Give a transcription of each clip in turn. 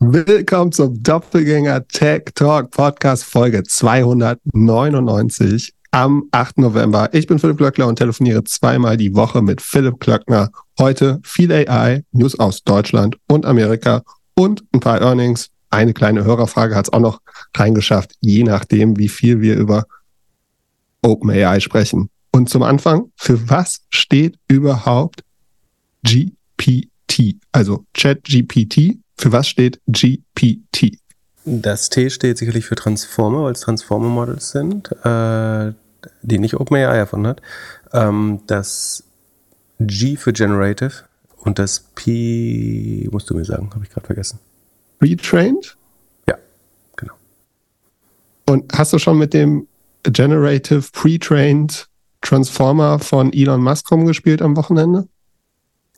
Willkommen zum Doppelgänger Tech Talk Podcast Folge 299 am 8. November. Ich bin Philipp Glöckler und telefoniere zweimal die Woche mit Philipp Glöckner. Heute viel AI, News aus Deutschland und Amerika und ein paar Earnings. Eine kleine Hörerfrage hat es auch noch reingeschafft, je nachdem, wie viel wir über OpenAI sprechen. Und zum Anfang, für was steht überhaupt GPT? Also ChatGPT für was steht GPT? Das T steht sicherlich für Transformer, weil es Transformer Models sind, äh, die nicht OpenAI erfunden hat. Ähm, das G für Generative und das P, musst du mir sagen, habe ich gerade vergessen. Retrained? Ja, genau. Und hast du schon mit dem Generative Pre-Trained Transformer von Elon Musk rumgespielt am Wochenende?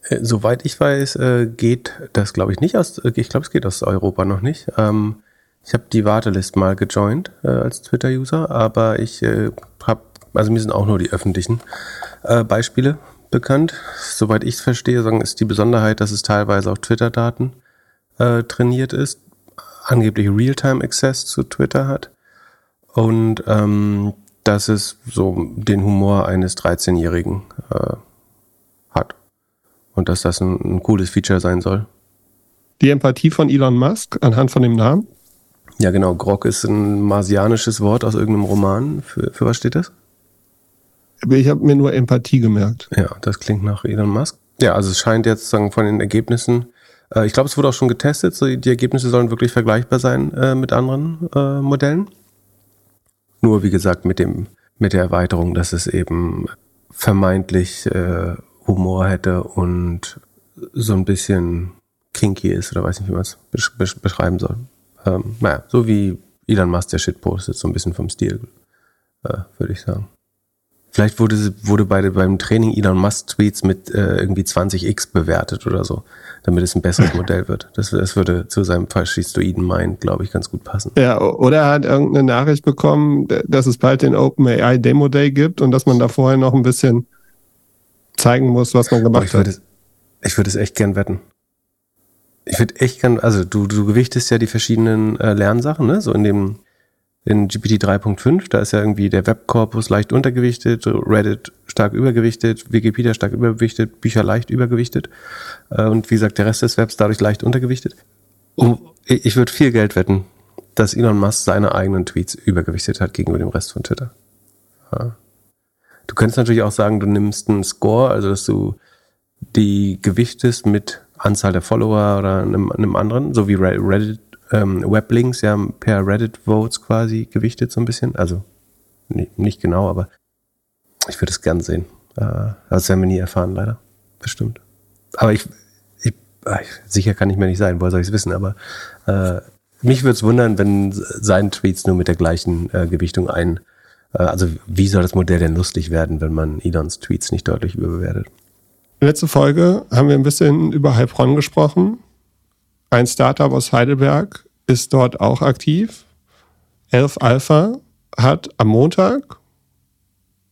Äh, soweit ich weiß, äh, geht das, glaube ich, nicht aus, äh, ich glaube, es geht aus Europa noch nicht. Ähm, ich habe die Wartelist mal gejoint als Twitter-User, aber ich habe, also mir sind auch nur die öffentlichen Beispiele bekannt. Soweit ich es verstehe, ist die Besonderheit, dass es teilweise auch Twitter-Daten trainiert ist, angeblich Real-Time-Access zu Twitter hat und ähm, dass es so den Humor eines 13-Jährigen äh, und dass das ein, ein cooles Feature sein soll. Die Empathie von Elon Musk anhand von dem Namen? Ja, genau. Grog ist ein marsianisches Wort aus irgendeinem Roman. Für, für was steht das? Ich habe mir nur Empathie gemerkt. Ja, das klingt nach Elon Musk. Ja, also es scheint jetzt sagen, von den Ergebnissen, äh, ich glaube, es wurde auch schon getestet, so die Ergebnisse sollen wirklich vergleichbar sein äh, mit anderen äh, Modellen. Nur wie gesagt mit dem mit der Erweiterung, dass es eben vermeintlich äh, Humor hätte und so ein bisschen kinky ist oder weiß nicht, wie man es beschreiben soll. Ähm, naja, so wie Elon Musk der Shit postet, so ein bisschen vom Stil, äh, würde ich sagen. Vielleicht wurde, wurde bei, beim Training Elon Musk Tweets mit äh, irgendwie 20x bewertet oder so, damit es ein besseres Modell wird. Das, das würde zu seinem faschistoiden Mind, glaube ich, ganz gut passen. Ja, oder er hat irgendeine Nachricht bekommen, dass es bald den OpenAI Demo Day gibt und dass man da vorher noch ein bisschen zeigen muss, was man gemacht ich würde, hat. Ich würde es echt gern wetten. Ich würde echt gern, also du, du gewichtest ja die verschiedenen äh, Lernsachen, ne? So in dem in GPT 3.5, da ist ja irgendwie der Webkorpus leicht untergewichtet, Reddit stark übergewichtet, Wikipedia stark übergewichtet, Bücher leicht übergewichtet äh, und wie gesagt, der Rest des Webs dadurch leicht untergewichtet. Um, ich würde viel Geld wetten, dass Elon Musk seine eigenen Tweets übergewichtet hat gegenüber dem Rest von Twitter. Ja. Du könntest natürlich auch sagen, du nimmst einen Score, also dass du die gewichtest mit Anzahl der Follower oder einem, einem anderen, so wie Reddit, ähm, Weblinks ja per Reddit Votes quasi gewichtet so ein bisschen. Also nee, nicht genau, aber ich würde es gern sehen. Äh, das werden wir nie erfahren, leider. Bestimmt. Aber ich, ich sicher kann ich mir nicht sein, woher soll ich es wissen, aber äh, mich würde es wundern, wenn seine Tweets nur mit der gleichen äh, Gewichtung ein also wie soll das Modell denn lustig werden, wenn man Elons Tweets nicht deutlich überbewertet? Letzte Folge haben wir ein bisschen über Heilbronn gesprochen. Ein Startup aus Heidelberg ist dort auch aktiv. Elf Alpha hat am Montag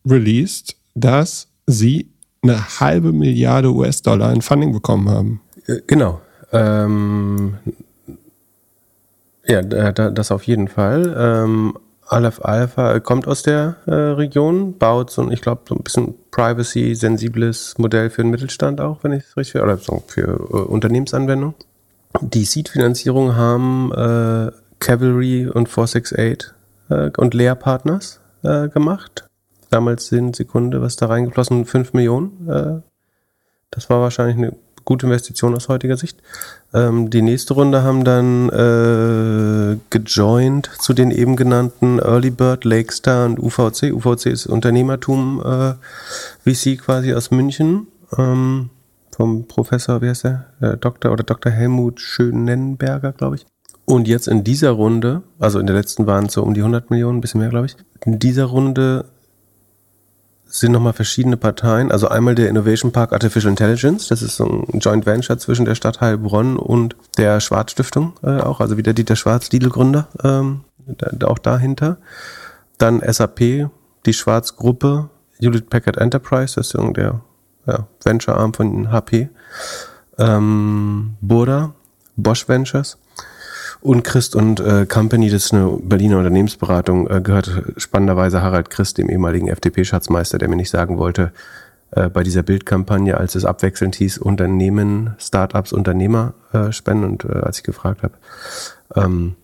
released, dass sie eine halbe Milliarde US-Dollar in Funding bekommen haben. Äh, genau. Ähm, ja, das auf jeden Fall. Ähm, Aleph Alpha kommt aus der äh, Region, baut so, ich glaube, so ein bisschen privacy-sensibles Modell für den Mittelstand auch, wenn ich es richtig oder für äh, Unternehmensanwendung. Die Seed-Finanzierung haben äh, Cavalry und 468 äh, und Lehrpartners äh, gemacht. Damals sind Sekunde, was da reingeflossen, 5 Millionen. Äh, das war wahrscheinlich eine gute Investition aus heutiger Sicht. Ähm, die nächste Runde haben dann äh, gejoint zu den eben genannten Early Bird, Lakestar und UVC. UVC ist Unternehmertum äh, VC quasi aus München. Ähm, vom Professor, wie heißt der? der Dr. oder Dr. Helmut Schönenberger, glaube ich. Und jetzt in dieser Runde, also in der letzten waren es so um die 100 Millionen, ein bisschen mehr, glaube ich. In dieser Runde sind nochmal verschiedene Parteien. Also einmal der Innovation Park Artificial Intelligence, das ist so ein Joint Venture zwischen der Stadt Heilbronn und der Schwarz Stiftung äh, auch, also wieder Dieter Schwarz, Lidl-Gründer, ähm, da, auch dahinter. Dann SAP, die Schwarz Gruppe, Hewlett Packard Enterprise, das ist der ja, Venture-Arm von HP, ähm, Burda, Bosch Ventures Unchrist und äh, Company, das ist eine Berliner Unternehmensberatung, äh, gehört spannenderweise Harald Christ, dem ehemaligen FDP-Schatzmeister, der mir nicht sagen wollte, äh, bei dieser Bildkampagne, als es abwechselnd hieß, Unternehmen, Startups, Unternehmer äh, spenden und äh, als ich gefragt habe, ähm,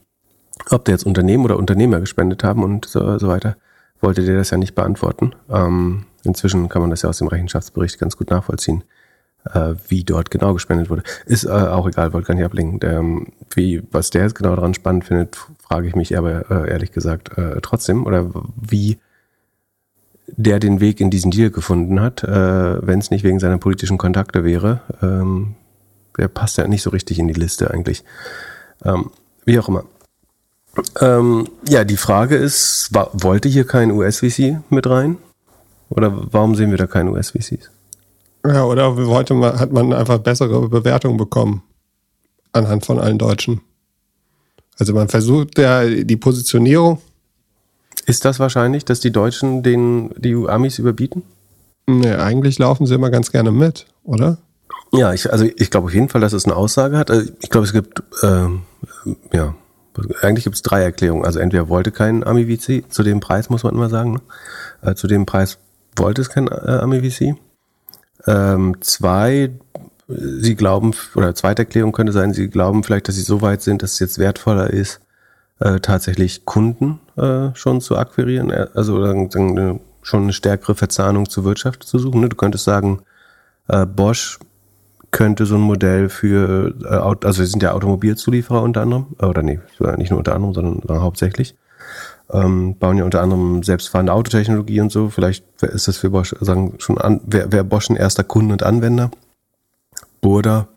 ob der jetzt Unternehmen oder Unternehmer gespendet haben und so, so weiter, wollte der das ja nicht beantworten. Ähm, inzwischen kann man das ja aus dem Rechenschaftsbericht ganz gut nachvollziehen, äh, wie dort genau gespendet wurde. Ist äh, auch egal, wollte gar nicht ablenken. Ähm, wie, was der jetzt genau daran spannend findet, frage ich mich aber äh, ehrlich gesagt äh, trotzdem. Oder wie der den Weg in diesen Deal gefunden hat, äh, wenn es nicht wegen seiner politischen Kontakte wäre. Ähm, der passt ja nicht so richtig in die Liste eigentlich. Ähm, wie auch immer. Ähm, ja, die Frage ist, wollte hier kein US-VC mit rein? Oder warum sehen wir da keine US-VCs? Ja, oder man, hat man einfach bessere Bewertungen bekommen anhand von allen Deutschen? Also man versucht ja die Positionierung. Ist das wahrscheinlich, dass die Deutschen den, die Amis überbieten? Nee, eigentlich laufen sie immer ganz gerne mit, oder? Ja, ich, also ich glaube auf jeden Fall, dass es eine Aussage hat. Also ich glaube, es gibt ähm, ja eigentlich gibt es drei Erklärungen. Also entweder wollte kein Ami-VC, zu dem Preis muss man immer sagen, ne? äh, zu dem Preis wollte es kein äh, Ami-VC. Ähm, zwei, sie glauben, oder zweite Erklärung könnte sein, sie glauben vielleicht, dass sie so weit sind, dass es jetzt wertvoller ist, äh, tatsächlich Kunden äh, schon zu akquirieren, äh, also sagen, schon eine stärkere Verzahnung zur Wirtschaft zu suchen. Ne? Du könntest sagen, äh, Bosch könnte so ein Modell für, äh, also wir sind ja Automobilzulieferer unter anderem, äh, oder nee, nicht nur unter anderem, sondern hauptsächlich. Ähm, bauen ja unter anderem selbstfahrende Autotechnologie und so. Vielleicht ist das für Bosch, sagen schon an, wer, wer Bosch ein erster Kunde und Anwender. Oder,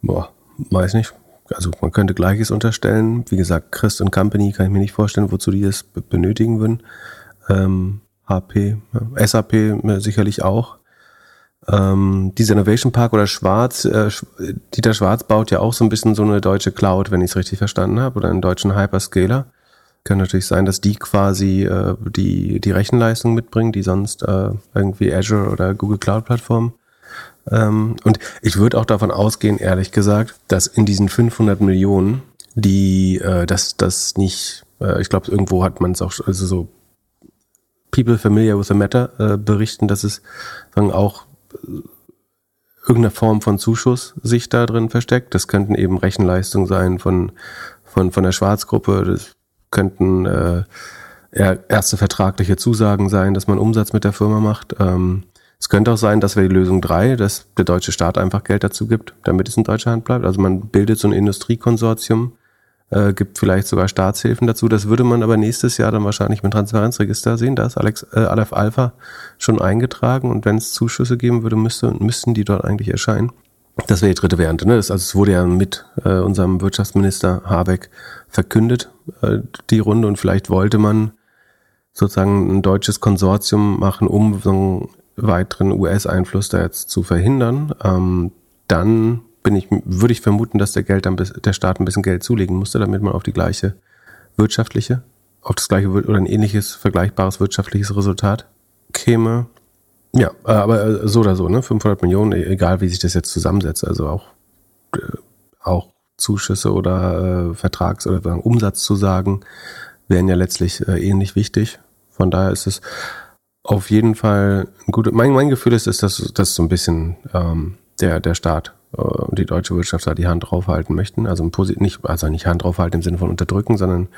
boah, weiß nicht. Also man könnte Gleiches unterstellen. Wie gesagt, Christ und Company kann ich mir nicht vorstellen, wozu die das benötigen würden. Ähm, HP, SAP sicherlich auch. Ähm, dieser Innovation Park oder Schwarz, äh, Dieter Schwarz baut ja auch so ein bisschen so eine deutsche Cloud, wenn ich es richtig verstanden habe, oder einen deutschen Hyperscaler. Kann natürlich sein, dass die quasi äh, die, die Rechenleistung mitbringen, die sonst äh, irgendwie Azure oder Google Cloud Plattform. Ähm, und ich würde auch davon ausgehen, ehrlich gesagt, dass in diesen 500 Millionen, die, äh, dass das nicht, äh, ich glaube, irgendwo hat man es auch, also so People familiar with the matter äh, berichten, dass es sagen, auch irgendeine Form von Zuschuss sich da drin versteckt. Das könnten eben Rechenleistungen sein von, von, von der Schwarzgruppe. Das könnten äh, erste vertragliche Zusagen sein, dass man Umsatz mit der Firma macht. Ähm, es könnte auch sein, dass wir die Lösung drei, dass der deutsche Staat einfach Geld dazu gibt, damit es in deutscher Hand bleibt. Also man bildet so ein Industriekonsortium, äh, gibt vielleicht sogar Staatshilfen dazu. Das würde man aber nächstes Jahr dann wahrscheinlich mit Transparenzregister sehen. Da ist Alex, äh, Aleph Alpha schon eingetragen und wenn es Zuschüsse geben würde, müsste, müssten die dort eigentlich erscheinen. Das wäre die dritte Variante. Ne? Das, also es wurde ja mit äh, unserem Wirtschaftsminister Habeck verkündet, äh, die Runde, und vielleicht wollte man sozusagen ein deutsches Konsortium machen, um so einen weiteren US-Einfluss da jetzt zu verhindern. Ähm, dann bin ich, würde ich vermuten, dass der Geld dann, der Staat ein bisschen Geld zulegen musste, damit man auf die gleiche wirtschaftliche, auf das gleiche oder ein ähnliches, vergleichbares wirtschaftliches Resultat käme. Ja, äh, aber äh, so oder so, ne? 500 Millionen, e-, egal wie sich das jetzt zusammensetzt, also auch, äh, auch Zuschüsse oder äh, Vertrags- oder Umsatzzusagen wären ja letztlich äh, ähnlich wichtig. Von daher ist es auf jeden Fall ein gutes, mein, mein Gefühl ist, ist dass, dass so ein bisschen ähm, der, der Staat und die deutsche Wirtschaft da die Hand draufhalten möchten. Also, nicht, also nicht Hand draufhalten im Sinne von unterdrücken, sondern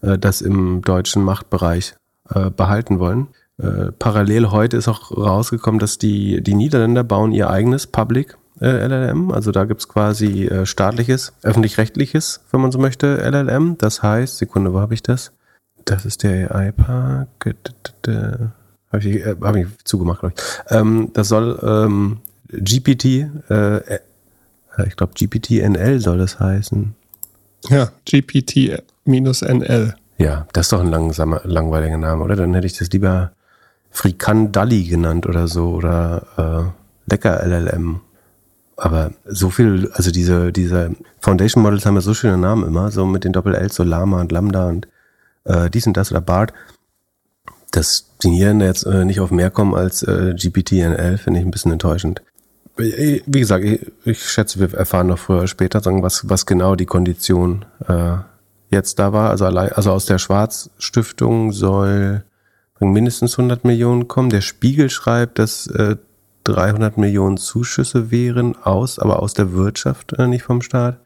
äh, das im deutschen Machtbereich äh, behalten wollen. Äh, parallel heute ist auch rausgekommen, dass die, die Niederländer bauen ihr eigenes Public äh, LLM. Also da gibt's quasi äh, staatliches, öffentlich-rechtliches, wenn man so möchte, LLM. Das heißt, Sekunde, wo habe ich das? Das ist der AI-Park. Habe ich, äh, hab ich zugemacht, glaube ich. Ähm, das soll ähm, GPT äh, ich glaube, GPT-NL soll das heißen. Ja, GPT-NL. Ja, das ist doch ein langsamer, langweiliger Name, oder? Dann hätte ich das lieber Frikandalli genannt oder so oder äh, Lecker LLM. Aber so viel, also diese, diese Foundation Models haben ja so schöne Namen immer, so mit den Doppel-L, so Lama und Lambda und äh, dies und das oder BART. Dass die hier jetzt äh, nicht auf mehr kommen als äh, GPT-NL, finde ich ein bisschen enttäuschend wie gesagt, ich, schätze, wir erfahren noch früher oder später, sagen, was, was genau die Kondition äh, jetzt da war. Also, allein, also aus der Schwarzstiftung soll mindestens 100 Millionen kommen. Der Spiegel schreibt, dass äh, 300 Millionen Zuschüsse wären aus, aber aus der Wirtschaft, äh, nicht vom Staat.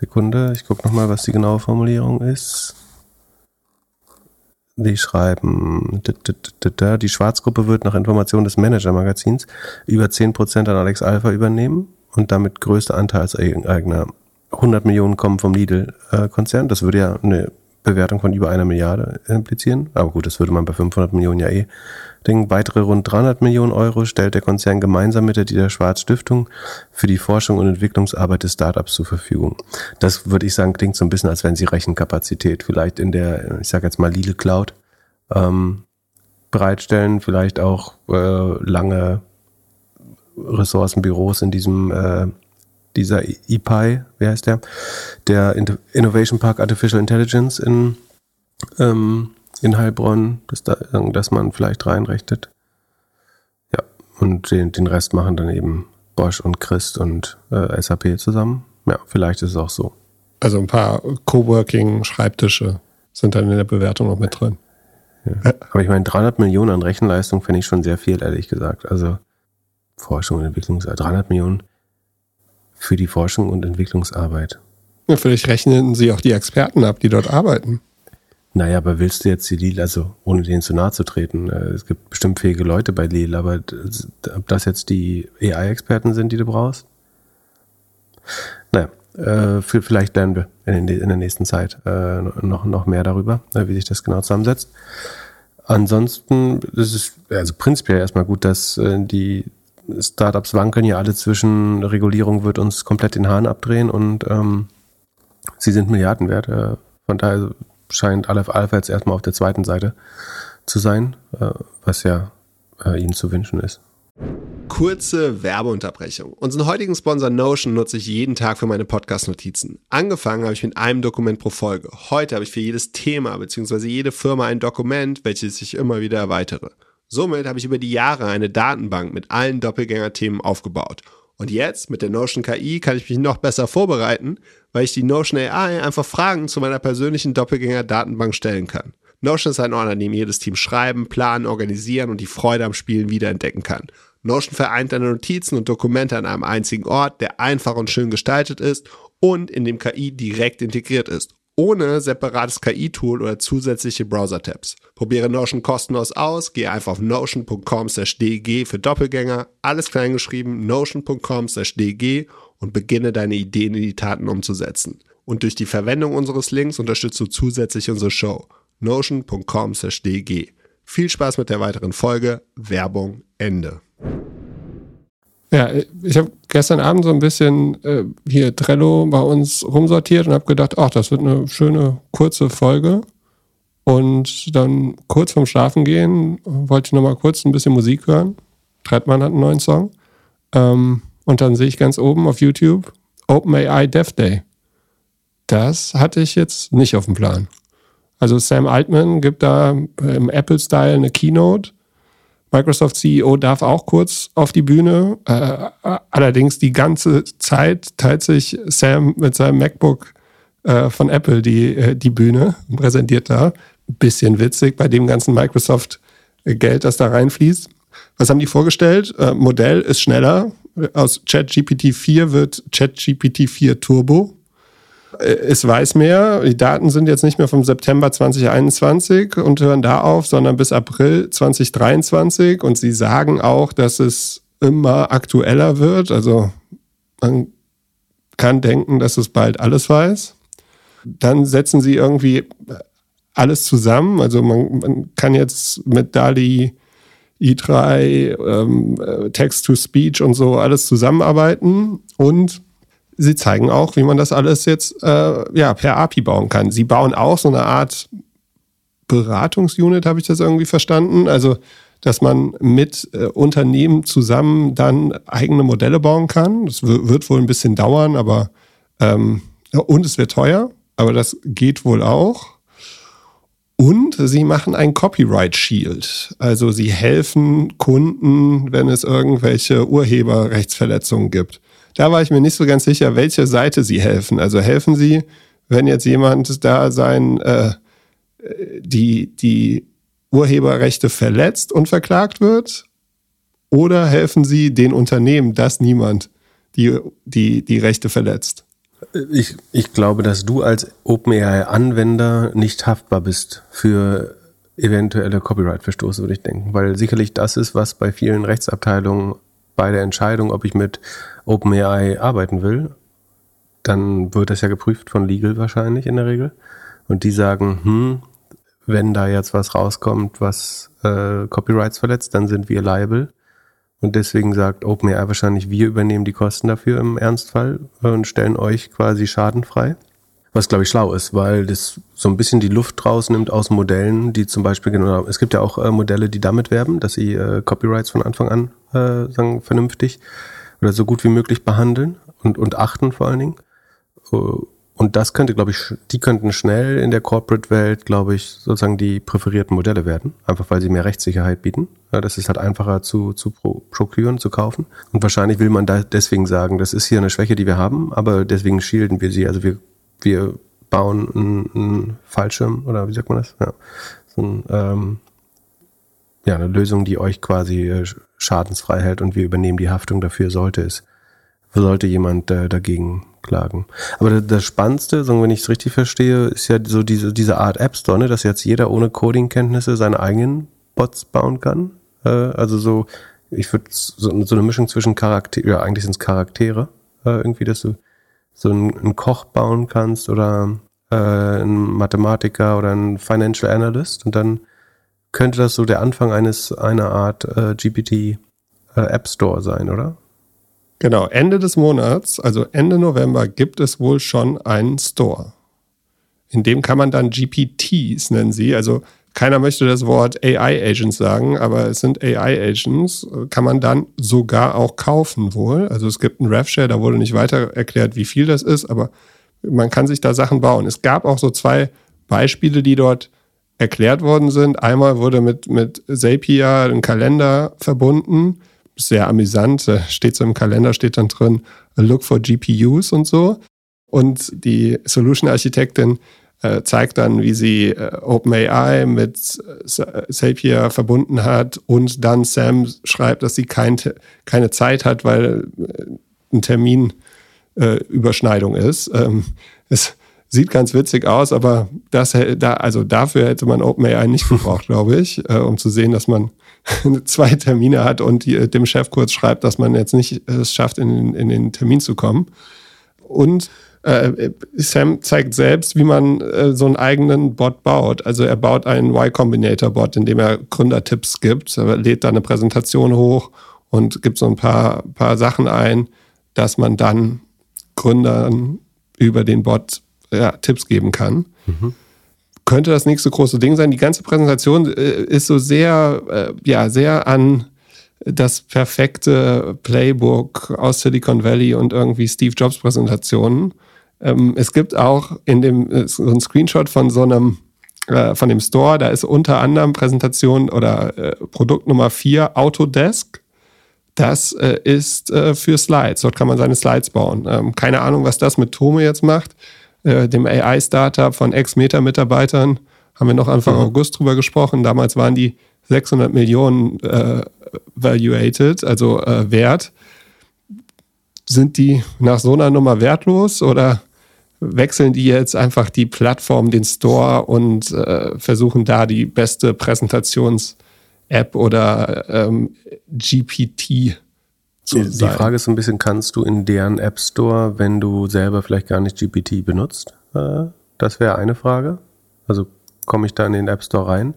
Sekunde, ich gucke nochmal, was die genaue Formulierung ist. Die schreiben, die Schwarzgruppe wird nach Informationen des Manager-Magazins über 10% an Alex Alpha übernehmen und damit größte Anteilseigner. 100 Millionen kommen vom Lidl-Konzern. Das würde ja eine Bewertung von über einer Milliarde implizieren. Aber gut, das würde man bei 500 Millionen ja eh denken. Weitere rund 300 Millionen Euro stellt der Konzern gemeinsam mit der Dieter Schwarz Stiftung für die Forschung und Entwicklungsarbeit des Startups zur Verfügung. Das würde ich sagen, klingt so ein bisschen, als wenn sie Rechenkapazität vielleicht in der, ich sage jetzt mal Lidl Cloud ähm, bereitstellen, vielleicht auch äh, lange Ressourcenbüros in diesem äh, dieser EPI, wie heißt der? Der Innovation Park Artificial Intelligence in, ähm, in Heilbronn, dass, da, dass man vielleicht reinrechnet. Ja, und den, den Rest machen dann eben Bosch und Christ und äh, SAP zusammen. Ja, vielleicht ist es auch so. Also ein paar Coworking-Schreibtische sind dann in der Bewertung noch mit drin. Ja. Aber ich meine, 300 Millionen an Rechenleistung finde ich schon sehr viel, ehrlich gesagt. Also Forschung und Entwicklung, 300 Millionen für die Forschung und Entwicklungsarbeit. Ja, vielleicht rechnen Sie auch die Experten ab, die dort arbeiten. Naja, aber willst du jetzt die Lil, also ohne denen zu nahe zu treten, äh, es gibt bestimmt fähige Leute bei Lil, aber ob das jetzt die AI-Experten sind, die du brauchst? Naja, äh, vielleicht lernen wir in, der nächsten Zeit äh, noch, noch mehr darüber, wie sich das genau zusammensetzt. Ansonsten ist es also prinzipiell erstmal gut, dass die Startups wankeln ja alle zwischen Regulierung wird uns komplett den Hahn abdrehen und ähm, sie sind Milliarden wert. Äh, von daher scheint Aleph Alpha jetzt erstmal auf der zweiten Seite zu sein, äh, was ja äh, ihnen zu wünschen ist. Kurze Werbeunterbrechung. Unseren heutigen Sponsor Notion nutze ich jeden Tag für meine Podcast-Notizen. Angefangen habe ich mit einem Dokument pro Folge. Heute habe ich für jedes Thema bzw. jede Firma ein Dokument, welches ich immer wieder erweitere. Somit habe ich über die Jahre eine Datenbank mit allen Doppelgänger-Themen aufgebaut. Und jetzt mit der Notion KI kann ich mich noch besser vorbereiten, weil ich die Notion AI einfach Fragen zu meiner persönlichen Doppelgänger-Datenbank stellen kann. Notion ist ein Ort, an dem jedes Team schreiben, planen, organisieren und die Freude am Spielen wiederentdecken kann. Notion vereint deine Notizen und Dokumente an einem einzigen Ort, der einfach und schön gestaltet ist und in dem KI direkt integriert ist ohne separates KI-Tool oder zusätzliche Browser-Tabs. Probiere Notion kostenlos aus, gehe einfach auf notion.com/dg für Doppelgänger, alles kleingeschrieben, notion.com/dg und beginne deine Ideen in die Taten umzusetzen. Und durch die Verwendung unseres Links unterstützt du zusätzlich unsere Show. notion.com/dg. Viel Spaß mit der weiteren Folge. Werbung Ende. Ja, ich habe gestern Abend so ein bisschen äh, hier Trello bei uns rumsortiert und habe gedacht, ach, das wird eine schöne kurze Folge. Und dann kurz vorm Schlafen gehen wollte ich nochmal kurz ein bisschen Musik hören. Trettmann hat einen neuen Song. Ähm, und dann sehe ich ganz oben auf YouTube OpenAI Dev Day. Das hatte ich jetzt nicht auf dem Plan. Also Sam Altman gibt da im Apple-Style eine Keynote Microsoft CEO darf auch kurz auf die Bühne. Äh, allerdings die ganze Zeit teilt sich Sam mit seinem MacBook äh, von Apple die, äh, die Bühne und präsentiert da. Bisschen witzig bei dem ganzen Microsoft-Geld, das da reinfließt. Was haben die vorgestellt? Äh, Modell ist schneller. Aus ChatGPT 4 wird ChatGPT 4 Turbo. Äh, es weiß mehr. Die Daten sind jetzt nicht mehr vom September 2021 und hören da auf, sondern bis April 2023. Und sie sagen auch, dass es immer aktueller wird. Also man kann denken, dass es bald alles weiß. Dann setzen sie irgendwie alles zusammen. Also man, man kann jetzt mit DALI i3, ähm, äh, Text-to-Speech und so alles zusammenarbeiten und sie zeigen auch, wie man das alles jetzt äh, ja, per API bauen kann. Sie bauen auch so eine Art Beratungsunit, habe ich das irgendwie verstanden. Also, dass man mit äh, Unternehmen zusammen dann eigene Modelle bauen kann. Das wird wohl ein bisschen dauern, aber ähm, und es wird teuer, aber das geht wohl auch. Und sie machen ein Copyright Shield. Also sie helfen Kunden, wenn es irgendwelche Urheberrechtsverletzungen gibt. Da war ich mir nicht so ganz sicher, welche Seite sie helfen. Also helfen sie, wenn jetzt jemand da sein, äh, die, die Urheberrechte verletzt und verklagt wird? Oder helfen sie den Unternehmen, dass niemand die, die, die Rechte verletzt? Ich, ich glaube, dass du als OpenAI-Anwender nicht haftbar bist für eventuelle Copyright-Verstoße, würde ich denken. Weil sicherlich das ist, was bei vielen Rechtsabteilungen bei der Entscheidung, ob ich mit OpenAI arbeiten will, dann wird das ja geprüft von Legal wahrscheinlich in der Regel. Und die sagen, hm, wenn da jetzt was rauskommt, was äh, Copyrights verletzt, dann sind wir liable. Und deswegen sagt OpenAI wahrscheinlich, wir übernehmen die Kosten dafür im Ernstfall und stellen euch quasi schadenfrei. Was glaube ich schlau ist, weil das so ein bisschen die Luft rausnimmt aus Modellen, die zum Beispiel, genau, es gibt ja auch äh, Modelle, die damit werben, dass sie äh, Copyrights von Anfang an äh, sagen, vernünftig oder so gut wie möglich behandeln und, und achten vor allen Dingen. Uh, und das könnte, glaube ich, die könnten schnell in der Corporate-Welt, glaube ich, sozusagen die präferierten Modelle werden. Einfach weil sie mehr Rechtssicherheit bieten. Das ist halt einfacher zu, zu pro, procuren, zu kaufen. Und wahrscheinlich will man da deswegen sagen, das ist hier eine Schwäche, die wir haben, aber deswegen shielden wir sie. Also wir, wir bauen einen, einen Fallschirm oder wie sagt man das? Ja, so ein, ähm, ja, eine Lösung, die euch quasi äh, schadensfrei hält und wir übernehmen die Haftung dafür, sollte es, sollte jemand äh, dagegen klagen. Aber das Spannendste, so wenn ich es richtig verstehe, ist ja so diese, diese Art App Store, ne, dass jetzt jeder ohne Coding-Kenntnisse seine eigenen Bots bauen kann. Äh, also so, ich würde so, so, eine Mischung zwischen Charakter, ja, eigentlich sind es Charaktere, äh, irgendwie, dass du so einen, einen Koch bauen kannst oder äh, ein Mathematiker oder ein Financial Analyst und dann könnte das so der Anfang eines einer Art äh, GPT äh, App Store sein, oder? Genau, Ende des Monats, also Ende November, gibt es wohl schon einen Store. In dem kann man dann GPTs nennen sie. Also keiner möchte das Wort AI-Agents sagen, aber es sind AI-Agents, kann man dann sogar auch kaufen wohl. Also es gibt einen RevShare, da wurde nicht weiter erklärt, wie viel das ist, aber man kann sich da Sachen bauen. Es gab auch so zwei Beispiele, die dort erklärt worden sind. Einmal wurde mit, mit Zapier ein Kalender verbunden sehr amüsant. Da steht so im Kalender, steht dann drin, look for GPUs und so. Und die Solution-Architektin äh, zeigt dann, wie sie äh, OpenAI mit Zapier verbunden hat und dann Sam schreibt, dass sie kein, keine Zeit hat, weil äh, ein Termin äh, Überschneidung ist. Ähm, es sieht ganz witzig aus, aber das, da, also dafür hätte man OpenAI nicht gebraucht, glaube ich, äh, um zu sehen, dass man zwei Termine hat und die, dem Chef kurz schreibt, dass man jetzt nicht es schafft, in, in den Termin zu kommen. Und äh, Sam zeigt selbst, wie man äh, so einen eigenen Bot baut. Also er baut einen Y-Combinator-Bot, in dem er Gründertipps gibt. Er lädt da eine Präsentation hoch und gibt so ein paar, paar Sachen ein, dass man dann Gründern über den Bot ja, Tipps geben kann. Mhm könnte das nächste große Ding sein. Die ganze Präsentation äh, ist so sehr, äh, ja, sehr an das perfekte Playbook aus Silicon Valley und irgendwie Steve Jobs Präsentationen. Ähm, es gibt auch in dem äh, so ein Screenshot von so einem äh, von dem Store, da ist unter anderem Präsentation oder äh, Produkt Nummer 4 Autodesk. Das äh, ist für Slides. Dort kann man seine Slides bauen. Ähm, keine Ahnung, was das mit Tome jetzt macht. Äh, dem AI-Startup von Ex-Meta-Mitarbeitern, haben wir noch Anfang mhm. August drüber gesprochen. Damals waren die 600 Millionen äh, valuated, also äh, wert. Sind die nach so einer Nummer wertlos oder wechseln die jetzt einfach die Plattform, den Store und äh, versuchen da die beste Präsentations-App oder ähm, GPT die, die Frage ist ein bisschen, kannst du in deren App Store, wenn du selber vielleicht gar nicht GPT benutzt? Äh, das wäre eine Frage. Also komme ich da in den App Store rein?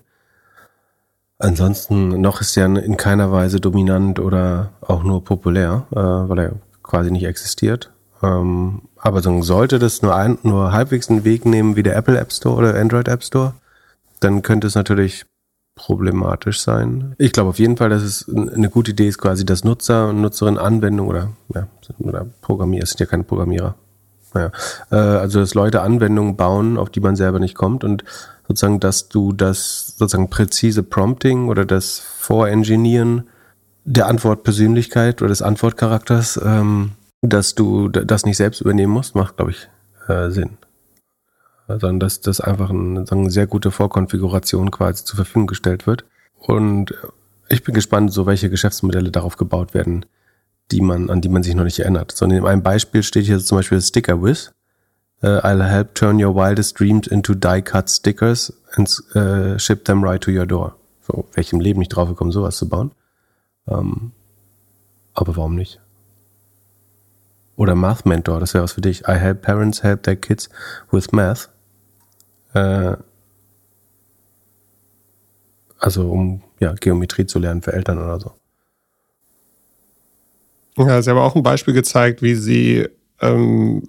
Ansonsten noch ist er in keiner Weise dominant oder auch nur populär, äh, weil er quasi nicht existiert. Ähm, aber sollte das nur, ein, nur halbwegs einen Weg nehmen wie der Apple App Store oder Android App Store, dann könnte es natürlich problematisch sein. Ich glaube auf jeden Fall, dass es eine gute Idee ist, quasi das Nutzer und Nutzerin Anwendung oder, ja, oder Programmierer, sind ja keine Programmierer. Naja, äh, also dass Leute Anwendungen bauen, auf die man selber nicht kommt und sozusagen, dass du das sozusagen präzise Prompting oder das Vorengenieren der Antwortpersönlichkeit oder des Antwortcharakters, ähm, dass du das nicht selbst übernehmen musst, macht, glaube ich, äh, Sinn. Sondern dass das einfach eine, eine sehr gute Vorkonfiguration quasi zur Verfügung gestellt wird. Und ich bin gespannt, so welche Geschäftsmodelle darauf gebaut werden, die man, an die man sich noch nicht erinnert. Sondern in einem Beispiel steht hier zum Beispiel Sticker Wiz. Uh, I'll help turn your wildest dreams into die-cut stickers and uh, ship them right to your door. So, welchem Leben nicht drauf gekommen, sowas zu bauen. Um, aber warum nicht? Oder Math Mentor, das wäre was für dich. I help parents help their kids with math. Uh, also um ja, Geometrie zu lernen für Eltern oder so. Ja, sie haben auch ein Beispiel gezeigt, wie sie ähm,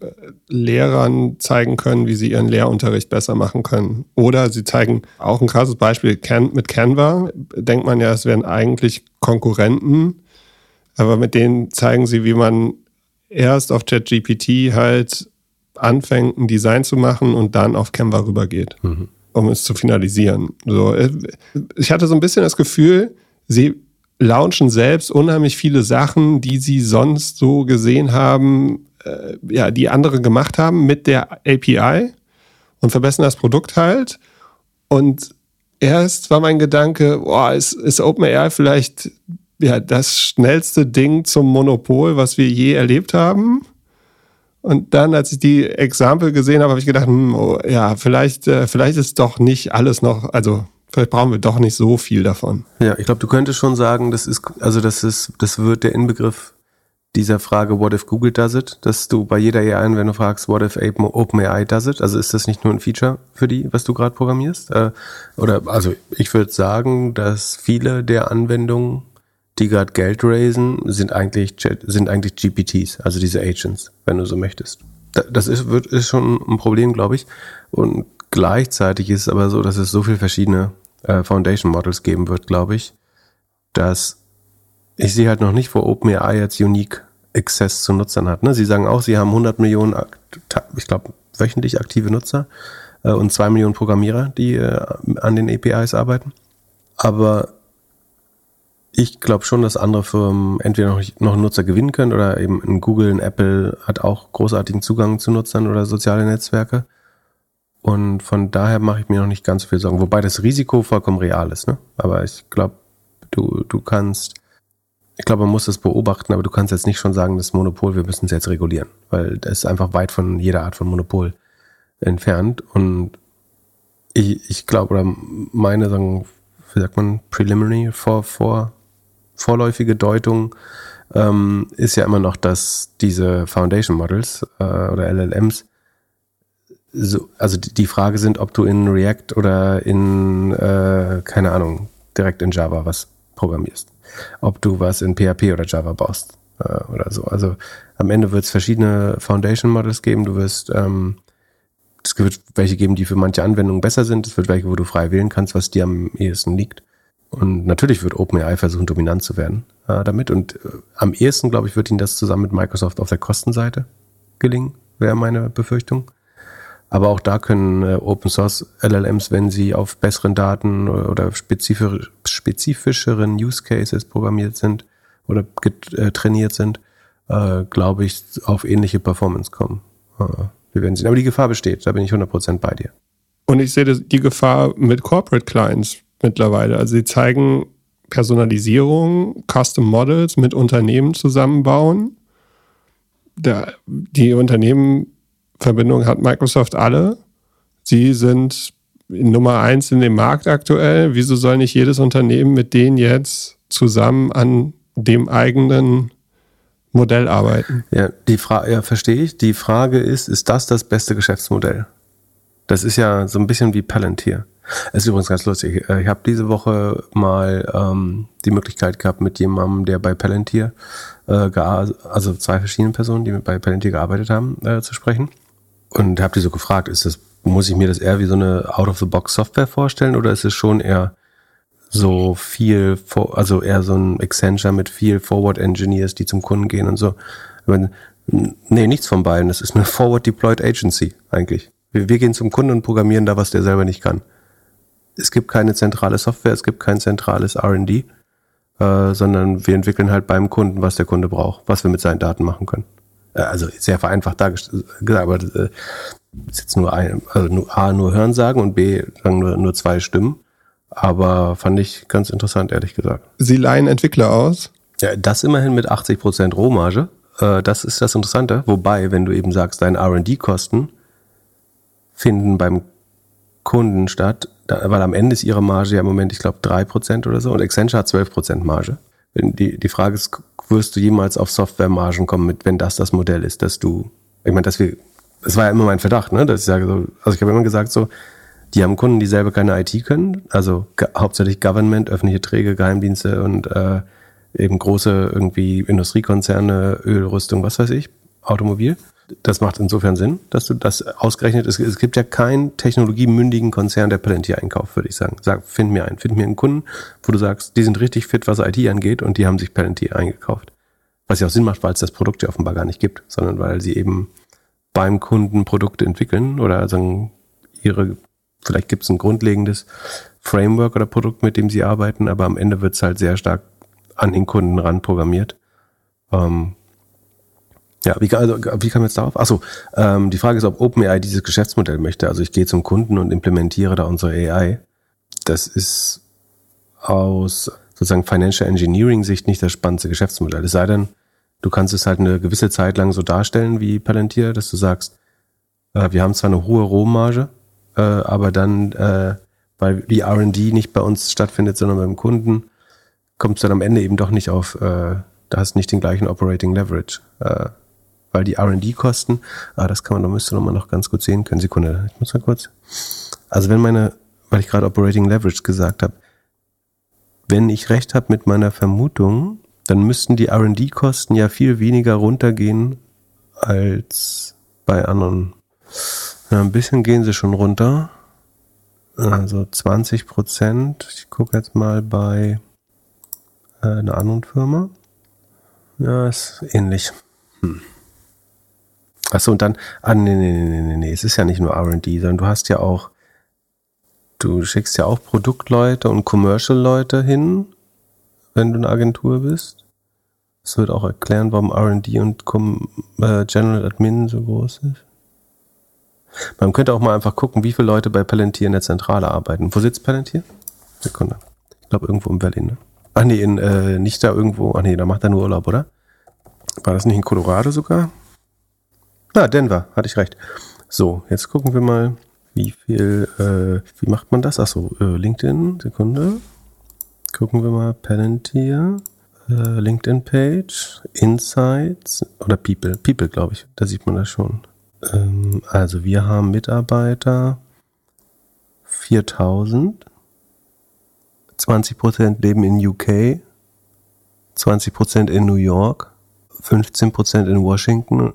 Lehrern zeigen können, wie sie ihren Lehrunterricht besser machen können. Oder sie zeigen auch ein krasses Beispiel mit Canva. Denkt man ja, es wären eigentlich Konkurrenten, aber mit denen zeigen sie, wie man erst auf ChatGPT halt anfängt, ein Design zu machen und dann auf Canva rübergeht, mhm. um es zu finalisieren. So, äh, ich hatte so ein bisschen das Gefühl, sie launchen selbst unheimlich viele Sachen, die sie sonst so gesehen haben, äh, ja, die andere gemacht haben mit der API und verbessern das Produkt halt. Und erst war mein Gedanke, boah, ist, ist OpenAI vielleicht ja, das schnellste Ding zum Monopol, was wir je erlebt haben? Und dann, als ich die Exempel gesehen habe, habe ich gedacht, hm, oh, ja, vielleicht, äh, vielleicht ist doch nicht alles noch, also vielleicht brauchen wir doch nicht so viel davon. Ja, ich glaube, du könntest schon sagen, das ist, also das ist, das wird der Inbegriff dieser Frage, what if Google does it, dass du bei jeder AI, wenn du fragst, what if OpenAI does it, also ist das nicht nur ein Feature für die, was du gerade programmierst? Äh, oder, also ich würde sagen, dass viele der Anwendungen, die gerade Geld raisen, sind eigentlich, sind eigentlich GPTs, also diese Agents, wenn du so möchtest. Das ist, wird, ist schon ein Problem, glaube ich. Und gleichzeitig ist es aber so, dass es so viele verschiedene äh, Foundation Models geben wird, glaube ich, dass ich sehe halt noch nicht, wo OpenAI jetzt Unique Access zu Nutzern hat. Ne? Sie sagen auch, sie haben 100 Millionen, ich glaube, wöchentlich aktive Nutzer äh, und zwei Millionen Programmierer, die äh, an den APIs arbeiten. Aber ich glaube schon, dass andere Firmen entweder noch, noch Nutzer gewinnen können oder eben ein Google, ein Apple hat auch großartigen Zugang zu Nutzern oder soziale Netzwerke. Und von daher mache ich mir noch nicht ganz so viel Sorgen. Wobei das Risiko vollkommen real ist. Ne? Aber ich glaube, du, du kannst ich glaube, man muss das beobachten, aber du kannst jetzt nicht schon sagen, das Monopol, wir müssen es jetzt regulieren, weil das ist einfach weit von jeder Art von Monopol entfernt. Und ich, ich glaube, oder meine, sagen, wie sagt man, preliminary, vor, vor, vorläufige Deutung ähm, ist ja immer noch, dass diese Foundation Models äh, oder LLMs so, also die Frage sind, ob du in React oder in, äh, keine Ahnung, direkt in Java was programmierst ob du was in PHP oder Java baust äh, oder so. Also am Ende wird es verschiedene Foundation Models geben. Du wirst ähm, es wird welche geben, die für manche Anwendungen besser sind. Es wird welche, wo du frei wählen kannst, was dir am ehesten liegt. Und natürlich wird OpenAI versuchen, dominant zu werden äh, damit. Und äh, am ehesten, glaube ich, wird ihnen das zusammen mit Microsoft auf der Kostenseite gelingen, wäre meine Befürchtung. Aber auch da können äh, Open Source LLMs, wenn sie auf besseren Daten oder spezifisch, spezifischeren Use Cases programmiert sind oder äh, trainiert sind, äh, glaube ich, auf ähnliche Performance kommen. Äh, wir werden sehen. Aber die Gefahr besteht, da bin ich 100% bei dir. Und ich sehe die Gefahr mit Corporate Clients mittlerweile. Also sie zeigen Personalisierung, Custom Models mit Unternehmen zusammenbauen. Der, die Unternehmen Verbindung hat Microsoft alle. Sie sind Nummer eins in dem Markt aktuell. Wieso soll nicht jedes Unternehmen mit denen jetzt zusammen an dem eigenen Modell arbeiten? Ja, die Frage, ja, verstehe ich. Die Frage ist, ist das das beste Geschäftsmodell? Das ist ja so ein bisschen wie Palantir. Es ist übrigens ganz lustig. Ich habe diese Woche mal ähm, die Möglichkeit gehabt, mit jemandem, der bei Palantir, äh, also zwei verschiedene Personen, die bei Palantir gearbeitet haben, äh, zu sprechen. Und habe die so gefragt, ist das, muss ich mir das eher wie so eine Out-of-the-Box-Software vorstellen oder ist es schon eher so viel, also eher so ein Accenture mit viel Forward-Engineers, die zum Kunden gehen und so. Nee, nichts von beiden. Das ist eine Forward-Deployed Agency eigentlich. Wir, wir, gehen zum Kunden und programmieren da, was der selber nicht kann. Es gibt keine zentrale Software, es gibt kein zentrales RD, äh, sondern wir entwickeln halt beim Kunden, was der Kunde braucht, was wir mit seinen Daten machen können. Äh, also sehr vereinfacht dargestellt, aber äh, ist jetzt nur ein, also nur A, nur Hören sagen und B, sagen nur, nur zwei Stimmen. Aber fand ich ganz interessant, ehrlich gesagt. Sie leihen Entwickler aus? Ja, das immerhin mit 80% Rohmarge. Äh, das ist das Interessante. Wobei, wenn du eben sagst, deine R&D-Kosten finden beim Kunden statt, weil am Ende ist ihre Marge ja im Moment, ich glaube, 3% oder so und Accenture hat 12% Marge. Die, die Frage ist, wirst du jemals auf Softwaremargen kommen, mit, wenn das das Modell ist, dass du, ich meine, dass wir, das war ja immer mein Verdacht, ne, dass ich sage so, also ich habe immer gesagt so, die haben Kunden, die selber keine IT können, also hauptsächlich Government, öffentliche Träge, Geheimdienste und äh, eben große irgendwie Industriekonzerne, Ölrüstung, was weiß ich, Automobil. Das macht insofern Sinn, dass du das ausgerechnet ist. Es gibt ja keinen technologiemündigen Konzern, der Palantir einkauft, würde ich sagen. Sag, find mir einen. Find mir einen Kunden, wo du sagst, die sind richtig fit, was IT angeht und die haben sich Palantir eingekauft. Was ja auch Sinn macht, weil es das Produkt ja offenbar gar nicht gibt, sondern weil sie eben beim Kunden Produkte entwickeln oder sagen, ihre, vielleicht gibt es ein grundlegendes Framework oder Produkt, mit dem sie arbeiten, aber am Ende wird es halt sehr stark an den Kunden ran programmiert. Ähm, ja, wie, also, wie kam jetzt darauf? Achso, ähm, die Frage ist, ob OpenAI dieses Geschäftsmodell möchte. Also ich gehe zum Kunden und implementiere da unsere AI. Das ist aus sozusagen Financial Engineering Sicht nicht das spannendste Geschäftsmodell. Es sei denn, du kannst es halt eine gewisse Zeit lang so darstellen wie Palantir, dass du sagst, äh, wir haben zwar eine hohe Rohmarge, äh, aber dann, äh, weil die R&D nicht bei uns stattfindet, sondern beim Kunden, kommst du dann am Ende eben doch nicht auf, äh, da hast nicht den gleichen Operating Leverage. Äh, weil die R&D-Kosten, ah, das kann man, da müsste man noch ganz gut sehen können. Sekunde, ich muss mal kurz. Also wenn meine, weil ich gerade Operating Leverage gesagt habe, wenn ich recht habe mit meiner Vermutung, dann müssten die R&D-Kosten ja viel weniger runtergehen als bei anderen. Ja, ein bisschen gehen sie schon runter. Also 20 Prozent. Ich gucke jetzt mal bei äh, einer anderen Firma. Ja, ist ähnlich. Hm. Achso, und dann, ah, nee, nee, nee, nee, nee, es ist ja nicht nur RD, sondern du hast ja auch, du schickst ja auch Produktleute und Commercial-Leute hin, wenn du eine Agentur bist. Das wird auch erklären, warum RD und äh, General Admin so groß ist. Man könnte auch mal einfach gucken, wie viele Leute bei Palantir in der Zentrale arbeiten. Wo sitzt Palantir? Sekunde. Ich glaube irgendwo in Berlin, ne? Ach nee, in, äh, nicht da irgendwo. Ach nee, da macht er nur Urlaub, oder? War das nicht in Colorado sogar? Ah, Denver, hatte ich recht. So, jetzt gucken wir mal, wie viel, äh, wie macht man das? Achso, äh, LinkedIn, Sekunde. Gucken wir mal, Palantir, äh, LinkedIn-Page, Insights oder People. People, glaube ich, da sieht man das schon. Ähm, also wir haben Mitarbeiter 4000, 20% leben in UK, 20% in New York, 15% in Washington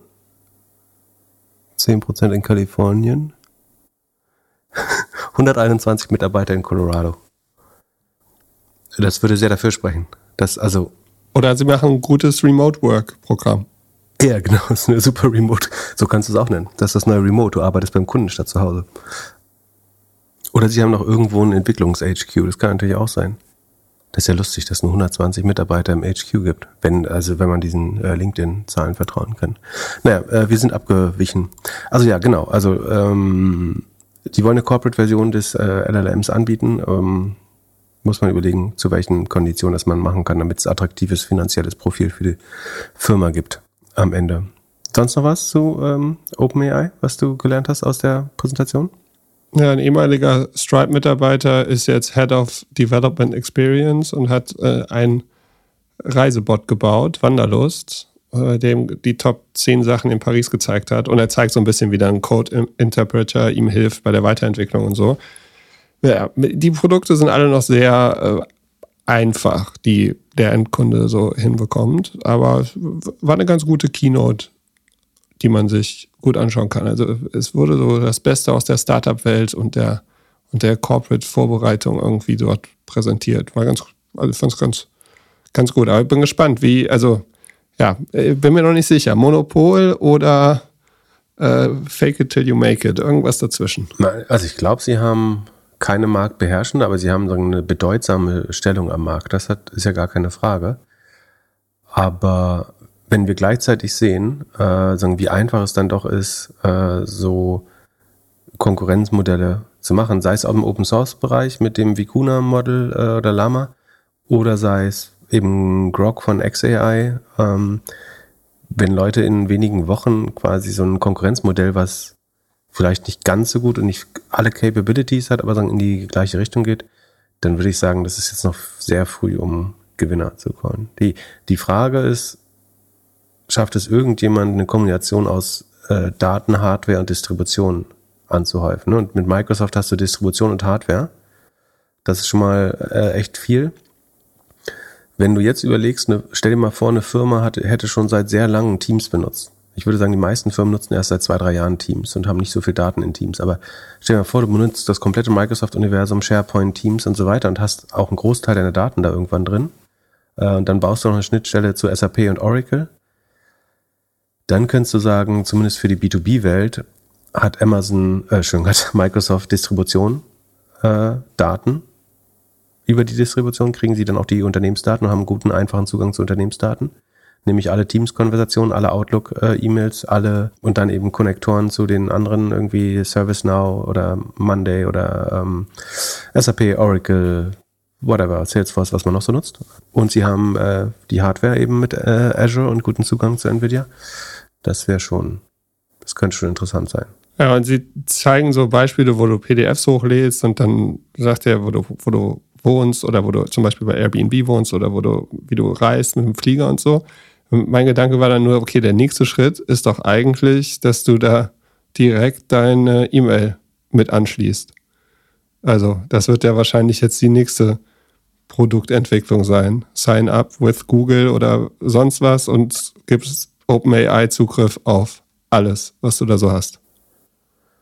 10% in Kalifornien, 121 Mitarbeiter in Colorado. Das würde sehr dafür sprechen. Dass also Oder sie machen ein gutes Remote-Work-Programm. Ja, genau, das ist eine super Remote. So kannst du es auch nennen. Das ist das neue Remote. Du arbeitest beim Kunden statt zu Hause. Oder sie haben noch irgendwo ein Entwicklungs-HQ. Das kann natürlich auch sein. Das ist ja lustig, dass es nur 120 Mitarbeiter im HQ gibt, wenn, also wenn man diesen äh, LinkedIn-Zahlen vertrauen kann. Naja, äh, wir sind abgewichen. Also ja, genau. Also ähm, die wollen eine Corporate-Version des äh, LLMs anbieten. Ähm, muss man überlegen, zu welchen Konditionen das man machen kann, damit es attraktives finanzielles Profil für die Firma gibt am Ende. Sonst noch was zu ähm, OpenAI, was du gelernt hast aus der Präsentation? Ja, ein ehemaliger Stripe-Mitarbeiter ist jetzt Head of Development Experience und hat äh, ein Reisebot gebaut, Wanderlust, äh, dem die Top 10 Sachen in Paris gezeigt hat. Und er zeigt so ein bisschen, wie dann Code-Interpreter ihm hilft bei der Weiterentwicklung und so. Ja, die Produkte sind alle noch sehr äh, einfach, die der Endkunde so hinbekommt. Aber war eine ganz gute Keynote, die man sich gut anschauen kann. Also es wurde so das Beste aus der Startup-Welt und der, und der Corporate-Vorbereitung irgendwie dort präsentiert. War ganz, also fand es ganz, ganz gut. Aber ich bin gespannt, wie, also ja, bin mir noch nicht sicher. Monopol oder äh, Fake it till you make it, irgendwas dazwischen. Also ich glaube, sie haben keine marktbeherrschende, aber sie haben so eine bedeutsame Stellung am Markt. Das hat, ist ja gar keine Frage. Aber wenn wir gleichzeitig sehen, äh, sagen, wie einfach es dann doch ist, äh, so Konkurrenzmodelle zu machen, sei es auch im Open Source Bereich mit dem Vicuna Model äh, oder Lama oder sei es eben Grok von XAI, ähm, wenn Leute in wenigen Wochen quasi so ein Konkurrenzmodell, was vielleicht nicht ganz so gut und nicht alle Capabilities hat, aber sagen in die gleiche Richtung geht, dann würde ich sagen, das ist jetzt noch sehr früh, um Gewinner zu callen. Die, die Frage ist, schafft es irgendjemand eine Kombination aus äh, Daten, Hardware und Distribution anzuhäufen? Ne? Und mit Microsoft hast du Distribution und Hardware. Das ist schon mal äh, echt viel. Wenn du jetzt überlegst, ne, stell dir mal vor, eine Firma hat, hätte schon seit sehr langem Teams benutzt. Ich würde sagen, die meisten Firmen nutzen erst seit zwei, drei Jahren Teams und haben nicht so viel Daten in Teams. Aber stell dir mal vor, du benutzt das komplette Microsoft-Universum, SharePoint, Teams und so weiter und hast auch einen Großteil deiner Daten da irgendwann drin. Äh, und dann baust du noch eine Schnittstelle zu SAP und Oracle. Dann könntest du sagen, zumindest für die B2B-Welt hat Amazon, äh, schön, hat Microsoft Distribution, äh, Daten über die Distribution kriegen sie dann auch die Unternehmensdaten und haben guten, einfachen Zugang zu Unternehmensdaten. Nämlich alle Teams-Konversationen, alle Outlook-E-Mails, alle und dann eben Konnektoren zu den anderen irgendwie ServiceNow oder Monday oder ähm, SAP, Oracle, whatever, Salesforce, was man noch so nutzt. Und sie haben äh, die Hardware eben mit äh, Azure und guten Zugang zu Nvidia. Das wäre schon, das könnte schon interessant sein. Ja, und sie zeigen so Beispiele, wo du PDFs hochlädst und dann sagt er, wo du, wo du wohnst oder wo du zum Beispiel bei Airbnb wohnst oder wo du, wie du reist mit dem Flieger und so. Und mein Gedanke war dann nur, okay, der nächste Schritt ist doch eigentlich, dass du da direkt deine E-Mail mit anschließt. Also, das wird ja wahrscheinlich jetzt die nächste Produktentwicklung sein. Sign up with Google oder sonst was und gibst OpenAI Zugriff auf alles, was du da so hast.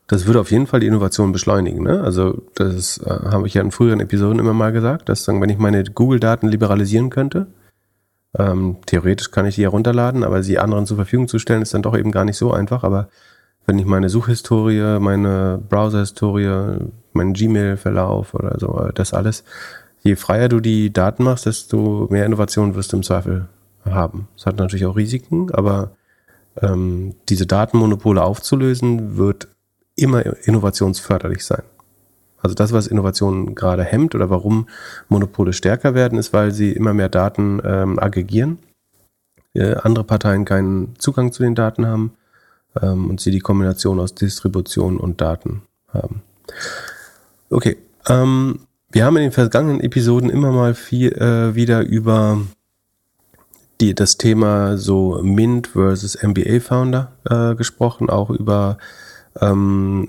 Das würde auf jeden Fall die Innovation beschleunigen. Ne? Also das äh, habe ich ja in früheren Episoden immer mal gesagt, dass sagen, wenn ich meine Google-Daten liberalisieren könnte, ähm, theoretisch kann ich die herunterladen, aber sie anderen zur Verfügung zu stellen, ist dann doch eben gar nicht so einfach. Aber wenn ich meine Suchhistorie, meine Browserhistorie, meinen Gmail-Verlauf oder so, das alles, je freier du die Daten machst, desto mehr Innovation wirst du im Zweifel haben. Es hat natürlich auch Risiken, aber ähm, diese Datenmonopole aufzulösen, wird immer innovationsförderlich sein. Also das, was Innovationen gerade hemmt oder warum Monopole stärker werden, ist, weil sie immer mehr Daten ähm, aggregieren, äh, andere Parteien keinen Zugang zu den Daten haben ähm, und sie die Kombination aus Distribution und Daten haben. Okay, ähm, wir haben in den vergangenen Episoden immer mal viel äh, wieder über die, das Thema so Mint versus MBA Founder äh, gesprochen, auch über ähm,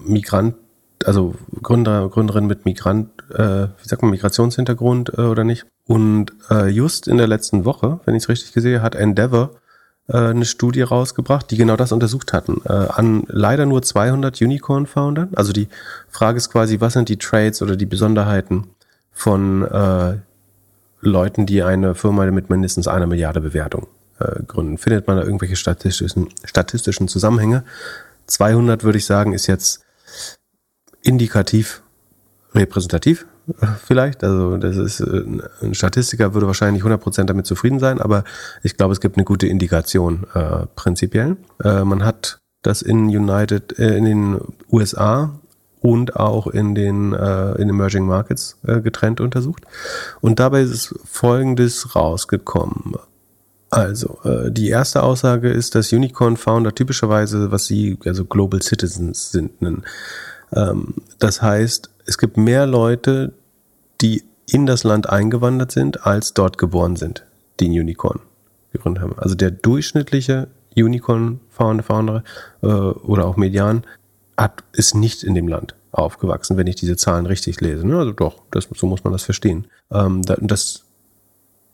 Migrant, also Gründer, Gründerin mit Migrant, äh, wie sagt man, Migrationshintergrund äh, oder nicht. Und äh, just in der letzten Woche, wenn ich es richtig gesehen, hat Endeavor äh, eine Studie rausgebracht, die genau das untersucht hatten. Äh, an leider nur 200 Unicorn-Foundern. Also die Frage ist quasi, was sind die Trades oder die Besonderheiten von äh, Leuten, die eine Firma mit mindestens einer Milliarde Bewertung äh, gründen? Findet man da irgendwelche statistischen, statistischen Zusammenhänge? 200 würde ich sagen, ist jetzt indikativ repräsentativ äh, vielleicht. Also das ist äh, ein Statistiker würde wahrscheinlich 100% damit zufrieden sein, aber ich glaube, es gibt eine gute Indikation äh, prinzipiell. Äh, man hat das in United äh, in den USA und auch in den äh, in Emerging Markets äh, getrennt untersucht und dabei ist folgendes rausgekommen. Also, äh, die erste Aussage ist, dass Unicorn-Founder typischerweise, was sie, also Global Citizens sind. Ähm, das heißt, es gibt mehr Leute, die in das Land eingewandert sind, als dort geboren sind, die ein Unicorn gegründet haben. Also der durchschnittliche Unicorn-Founder Founder, äh, oder auch Median hat, ist nicht in dem Land aufgewachsen, wenn ich diese Zahlen richtig lese. Ne? Also doch, das, so muss man das verstehen. Ähm, das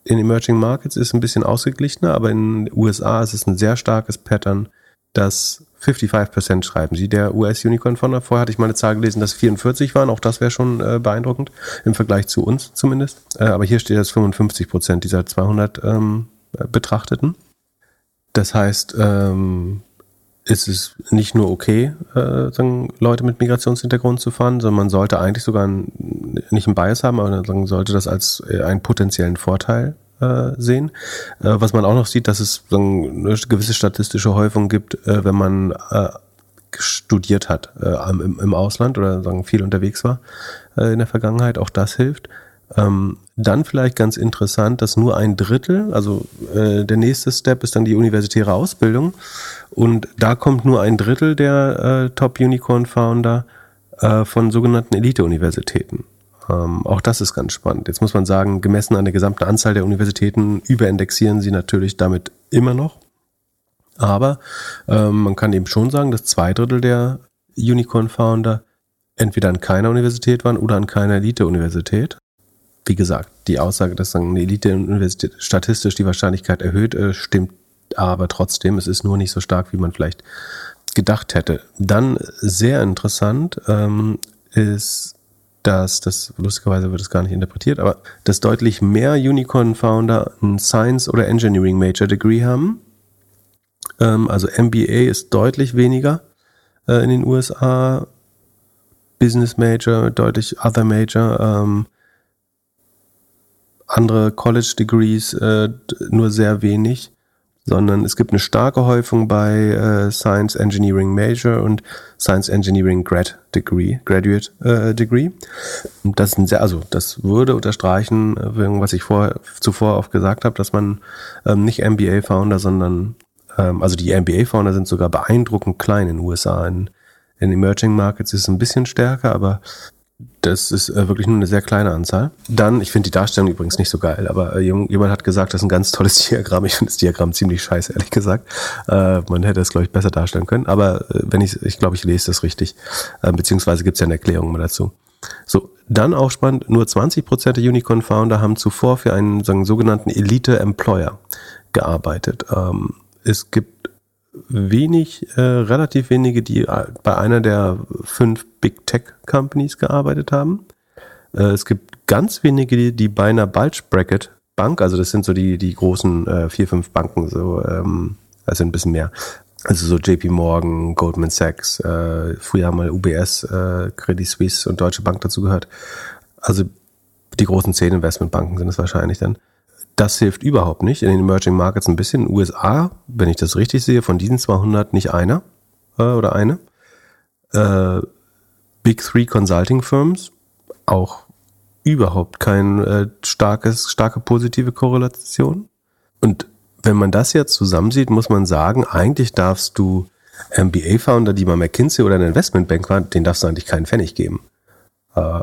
in Emerging Markets ist ein bisschen ausgeglichener, aber in den USA ist es ein sehr starkes Pattern, dass 55% schreiben sie. Der US-Unicorn von vorher hatte ich mal eine Zahl gelesen, dass 44 waren. Auch das wäre schon äh, beeindruckend im Vergleich zu uns zumindest. Äh, aber hier steht jetzt 55% dieser 200 ähm, Betrachteten. Das heißt, ähm, ist es nicht nur okay, äh, sagen, Leute mit Migrationshintergrund zu fahren, sondern man sollte eigentlich sogar ein, nicht einen Bias haben, aber sagen, sollte das als äh, einen potenziellen Vorteil äh, sehen. Äh, was man auch noch sieht, dass es sagen, eine gewisse statistische Häufung gibt, äh, wenn man äh, studiert hat äh, im, im Ausland oder sagen, viel unterwegs war äh, in der Vergangenheit. Auch das hilft. Ähm, dann vielleicht ganz interessant, dass nur ein Drittel, also äh, der nächste Step ist dann die universitäre Ausbildung und da kommt nur ein Drittel der äh, Top Unicorn Founder äh, von sogenannten Elite-Universitäten. Ähm, auch das ist ganz spannend. Jetzt muss man sagen, gemessen an der gesamten Anzahl der Universitäten überindexieren sie natürlich damit immer noch. Aber ähm, man kann eben schon sagen, dass zwei Drittel der Unicorn-Founder entweder an keiner Universität waren oder an keiner Elite-Universität wie gesagt, die Aussage, dass eine Elite-Universität statistisch die Wahrscheinlichkeit erhöht, äh, stimmt aber trotzdem. Es ist nur nicht so stark, wie man vielleicht gedacht hätte. Dann sehr interessant ähm, ist, dass das, lustigerweise wird es gar nicht interpretiert, aber dass deutlich mehr Unicorn-Founder ein Science- oder Engineering-Major-Degree haben. Ähm, also MBA ist deutlich weniger äh, in den USA. Business Major, deutlich Other Major. Ähm, andere College Degrees äh, nur sehr wenig, sondern es gibt eine starke Häufung bei äh, Science Engineering Major und Science Engineering Grad Degree, Graduate äh, Degree. Das ein sehr, also das würde unterstreichen, äh, was ich vor, zuvor oft gesagt habe, dass man ähm, nicht MBA Founder, sondern ähm, also die MBA Founder sind sogar beeindruckend klein in den USA. In, in Emerging Markets ist es ein bisschen stärker, aber das ist äh, wirklich nur eine sehr kleine Anzahl. Dann, ich finde die Darstellung übrigens nicht so geil, aber äh, jemand hat gesagt, das ist ein ganz tolles Diagramm. Ich finde das Diagramm ziemlich scheiße, ehrlich gesagt. Äh, man hätte es, glaube ich, besser darstellen können. Aber äh, wenn ich, ich glaube, ich lese das richtig. Äh, beziehungsweise gibt es ja eine Erklärung mal dazu. So, dann auch spannend, nur 20% der Unicorn-Founder haben zuvor für einen sagen, sogenannten Elite-Employer gearbeitet. Ähm, es gibt wenig, äh, relativ wenige, die äh, bei einer der fünf Big Tech Companies gearbeitet haben. Äh, es gibt ganz wenige, die, die bei einer Bulge Bracket Bank, also das sind so die, die großen äh, vier, fünf Banken, so, ähm, also ein bisschen mehr. Also so JP Morgan, Goldman Sachs, äh, früher mal UBS, äh, Credit Suisse und Deutsche Bank dazu gehört. Also die großen zehn Investmentbanken sind es wahrscheinlich dann. Das hilft überhaupt nicht. In den Emerging Markets ein bisschen. In den USA, wenn ich das richtig sehe, von diesen 200 nicht einer äh, oder eine. Äh, Big Three Consulting Firms, auch überhaupt kein äh, starkes, starke positive Korrelation. Und wenn man das jetzt zusammensieht, muss man sagen, eigentlich darfst du MBA-Founder, die bei McKinsey oder einer Investmentbank waren, den darfst du eigentlich keinen Pfennig geben. Äh,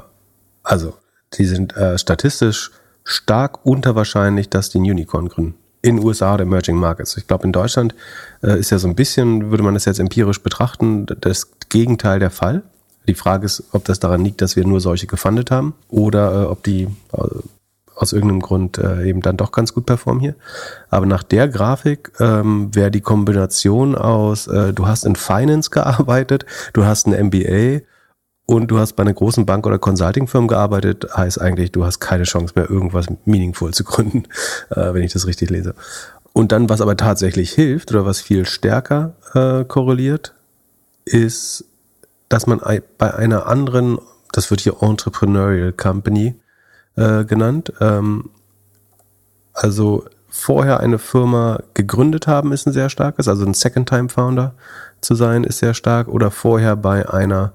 also, die sind äh, statistisch stark unterwahrscheinlich, dass die ein Unicorn gründen. In USA oder Emerging Markets. Ich glaube, in Deutschland äh, ist ja so ein bisschen, würde man das jetzt empirisch betrachten, das Gegenteil der Fall. Die Frage ist, ob das daran liegt, dass wir nur solche gefundet haben oder äh, ob die äh, aus irgendeinem Grund äh, eben dann doch ganz gut performen hier. Aber nach der Grafik ähm, wäre die Kombination aus, äh, du hast in Finance gearbeitet, du hast ein MBA und du hast bei einer großen Bank oder Consulting-Firma gearbeitet, heißt eigentlich, du hast keine Chance mehr, irgendwas meaningful zu gründen, äh, wenn ich das richtig lese. Und dann, was aber tatsächlich hilft oder was viel stärker äh, korreliert, ist, dass man bei einer anderen, das wird hier Entrepreneurial Company äh, genannt, ähm, also vorher eine Firma gegründet haben, ist ein sehr starkes, also ein Second-Time-Founder zu sein, ist sehr stark, oder vorher bei einer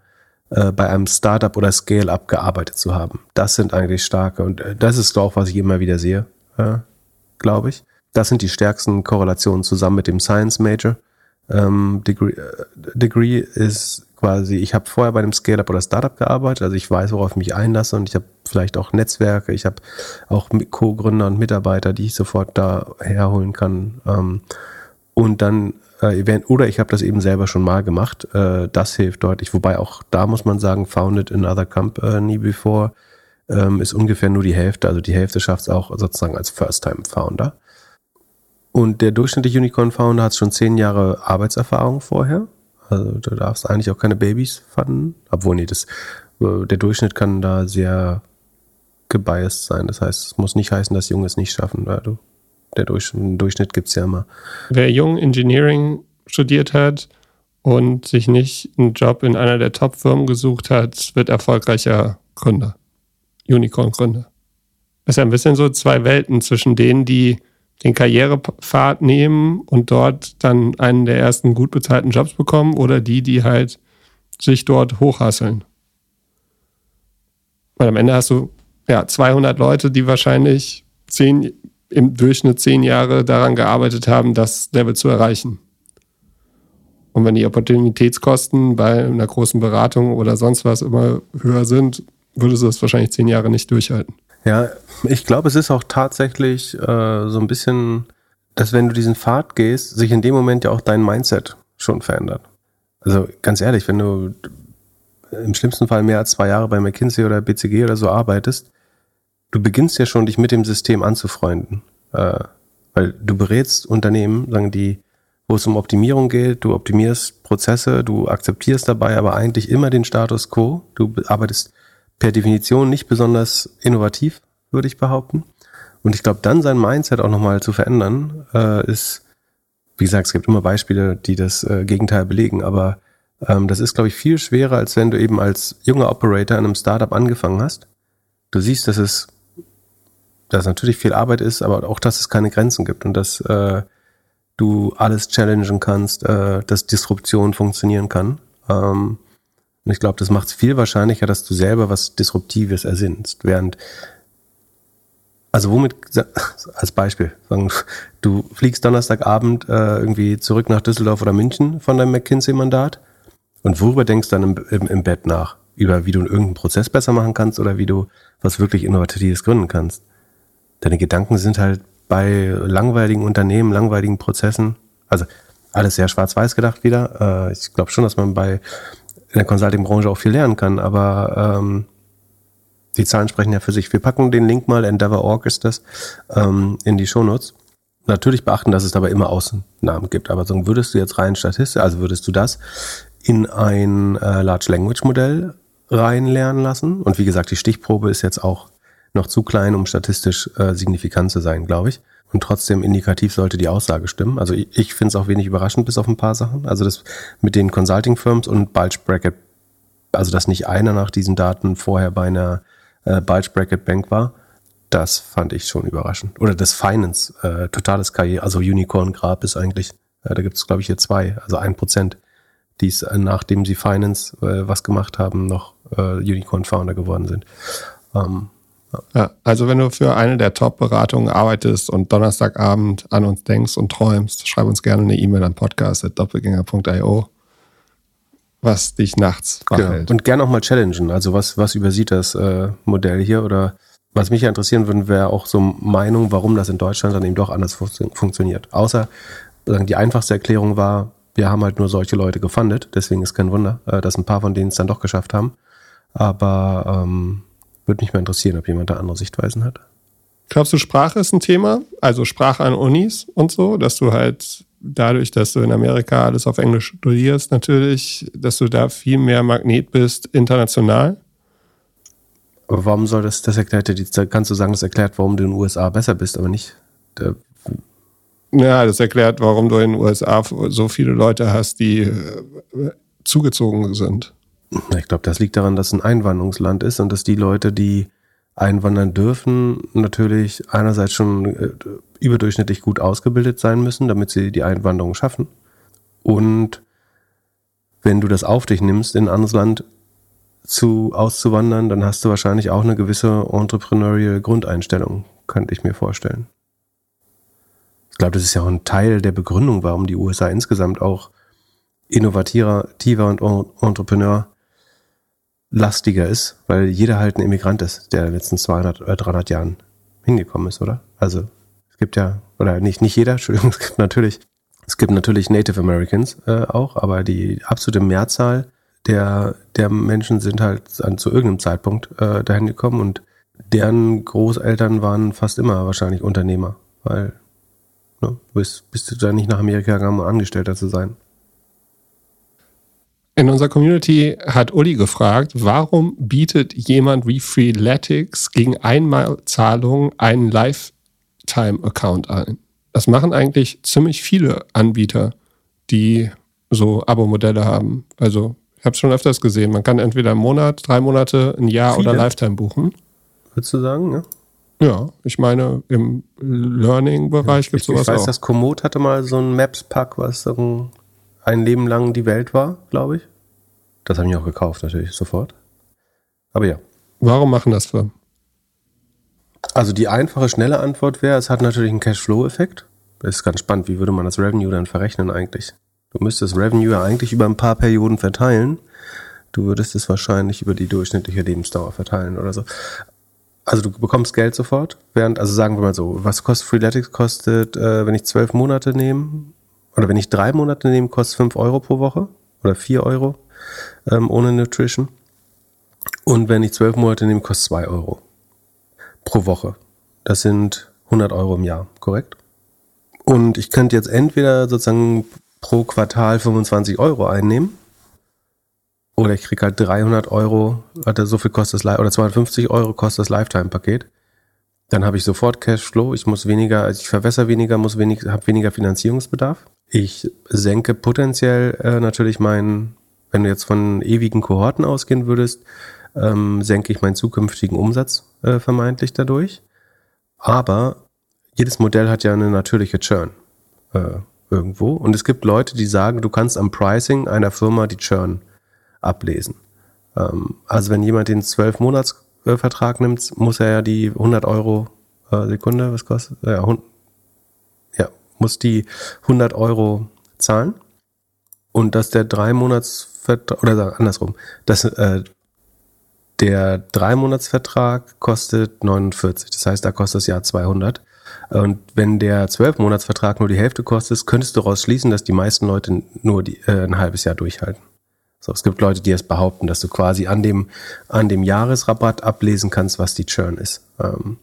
äh, bei einem Startup oder Scale-up gearbeitet zu haben. Das sind eigentlich starke und äh, das ist auch, was ich immer wieder sehe, äh, glaube ich. Das sind die stärksten Korrelationen zusammen mit dem Science Major. Ähm, Degree, äh, Degree ist quasi, ich habe vorher bei einem Scale-up oder Startup gearbeitet, also ich weiß, worauf ich mich einlasse und ich habe vielleicht auch Netzwerke, ich habe auch Co-Gründer und Mitarbeiter, die ich sofort da herholen kann. Ähm, und dann äh, Event oder ich habe das eben selber schon mal gemacht. Äh, das hilft deutlich. Wobei auch da muss man sagen, founded another company before ähm, ist ungefähr nur die Hälfte. Also die Hälfte schafft es auch sozusagen als First-Time-Founder. Und der durchschnittliche Unicorn-Founder hat schon zehn Jahre Arbeitserfahrung vorher. Also du darfst eigentlich auch keine Babys fanden. Obwohl, nee, das, äh, der Durchschnitt kann da sehr gebiased sein. Das heißt, es muss nicht heißen, dass Junge es nicht schaffen. Du der Durchschnitt, Durchschnitt gibt es ja immer. Wer jung Engineering studiert hat und sich nicht einen Job in einer der Top-Firmen gesucht hat, wird erfolgreicher Gründer. Unicorn-Gründer. Das ist ja ein bisschen so zwei Welten zwischen denen, die den Karrierepfad nehmen und dort dann einen der ersten gut bezahlten Jobs bekommen oder die, die halt sich dort hochhasseln. Weil am Ende hast du ja 200 Leute, die wahrscheinlich zehn, im Durchschnitt zehn Jahre daran gearbeitet haben, das Level zu erreichen. Und wenn die Opportunitätskosten bei einer großen Beratung oder sonst was immer höher sind, würdest du das wahrscheinlich zehn Jahre nicht durchhalten. Ja, ich glaube, es ist auch tatsächlich äh, so ein bisschen, dass wenn du diesen Pfad gehst, sich in dem Moment ja auch dein Mindset schon verändert. Also ganz ehrlich, wenn du im schlimmsten Fall mehr als zwei Jahre bei McKinsey oder BCG oder so arbeitest, du beginnst ja schon, dich mit dem System anzufreunden. Äh, weil du berätst Unternehmen, sagen die, wo es um Optimierung geht, du optimierst Prozesse, du akzeptierst dabei aber eigentlich immer den Status quo. Du arbeitest per Definition nicht besonders innovativ, würde ich behaupten. Und ich glaube, dann sein Mindset auch nochmal zu verändern, äh, ist, wie gesagt, es gibt immer Beispiele, die das äh, Gegenteil belegen, aber ähm, das ist, glaube ich, viel schwerer, als wenn du eben als junger Operator in einem Startup angefangen hast. Du siehst, dass es, dass natürlich viel Arbeit ist, aber auch, dass es keine Grenzen gibt und dass äh, du alles challengen kannst, äh, dass Disruption funktionieren kann. Ähm, und ich glaube, das macht es viel wahrscheinlicher, dass du selber was Disruptives ersinnst. Während, also womit, als Beispiel, sagen, du fliegst Donnerstagabend äh, irgendwie zurück nach Düsseldorf oder München von deinem McKinsey-Mandat und worüber denkst du dann im, im, im Bett nach? Über wie du irgendeinen Prozess besser machen kannst oder wie du was wirklich Innovatives gründen kannst. Deine Gedanken sind halt bei langweiligen Unternehmen, langweiligen Prozessen, also alles sehr schwarz-weiß gedacht wieder. Äh, ich glaube schon, dass man bei in der Consulting-Branche auch viel lernen kann, aber ähm, die Zahlen sprechen ja für sich. Wir packen den Link mal, Endeavor.org ist das, ähm, in die Shownotes. Natürlich beachten, dass es dabei immer Ausnahmen gibt, aber so würdest du jetzt rein statistisch, also würdest du das in ein äh, Large Language Modell reinlernen lassen. Und wie gesagt, die Stichprobe ist jetzt auch noch zu klein, um statistisch äh, signifikant zu sein, glaube ich. Und trotzdem indikativ sollte die Aussage stimmen. Also ich, ich finde es auch wenig überraschend, bis auf ein paar Sachen. Also das mit den Consulting Firms und Bulge Bracket, also dass nicht einer nach diesen Daten vorher bei einer äh, Bulge Bracket Bank war, das fand ich schon überraschend. Oder das Finance, äh, totales Karriere, also Unicorn Grab ist eigentlich, äh, da gibt es glaube ich hier zwei, also ein Prozent, die es, äh, nachdem sie Finance äh, was gemacht haben, noch äh, Unicorn Founder geworden sind. Ähm, ja, also wenn du für eine der Top-Beratungen arbeitest und Donnerstagabend an uns denkst und träumst, schreib uns gerne eine E-Mail an podcast.doppelgänger.io, was dich nachts wach genau. Und gerne auch mal challengen. Also was, was übersieht das äh, Modell hier oder was mich ja interessieren würde, wäre auch so Meinung, warum das in Deutschland dann eben doch anders fun funktioniert. Außer die einfachste Erklärung war, wir haben halt nur solche Leute gefundet, deswegen ist kein Wunder, äh, dass ein paar von denen es dann doch geschafft haben. Aber ähm, würde mich mal interessieren, ob jemand da andere Sichtweisen hat. Glaubst du, Sprache ist ein Thema? Also Sprache an Unis und so, dass du halt dadurch, dass du in Amerika alles auf Englisch studierst, natürlich, dass du da viel mehr Magnet bist international? Aber warum soll das, das erklärt, kannst du sagen, das erklärt, warum du in den USA besser bist, aber nicht. Ja, das erklärt, warum du in den USA so viele Leute hast, die äh, zugezogen sind. Ich glaube, das liegt daran, dass es ein Einwanderungsland ist und dass die Leute, die einwandern dürfen, natürlich einerseits schon äh, überdurchschnittlich gut ausgebildet sein müssen, damit sie die Einwanderung schaffen. Und wenn du das auf dich nimmst, in ein anderes Land zu auszuwandern, dann hast du wahrscheinlich auch eine gewisse entrepreneurial Grundeinstellung, könnte ich mir vorstellen. Ich glaube, das ist ja auch ein Teil der Begründung, warum die USA insgesamt auch innovativer und Entrepreneur lastiger ist, weil jeder halt ein Immigrant ist, der in den letzten 200 oder 300 Jahren hingekommen ist, oder? Also es gibt ja, oder nicht, nicht jeder, Entschuldigung, es gibt natürlich, es gibt natürlich Native Americans äh, auch, aber die absolute Mehrzahl der, der Menschen sind halt an, zu irgendeinem Zeitpunkt äh, dahin gekommen und deren Großeltern waren fast immer wahrscheinlich Unternehmer, weil ne, bist, bist du da nicht nach Amerika gegangen, um Angestellter zu sein. In unserer Community hat Uli gefragt, warum bietet jemand wie Freeletics gegen Einmalzahlung einen Lifetime-Account ein? Das machen eigentlich ziemlich viele Anbieter, die so Abo-Modelle haben. Also ich habe es schon öfters gesehen. Man kann entweder einen Monat, drei Monate, ein Jahr Viele. oder Lifetime buchen. Würdest du sagen, ja? Ja, ich meine, im Learning-Bereich ja, gibt es sowas. Ich weiß, auch. dass Komoot hatte mal so ein Maps-Pack, was ein, ein Leben lang die Welt war, glaube ich. Das habe ich auch gekauft, natürlich, sofort. Aber ja. Warum machen das Firmen? Also die einfache, schnelle Antwort wäre, es hat natürlich einen Cashflow-Effekt. Das ist ganz spannend. Wie würde man das Revenue dann verrechnen eigentlich? Du müsstest Revenue ja eigentlich über ein paar Perioden verteilen. Du würdest es wahrscheinlich über die durchschnittliche Lebensdauer verteilen oder so. Also du bekommst Geld sofort, während, also sagen wir mal so, was kostet Freeletics kostet, äh, wenn ich zwölf Monate nehme, oder wenn ich drei Monate nehme, kostet fünf Euro pro Woche oder vier Euro ähm, ohne Nutrition. Und wenn ich zwölf Monate nehme, kostet zwei Euro pro Woche. Das sind 100 Euro im Jahr, korrekt? Und ich könnte jetzt entweder sozusagen pro Quartal 25 Euro einnehmen oder ich kriege halt 300 Euro, so viel kostet das, oder 250 Euro kostet das Lifetime-Paket. Dann habe ich sofort Cashflow. Ich muss weniger, also ich verwässer weniger, muss weniger, habe weniger Finanzierungsbedarf. Ich senke potenziell äh, natürlich meinen, wenn du jetzt von ewigen Kohorten ausgehen würdest, ähm, senke ich meinen zukünftigen Umsatz äh, vermeintlich dadurch. Aber jedes Modell hat ja eine natürliche Churn äh, irgendwo. Und es gibt Leute, die sagen, du kannst am Pricing einer Firma die Churn ablesen. Ähm, also wenn jemand den 12-Monats-Vertrag nimmt, muss er ja die 100 Euro äh, Sekunde, was kostet? Ja, muss die 100 Euro zahlen. Und dass der drei Monats oder andersrum, dass äh, der Drei-Monats-Vertrag kostet 49. Das heißt, da kostet das Jahr 200. Und wenn der Zwölf-Monats-Vertrag nur die Hälfte kostet, könntest du daraus schließen, dass die meisten Leute nur die, äh, ein halbes Jahr durchhalten. So, es gibt Leute, die es behaupten, dass du quasi an dem, an dem Jahresrabatt ablesen kannst, was die Churn ist. Ähm,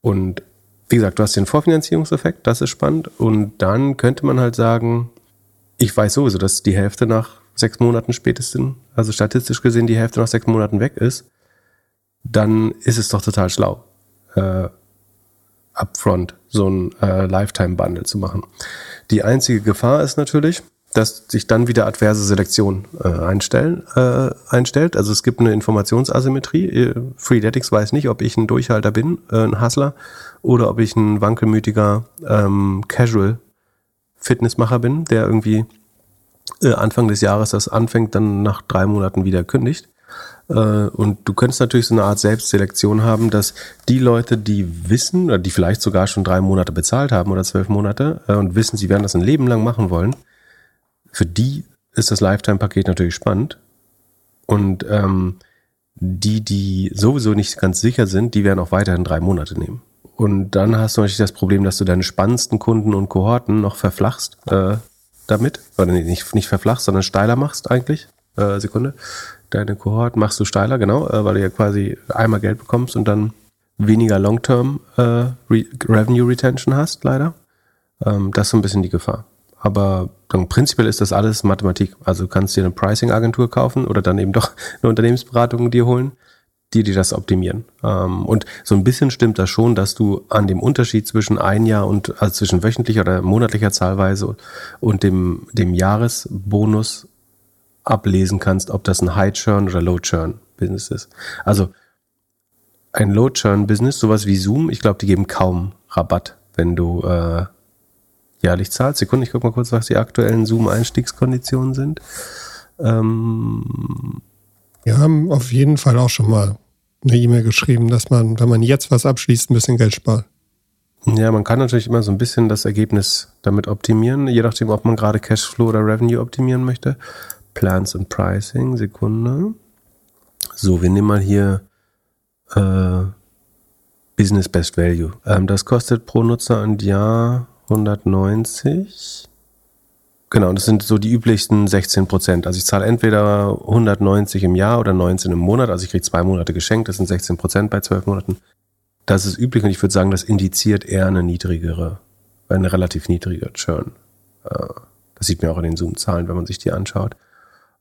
und wie gesagt, du hast den Vorfinanzierungseffekt, das ist spannend. Und dann könnte man halt sagen, ich weiß sowieso, dass die Hälfte nach sechs Monaten spätestens, also statistisch gesehen die Hälfte nach sechs Monaten weg ist, dann ist es doch total schlau, äh, upfront so ein äh, Lifetime-Bundle zu machen. Die einzige Gefahr ist natürlich, dass sich dann wieder adverse Selektion äh, einstellen, äh, einstellt. Also es gibt eine Informationsasymmetrie. Äh, Freeletics weiß nicht, ob ich ein Durchhalter bin, äh, ein Hustler, oder ob ich ein wankelmütiger ähm, Casual Fitnessmacher bin, der irgendwie äh, Anfang des Jahres das anfängt, dann nach drei Monaten wieder kündigt. Äh, und du könntest natürlich so eine Art Selbstselektion haben, dass die Leute, die wissen, oder die vielleicht sogar schon drei Monate bezahlt haben oder zwölf Monate äh, und wissen, sie werden das ein Leben lang machen wollen, für die ist das Lifetime-Paket natürlich spannend. Und ähm, die, die sowieso nicht ganz sicher sind, die werden auch weiterhin drei Monate nehmen. Und dann hast du natürlich das Problem, dass du deine spannendsten Kunden und Kohorten noch verflachst äh, damit. Oder nicht, nicht verflachst, sondern steiler machst eigentlich. Äh, Sekunde. Deine Kohorten machst du steiler, genau, äh, weil du ja quasi einmal Geld bekommst und dann weniger Long-Term äh, Re Revenue Retention hast, leider. Ähm, das ist so ein bisschen die Gefahr. Aber dann prinzipiell ist das alles Mathematik. Also du kannst dir eine Pricing-Agentur kaufen oder dann eben doch eine Unternehmensberatung dir holen, die dir das optimieren. Ähm, und so ein bisschen stimmt das schon, dass du an dem Unterschied zwischen ein Jahr und, also zwischen wöchentlicher oder monatlicher Zahlweise und dem, dem Jahresbonus ablesen kannst, ob das ein High-Churn oder Low-Churn-Business ist. Also ein Low-Churn-Business, sowas wie Zoom, ich glaube, die geben kaum Rabatt, wenn du äh, jährlich zahlt. Sekunde, ich gucke mal kurz, was die aktuellen Zoom-Einstiegskonditionen sind. Ähm, Wir haben auf jeden Fall auch schon mal eine E-Mail geschrieben, dass man, wenn man jetzt was abschließt, ein bisschen Geld spart. Ja, man kann natürlich immer so ein bisschen das Ergebnis damit optimieren, je nachdem, ob man gerade Cashflow oder Revenue optimieren möchte. Plans und Pricing, Sekunde. So, wir nehmen mal hier äh, Business Best Value. Ähm, das kostet pro Nutzer ein Jahr 190. Genau, das sind so die üblichsten 16 Prozent. Also ich zahle entweder 190 im Jahr oder 19 im Monat. Also ich kriege zwei Monate geschenkt, das sind 16 Prozent bei zwölf Monaten. Das ist üblich und ich würde sagen, das indiziert eher eine niedrigere, eine relativ niedrige Churn. Äh, das sieht man auch in den Zoom-Zahlen, wenn man sich die anschaut.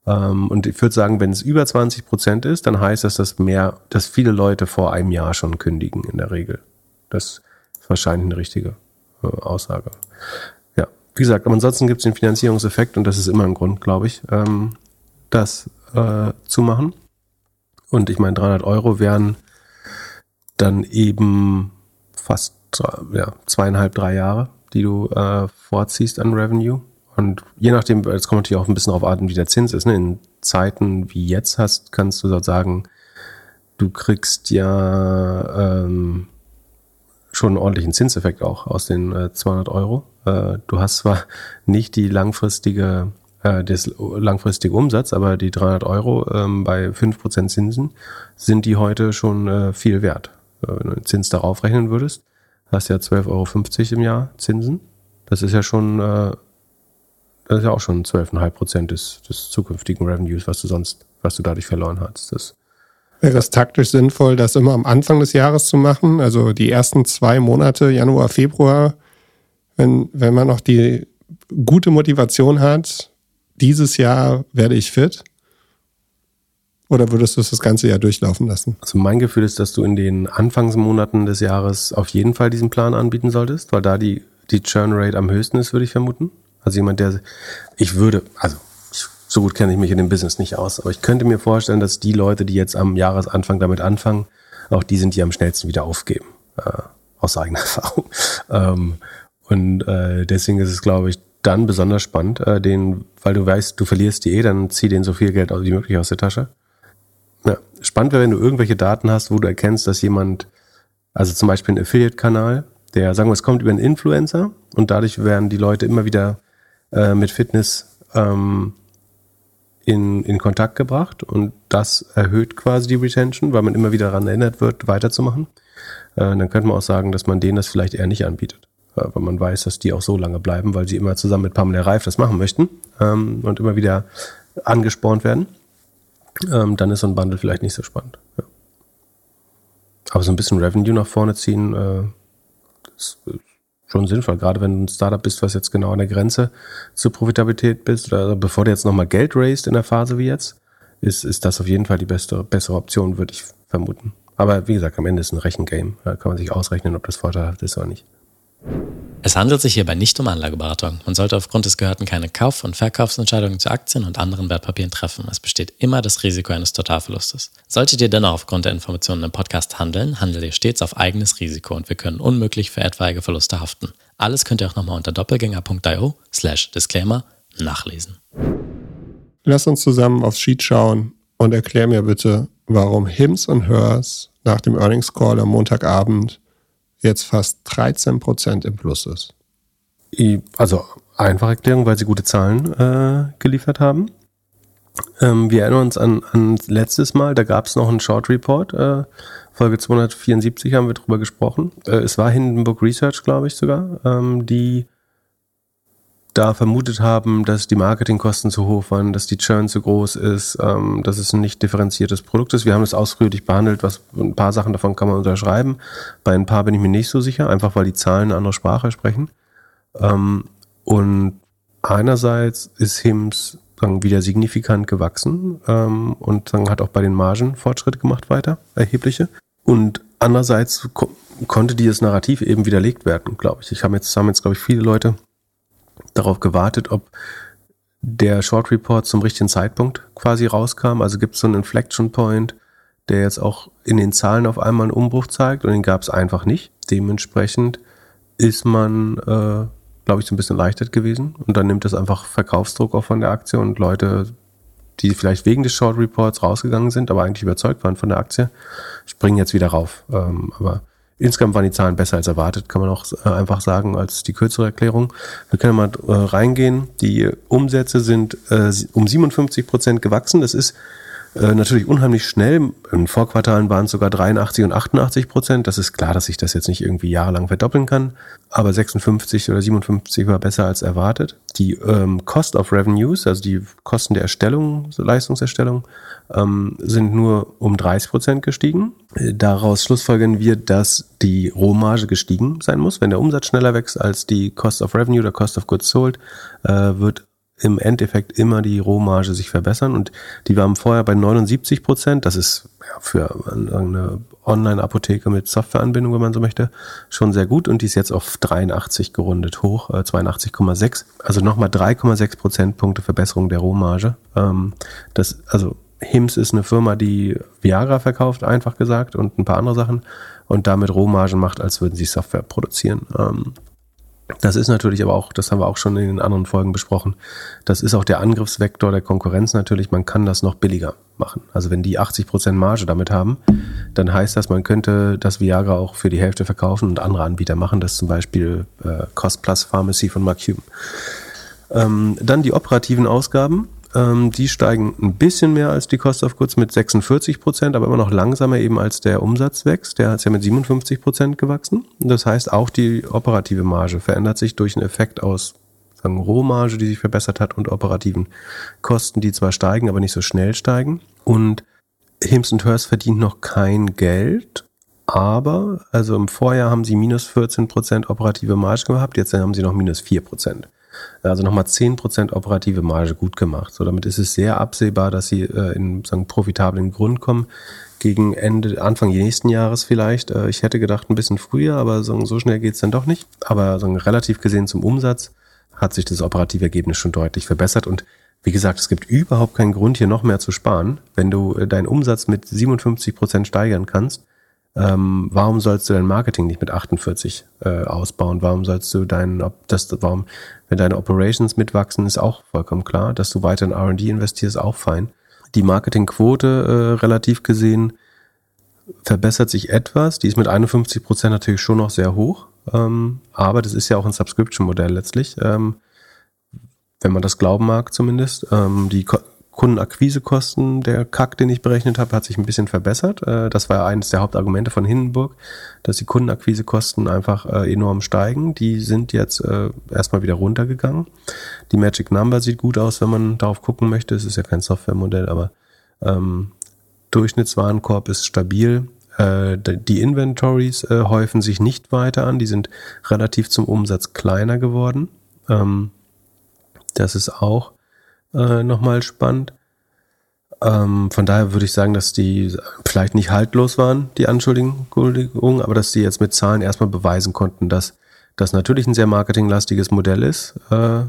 Ähm, und ich würde sagen, wenn es über 20 Prozent ist, dann heißt das, dass mehr, dass viele Leute vor einem Jahr schon kündigen in der Regel. Das ist wahrscheinlich eine richtige äh, Aussage. Wie gesagt, aber ansonsten gibt es den Finanzierungseffekt und das ist immer ein Grund, glaube ich, ähm, das äh, zu machen. Und ich meine, 300 Euro wären dann eben fast ja, zweieinhalb, drei Jahre, die du äh, vorziehst an Revenue. Und je nachdem, es kommt natürlich auch ein bisschen darauf an, wie der Zins ist. Ne? In Zeiten wie jetzt hast, kannst du sagen, du kriegst ja ähm, schon einen ordentlichen Zinseffekt auch aus den äh, 200 Euro. Äh, du hast zwar nicht die langfristige äh, des langfristige Umsatz, aber die 300 Euro ähm, bei 5% Zinsen sind die heute schon äh, viel wert. Äh, wenn du den Zins darauf rechnen würdest, hast du ja 12,50 Euro im Jahr Zinsen. Das ist ja schon, äh, das ist ja auch schon 12,5 Prozent des, des zukünftigen Revenues, was du sonst, was du dadurch verloren hast. Das Wäre es taktisch sinnvoll, das immer am Anfang des Jahres zu machen? Also die ersten zwei Monate, Januar, Februar, wenn, wenn man noch die gute Motivation hat, dieses Jahr werde ich fit? Oder würdest du es das ganze Jahr durchlaufen lassen? Also mein Gefühl ist, dass du in den Anfangsmonaten des Jahres auf jeden Fall diesen Plan anbieten solltest, weil da die, die Churn Rate am höchsten ist, würde ich vermuten. Also jemand, der, ich würde, also so gut kenne ich mich in dem Business nicht aus, aber ich könnte mir vorstellen, dass die Leute, die jetzt am Jahresanfang damit anfangen, auch die sind, die am schnellsten wieder aufgeben. Äh, aus eigener Erfahrung. Ähm, und äh, deswegen ist es, glaube ich, dann besonders spannend, äh, den, weil du weißt, du verlierst die eh, dann zieh denen so viel Geld wie möglich aus der Tasche. Ja, spannend wäre, wenn du irgendwelche Daten hast, wo du erkennst, dass jemand, also zum Beispiel ein Affiliate-Kanal, der, sagen wir, es kommt über einen Influencer und dadurch werden die Leute immer wieder äh, mit Fitness ähm, in, in Kontakt gebracht und das erhöht quasi die Retention, weil man immer wieder daran erinnert wird, weiterzumachen. Äh, dann könnte man auch sagen, dass man denen das vielleicht eher nicht anbietet. Äh, weil man weiß, dass die auch so lange bleiben, weil sie immer zusammen mit Pamela Reif das machen möchten ähm, und immer wieder angespornt werden. Ähm, dann ist so ein Bundle vielleicht nicht so spannend. Ja. Aber so ein bisschen Revenue nach vorne ziehen äh, ist schon sinnvoll, gerade wenn du ein Startup bist, was jetzt genau an der Grenze zur Profitabilität bist, oder bevor du jetzt nochmal Geld raised in der Phase wie jetzt, ist, ist das auf jeden Fall die beste, bessere Option, würde ich vermuten. Aber wie gesagt, am Ende ist ein Rechengame. Da kann man sich ausrechnen, ob das vorteilhaft ist oder nicht. Es handelt sich hierbei nicht um Anlageberatung. Man sollte aufgrund des Gehörten keine Kauf- und Verkaufsentscheidungen zu Aktien und anderen Wertpapieren treffen. Es besteht immer das Risiko eines Totalverlustes. Solltet ihr dennoch aufgrund der Informationen im Podcast handeln, handelt ihr stets auf eigenes Risiko und wir können unmöglich für etwaige Verluste haften. Alles könnt ihr auch nochmal unter doppelgänger.io slash Disclaimer nachlesen. Lass uns zusammen aufs Sheet schauen und erklär mir bitte, warum Hims und Hers nach dem Earnings Call am Montagabend jetzt fast 13 Prozent im Plus ist. Also einfache Erklärung, weil sie gute Zahlen äh, geliefert haben. Ähm, wir erinnern uns an, an letztes Mal, da gab es noch einen Short Report, äh, Folge 274 haben wir drüber gesprochen. Äh, es war Hindenburg Research, glaube ich sogar, ähm, die da vermutet haben, dass die Marketingkosten zu hoch waren, dass die Churn zu groß ist, ähm, dass es ein nicht differenziertes Produkt ist. Wir haben es ausführlich behandelt, was ein paar Sachen davon kann man unterschreiben. Bei ein paar bin ich mir nicht so sicher, einfach weil die Zahlen eine andere Sprache sprechen. Ähm, und einerseits ist HIMS wieder signifikant gewachsen ähm, und sagen, hat auch bei den Margen Fortschritte gemacht weiter, erhebliche. Und andererseits ko konnte dieses Narrativ eben widerlegt werden, glaube ich. Ich habe jetzt, haben jetzt, glaube ich, viele Leute darauf gewartet, ob der Short Report zum richtigen Zeitpunkt quasi rauskam. Also gibt es so einen Inflection Point, der jetzt auch in den Zahlen auf einmal einen Umbruch zeigt und den gab es einfach nicht. Dementsprechend ist man, äh, glaube ich, so ein bisschen erleichtert gewesen und dann nimmt es einfach Verkaufsdruck auch von der Aktie und Leute, die vielleicht wegen des Short Reports rausgegangen sind, aber eigentlich überzeugt waren von der Aktie, springen jetzt wieder rauf. Ähm, aber Insgesamt waren die Zahlen besser als erwartet, kann man auch äh, einfach sagen, als die kürzere Erklärung. Wir können mal äh, reingehen. Die Umsätze sind äh, um 57 Prozent gewachsen. Das ist äh, natürlich unheimlich schnell. In Vorquartalen waren es sogar 83 und 88 Prozent. Das ist klar, dass sich das jetzt nicht irgendwie jahrelang verdoppeln kann. Aber 56 oder 57 war besser als erwartet. Die ähm, Cost of Revenues, also die Kosten der Erstellung, Leistungserstellung, ähm, sind nur um 30 Prozent gestiegen. Daraus schlussfolgern wir, dass die Rohmarge gestiegen sein muss. Wenn der Umsatz schneller wächst als die Cost of Revenue oder Cost of Goods Sold, äh, wird im Endeffekt immer die Rohmarge sich verbessern und die waren vorher bei 79 Prozent. Das ist für eine Online-Apotheke mit Softwareanbindung, wenn man so möchte, schon sehr gut und die ist jetzt auf 83 gerundet hoch, äh, 82,6. Also nochmal 3,6 Prozentpunkte Verbesserung der Rohmarge. Ähm, das, also HIMS ist eine Firma, die Viagra verkauft, einfach gesagt, und ein paar andere Sachen und damit Rohmargen macht, als würden sie Software produzieren. Ähm, das ist natürlich aber auch, das haben wir auch schon in den anderen Folgen besprochen, das ist auch der Angriffsvektor der Konkurrenz natürlich, man kann das noch billiger machen. Also wenn die 80% Marge damit haben, dann heißt das, man könnte das Viagra auch für die Hälfte verkaufen und andere Anbieter machen das, zum Beispiel äh, Cost Plus Pharmacy von Mark Hume. Ähm, dann die operativen Ausgaben. Ähm, die steigen ein bisschen mehr als die Cost of Goods mit 46 Prozent, aber immer noch langsamer eben als der Umsatz wächst. Der ist ja mit 57 Prozent gewachsen. Das heißt, auch die operative Marge verändert sich durch einen Effekt aus sagen, Rohmarge, die sich verbessert hat, und operativen Kosten, die zwar steigen, aber nicht so schnell steigen. Und Hims Hers verdient noch kein Geld, aber also im Vorjahr haben sie minus 14 Prozent operative Marge gehabt, jetzt haben sie noch minus 4 Prozent. Also nochmal 10% operative Marge gut gemacht. So, damit ist es sehr absehbar, dass sie äh, in sagen, profitablen Grund kommen. Gegen Ende, Anfang nächsten Jahres vielleicht. Äh, ich hätte gedacht, ein bisschen früher, aber so, so schnell geht's dann doch nicht. Aber so, relativ gesehen zum Umsatz hat sich das operative Ergebnis schon deutlich verbessert. Und wie gesagt, es gibt überhaupt keinen Grund, hier noch mehr zu sparen. Wenn du äh, deinen Umsatz mit 57% steigern kannst, ähm, warum sollst du dein Marketing nicht mit 48 äh, ausbauen? Warum sollst du dein, das, warum, wenn deine Operations mitwachsen, ist auch vollkommen klar. Dass du weiter in R&D investierst, auch fein. Die Marketingquote äh, relativ gesehen verbessert sich etwas. Die ist mit 51 Prozent natürlich schon noch sehr hoch. Ähm, aber das ist ja auch ein Subscription-Modell letztlich. Ähm, wenn man das glauben mag zumindest. Ähm, die Kundenakquisekosten, der Kack, den ich berechnet habe, hat sich ein bisschen verbessert. Äh, das war ja eines der Hauptargumente von Hindenburg, dass die Kundenakquisekosten einfach äh, enorm steigen. Die sind jetzt äh, erstmal wieder runtergegangen. Die Magic Number sieht gut aus, wenn man darauf gucken möchte. Es ist ja kein Softwaremodell, aber ähm, Durchschnittswarenkorb ist stabil. die Inventories häufen sich nicht weiter an. Die sind relativ zum Umsatz kleiner geworden. Ähm, das ist auch äh, nochmal spannend. Ähm, von daher würde ich sagen, dass die vielleicht nicht haltlos waren, die Anschuldigungen, aber dass die jetzt mit Zahlen erstmal beweisen konnten, dass das natürlich ein sehr marketinglastiges Modell ist, äh,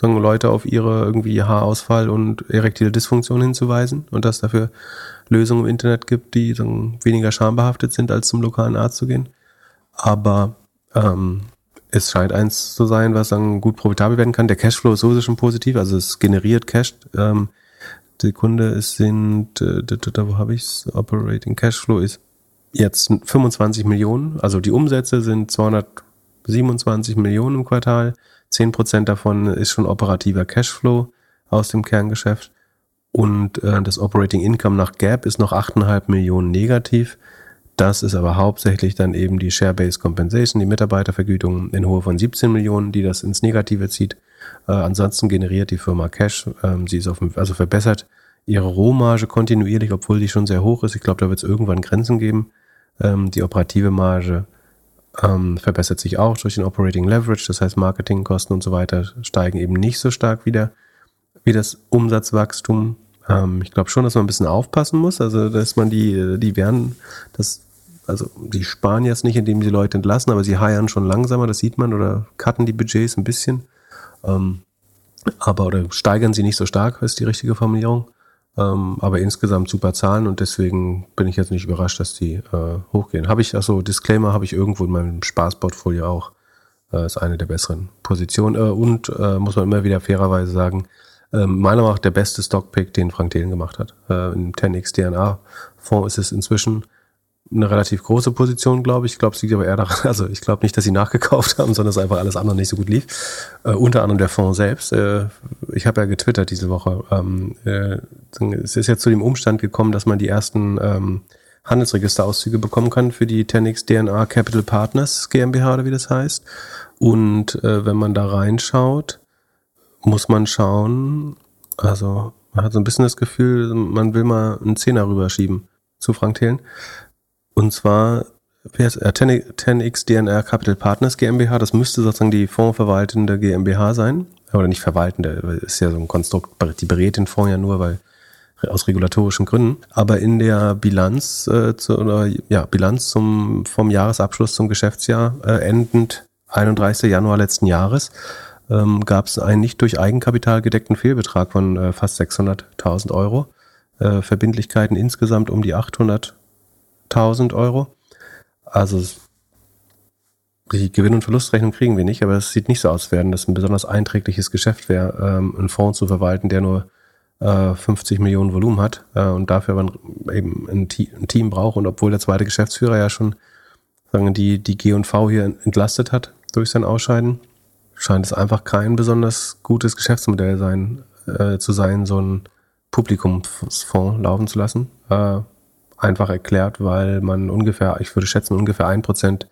sagen Leute auf ihre irgendwie Haarausfall und erektile Dysfunktion hinzuweisen und dass dafür Lösungen im Internet gibt, die weniger schambehaftet sind, als zum lokalen Arzt zu gehen. Aber ähm, es scheint eins zu sein, was dann gut profitabel werden kann. Der Cashflow ist sowieso schon positiv, also es generiert Cash. Ähm, Sekunde, es sind, äh, da, da, wo habe ich's? Operating Cashflow ist jetzt 25 Millionen. Also die Umsätze sind 227 Millionen im Quartal. 10 Prozent davon ist schon operativer Cashflow aus dem Kerngeschäft. Und äh, das Operating Income nach Gap ist noch 8,5 Millionen negativ. Das ist aber hauptsächlich dann eben die Share-Based Compensation, die Mitarbeitervergütung in Höhe von 17 Millionen, die das ins Negative zieht. Äh, ansonsten generiert die Firma Cash. Ähm, sie ist auf, also verbessert ihre Rohmarge kontinuierlich, obwohl die schon sehr hoch ist. Ich glaube, da wird es irgendwann Grenzen geben. Ähm, die operative Marge ähm, verbessert sich auch durch den Operating Leverage. Das heißt, Marketingkosten und so weiter steigen eben nicht so stark wieder wie das Umsatzwachstum. Ähm, ich glaube schon, dass man ein bisschen aufpassen muss. Also, dass man die, die werden, das, also, die sparen jetzt nicht, indem sie Leute entlassen, aber sie heiern schon langsamer, das sieht man, oder cutten die Budgets ein bisschen. Ähm, aber, oder steigern sie nicht so stark, ist die richtige Formulierung. Ähm, aber insgesamt super Zahlen und deswegen bin ich jetzt nicht überrascht, dass die äh, hochgehen. Habe ich, also Disclaimer habe ich irgendwo in meinem Spaßportfolio auch. Äh, ist eine der besseren Positionen. Äh, und äh, muss man immer wieder fairerweise sagen, ähm, meiner Meinung nach der beste Stockpick, den Frank Thelen gemacht hat. Äh, Im 10x DNA Fonds ist es inzwischen eine relativ große Position, glaube ich. Ich glaube, es liegt aber eher daran, also ich glaube nicht, dass sie nachgekauft haben, sondern dass einfach alles andere nicht so gut lief. Äh, unter anderem der Fonds selbst. Äh, ich habe ja getwittert diese Woche. Ähm, äh, es ist jetzt zu dem Umstand gekommen, dass man die ersten ähm, Handelsregisterauszüge bekommen kann für die 10x DNA Capital Partners GmbH oder wie das heißt. Und äh, wenn man da reinschaut, muss man schauen, also man hat so ein bisschen das Gefühl, man will mal einen Zehner rüberschieben zu Frank Thelen. Und zwar ist, äh, 10x DNR Capital Partners GmbH, das müsste sozusagen die fondsverwaltende GmbH sein. Oder nicht verwaltende, ist ja so ein Konstrukt, die berät den Fonds ja nur, weil aus regulatorischen Gründen. Aber in der Bilanz, äh, zu, oder, ja, Bilanz zum, vom Jahresabschluss zum Geschäftsjahr äh, endend 31. Januar letzten Jahres ähm, gab es einen nicht durch Eigenkapital gedeckten Fehlbetrag von äh, fast 600.000 Euro. Äh, Verbindlichkeiten insgesamt um die 800.000 Euro. Also die Gewinn- und Verlustrechnung kriegen wir nicht, aber es sieht nicht so aus, werden das ein besonders einträgliches Geschäft wäre, ähm, einen Fonds zu verwalten, der nur äh, 50 Millionen Volumen hat äh, und dafür aber eben ein, Team braucht. Und obwohl der zweite Geschäftsführer ja schon sagen die, die G&V hier entlastet hat durch sein Ausscheiden, scheint es einfach kein besonders gutes Geschäftsmodell sein, äh, zu sein, so ein Publikumsfonds laufen zu lassen. Äh, einfach erklärt, weil man ungefähr, ich würde schätzen, ungefähr ein Prozent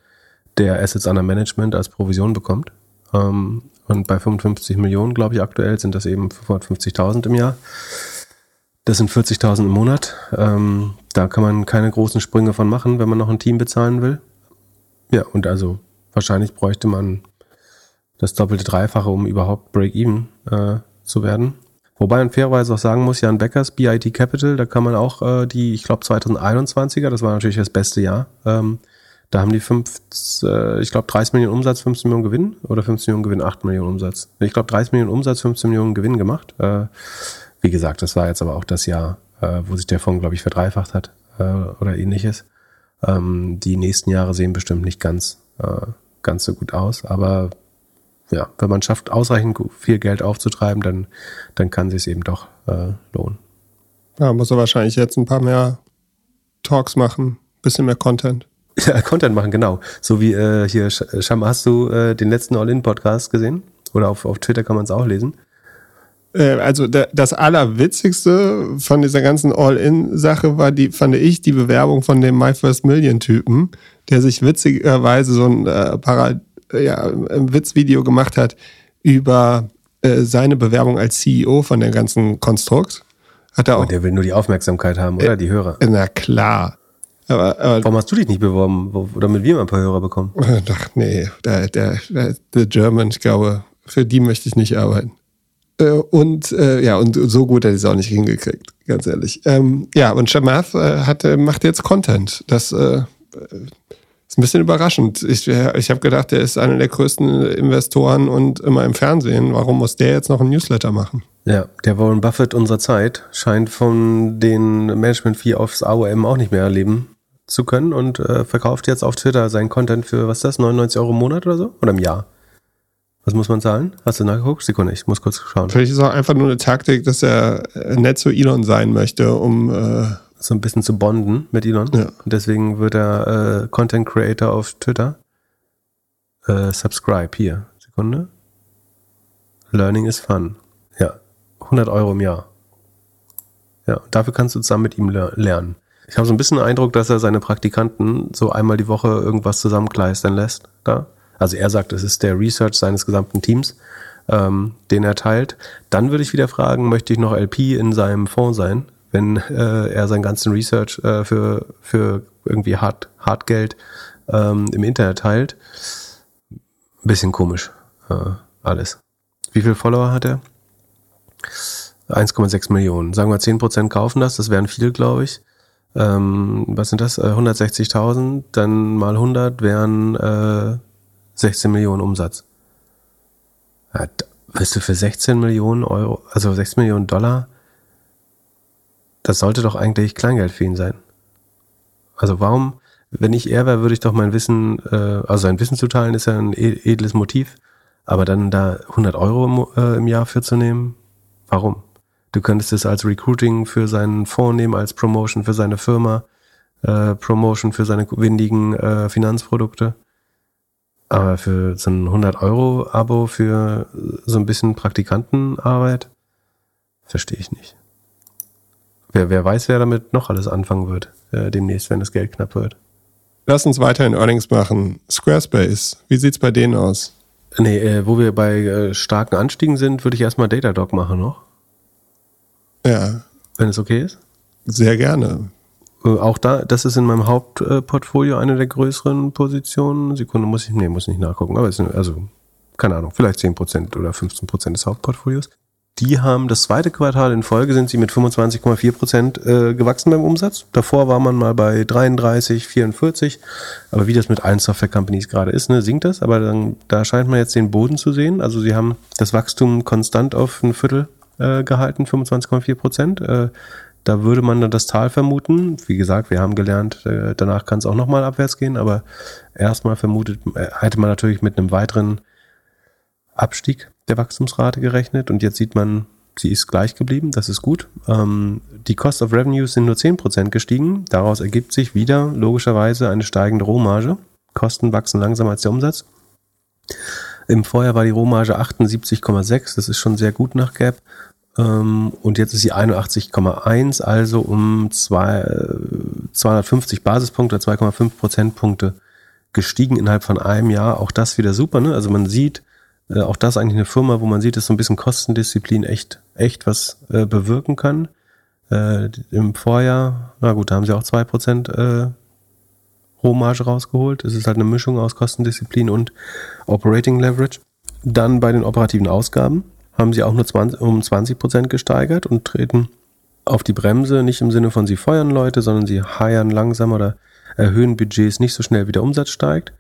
der Assets under Management als Provision bekommt. Ähm, und bei 55 Millionen, glaube ich, aktuell sind das eben 550.000 im Jahr. Das sind 40.000 im Monat. Ähm, da kann man keine großen Sprünge von machen, wenn man noch ein Team bezahlen will. Ja, und also wahrscheinlich bräuchte man das doppelte, dreifache, um überhaupt Break-Even äh, zu werden. Wobei man fairerweise auch sagen muss, Jan Beckers, BIT Capital, da kann man auch äh, die, ich glaube 2021er, das war natürlich das beste Jahr, ähm, da haben die fünf, äh, ich glaube 30 Millionen Umsatz, 15 Millionen Gewinn oder 15 Millionen Gewinn, 8 Millionen Umsatz. Ich glaube 30 Millionen Umsatz, 15 Millionen Gewinn gemacht. Äh, wie gesagt, das war jetzt aber auch das Jahr, äh, wo sich der Fonds, glaube ich, verdreifacht hat äh, oder ähnliches. Ähm, die nächsten Jahre sehen bestimmt nicht ganz, äh, ganz so gut aus, aber ja, wenn man schafft, ausreichend viel Geld aufzutreiben, dann, dann kann sich es eben doch äh, lohnen. Ja, muss er wahrscheinlich jetzt ein paar mehr Talks machen, bisschen mehr Content. Ja, Content machen, genau. So wie äh, hier, Sham, hast du äh, den letzten All-In-Podcast gesehen? Oder auf, auf Twitter kann man es auch lesen? Äh, also das Allerwitzigste von dieser ganzen All-In-Sache war die, fand ich, die Bewerbung von dem My First Million-Typen, der sich witzigerweise so ein äh, Parad ja, ein Witzvideo gemacht hat über äh, seine Bewerbung als CEO von der ganzen Konstrukt. Hat er auch. Und der will nur die Aufmerksamkeit haben, oder? Äh, die Hörer. Na klar. Aber, aber, Warum hast du dich nicht beworben? Damit wir mal ein paar Hörer bekommen? Ach nee, der, der, der, der German, ich glaube, für die möchte ich nicht arbeiten. Äh, und äh, ja, und so gut hat er es auch nicht hingekriegt, ganz ehrlich. Ähm, ja, und Shamath äh, hat, macht jetzt Content. Das äh, ist ein bisschen überraschend. Ich, ich habe gedacht, der ist einer der größten Investoren und immer im Fernsehen. Warum muss der jetzt noch ein Newsletter machen? Ja, der Warren Buffett unserer Zeit scheint von den Management-Fee aufs AOM auch nicht mehr erleben zu können und äh, verkauft jetzt auf Twitter seinen Content für, was ist das, 99 Euro im Monat oder so? Oder im Jahr? Was muss man zahlen? Hast du nachgeguckt? Sekunde, ich muss kurz schauen. Vielleicht ist es auch einfach nur eine Taktik, dass er äh, nett zu Elon sein möchte, um äh so ein bisschen zu bonden mit Elon. Ja. Und deswegen wird er äh, Content Creator auf Twitter. Äh, subscribe hier. Sekunde. Learning is fun. Ja. 100 Euro im Jahr. Ja, dafür kannst du zusammen mit ihm lernen. Ich habe so ein bisschen den Eindruck, dass er seine Praktikanten so einmal die Woche irgendwas zusammenkleistern lässt. Da. Also er sagt, es ist der Research seines gesamten Teams, ähm, den er teilt. Dann würde ich wieder fragen, möchte ich noch LP in seinem Fonds sein, wenn äh, er seinen ganzen Research äh, für, für irgendwie Hard, Hartgeld ähm, im Internet teilt? Bisschen komisch äh, alles. Wie viele Follower hat er? 1,6 Millionen. Sagen wir 10% kaufen das, das wären viele, glaube ich ähm, was sind das, äh, 160.000, dann mal 100 wären äh, 16 Millionen Umsatz. Ja, weißt du, für 16 Millionen Euro, also 6 Millionen Dollar, das sollte doch eigentlich Kleingeld für ihn sein. Also warum, wenn ich er wäre, würde ich doch mein Wissen, äh, also sein Wissen zu teilen, ist ja ein e-, edles Motiv, aber dann da 100 Euro im, äh, im Jahr für zu nehmen, warum? Du könntest es als Recruiting für seinen Fonds nehmen, als Promotion für seine Firma, äh, Promotion für seine windigen äh, Finanzprodukte. Aber für so ein 100-Euro-Abo für so ein bisschen Praktikantenarbeit, verstehe ich nicht. Wer, wer weiß, wer damit noch alles anfangen wird, äh, demnächst, wenn das Geld knapp wird. Lass uns weiterhin Earnings machen. Squarespace, wie sieht's bei denen aus? Nee, äh, wo wir bei äh, starken Anstiegen sind, würde ich erstmal Datadog machen noch. Ja. Wenn es okay ist? Sehr gerne. Äh, auch da, das ist in meinem Hauptportfolio eine der größeren Positionen. Sekunde, muss ich, nee, muss nicht nachgucken, aber es sind, also, keine Ahnung, vielleicht 10% oder 15% des Hauptportfolios. Die haben das zweite Quartal in Folge sind sie mit 25,4 Prozent äh, gewachsen beim Umsatz. Davor war man mal bei 33, 44. Aber wie das mit allen Software Companies gerade ist, ne, sinkt das. Aber dann, da scheint man jetzt den Boden zu sehen. Also sie haben das Wachstum konstant auf ein Viertel äh, gehalten, 25,4 Prozent. Äh, da würde man dann das Tal vermuten. Wie gesagt, wir haben gelernt, äh, danach kann es auch nochmal abwärts gehen. Aber erstmal vermutet, äh, hätte man natürlich mit einem weiteren Abstieg der Wachstumsrate gerechnet und jetzt sieht man, sie ist gleich geblieben, das ist gut. Ähm, die Cost of Revenues sind nur 10% gestiegen, daraus ergibt sich wieder logischerweise eine steigende Rohmarge. Kosten wachsen langsamer als der Umsatz. Im Vorjahr war die Rohmarge 78,6, das ist schon sehr gut nach Gap. Ähm, und jetzt ist sie 81,1, also um zwei, 250 Basispunkte, 2,5 Prozentpunkte gestiegen innerhalb von einem Jahr. Auch das wieder super. Ne? Also man sieht, äh, auch das eigentlich eine Firma, wo man sieht, dass so ein bisschen Kostendisziplin echt, echt was äh, bewirken kann. Äh, Im Vorjahr, na gut, da haben sie auch zwei Prozent äh, Rohmarge rausgeholt. Es ist halt eine Mischung aus Kostendisziplin und Operating Leverage. Dann bei den operativen Ausgaben haben sie auch nur 20, um 20 Prozent gesteigert und treten auf die Bremse, nicht im Sinne von sie feuern Leute, sondern sie heiern langsam oder erhöhen Budgets nicht so schnell wie der Umsatz steigt.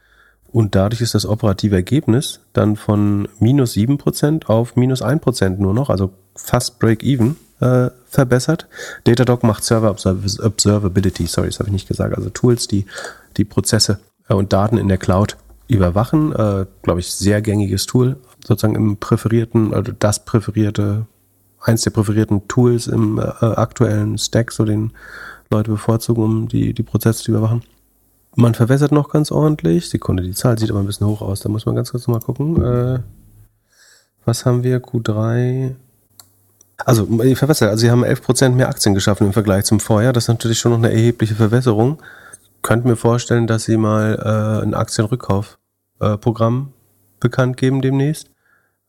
Und dadurch ist das operative Ergebnis dann von minus sieben Prozent auf minus ein Prozent nur noch, also fast Break-Even äh, verbessert. Datadog macht Server Observability, sorry, das habe ich nicht gesagt, also Tools, die die Prozesse äh, und Daten in der Cloud überwachen. Äh, Glaube ich, sehr gängiges Tool, sozusagen im präferierten, also das präferierte, eins der präferierten Tools im äh, aktuellen Stack, so den Leute bevorzugen, um die, die Prozesse zu überwachen. Man verwässert noch ganz ordentlich. Sekunde, die Zahl sieht aber ein bisschen hoch aus. Da muss man ganz kurz mal gucken. Äh, was haben wir? Q3. Also, verwässert. Also, sie haben 11% mehr Aktien geschaffen im Vergleich zum Vorjahr. Das ist natürlich schon noch eine erhebliche Verwässerung. Könnten mir vorstellen, dass sie mal äh, ein Aktienrückkaufprogramm äh, bekannt geben demnächst.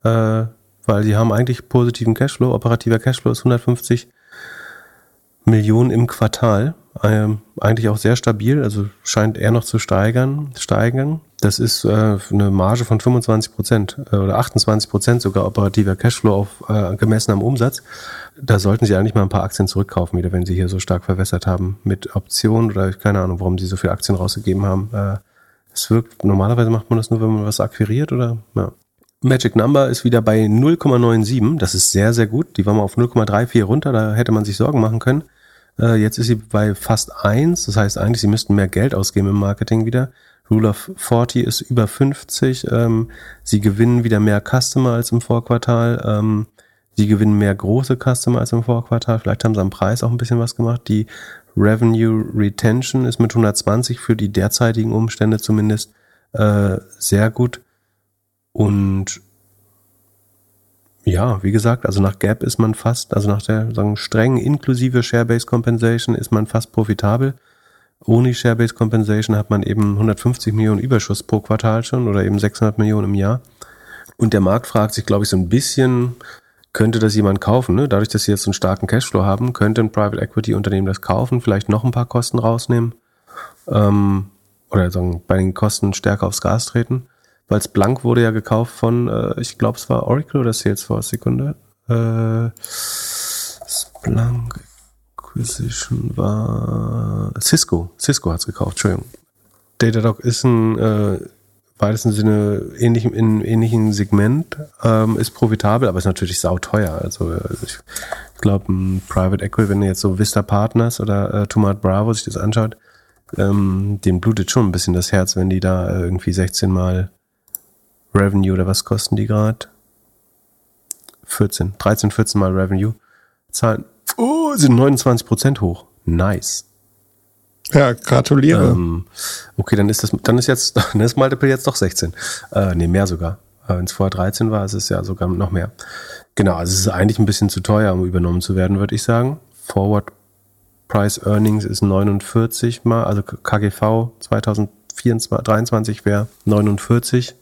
Äh, weil sie haben eigentlich positiven Cashflow. Operativer Cashflow ist 150 Millionen im Quartal ähm, eigentlich auch sehr stabil, also scheint eher noch zu steigern. steigern. Das ist äh, eine Marge von 25 Prozent äh, oder 28 Prozent sogar operativer Cashflow auf, äh, gemessen am Umsatz. Da sollten Sie eigentlich mal ein paar Aktien zurückkaufen, wieder, wenn Sie hier so stark verwässert haben mit Optionen oder keine Ahnung, warum Sie so viele Aktien rausgegeben haben. Äh, es wirkt, normalerweise macht man das nur, wenn man was akquiriert oder, ja. Magic Number ist wieder bei 0,97. Das ist sehr, sehr gut. Die war mal auf 0,34 runter. Da hätte man sich Sorgen machen können. Äh, jetzt ist sie bei fast eins. Das heißt eigentlich, sie müssten mehr Geld ausgeben im Marketing wieder. Rule of 40 ist über 50. Ähm, sie gewinnen wieder mehr Customer als im Vorquartal. Ähm, sie gewinnen mehr große Customer als im Vorquartal. Vielleicht haben sie am Preis auch ein bisschen was gemacht. Die Revenue Retention ist mit 120 für die derzeitigen Umstände zumindest äh, sehr gut. Und ja, wie gesagt, also nach Gap ist man fast, also nach der sagen, strengen inklusive Share-Based Compensation ist man fast profitabel. Ohne Share-Based Compensation hat man eben 150 Millionen Überschuss pro Quartal schon oder eben 600 Millionen im Jahr. Und der Markt fragt sich, glaube ich, so ein bisschen, könnte das jemand kaufen? Ne? Dadurch, dass sie jetzt so einen starken Cashflow haben, könnte ein Private Equity Unternehmen das kaufen, vielleicht noch ein paar Kosten rausnehmen ähm, oder sagen, bei den Kosten stärker aufs Gas treten weil Splunk wurde ja gekauft von, äh, ich glaube, es war Oracle oder Salesforce, Sekunde. Äh, Splunk Acquisition war Cisco. Cisco hat's gekauft, Entschuldigung. Datadog ist ein äh, weitesten Sinne ähnlichem, in ähnlichen Segment, ähm, ist profitabel, aber ist natürlich sauteuer. Also, also ich glaube, ein Private Equity, wenn ihr jetzt so Vista Partners oder äh, Tomat Bravo sich das anschaut, ähm, dem blutet schon ein bisschen das Herz, wenn die da irgendwie 16 Mal Revenue oder was kosten die gerade? 14, 13, 14 mal Revenue. Zahlen, oh, sind 29 Prozent hoch. Nice. Ja, gratuliere. Ähm, okay, dann ist das, dann ist jetzt, dann ist Multiple jetzt doch 16. Äh, nee, mehr sogar. Äh, Wenn es vorher 13 war, ist es ja sogar noch mehr. Genau, also es ist eigentlich ein bisschen zu teuer, um übernommen zu werden, würde ich sagen. Forward Price Earnings ist 49 mal, also KGV 2023 wäre 49.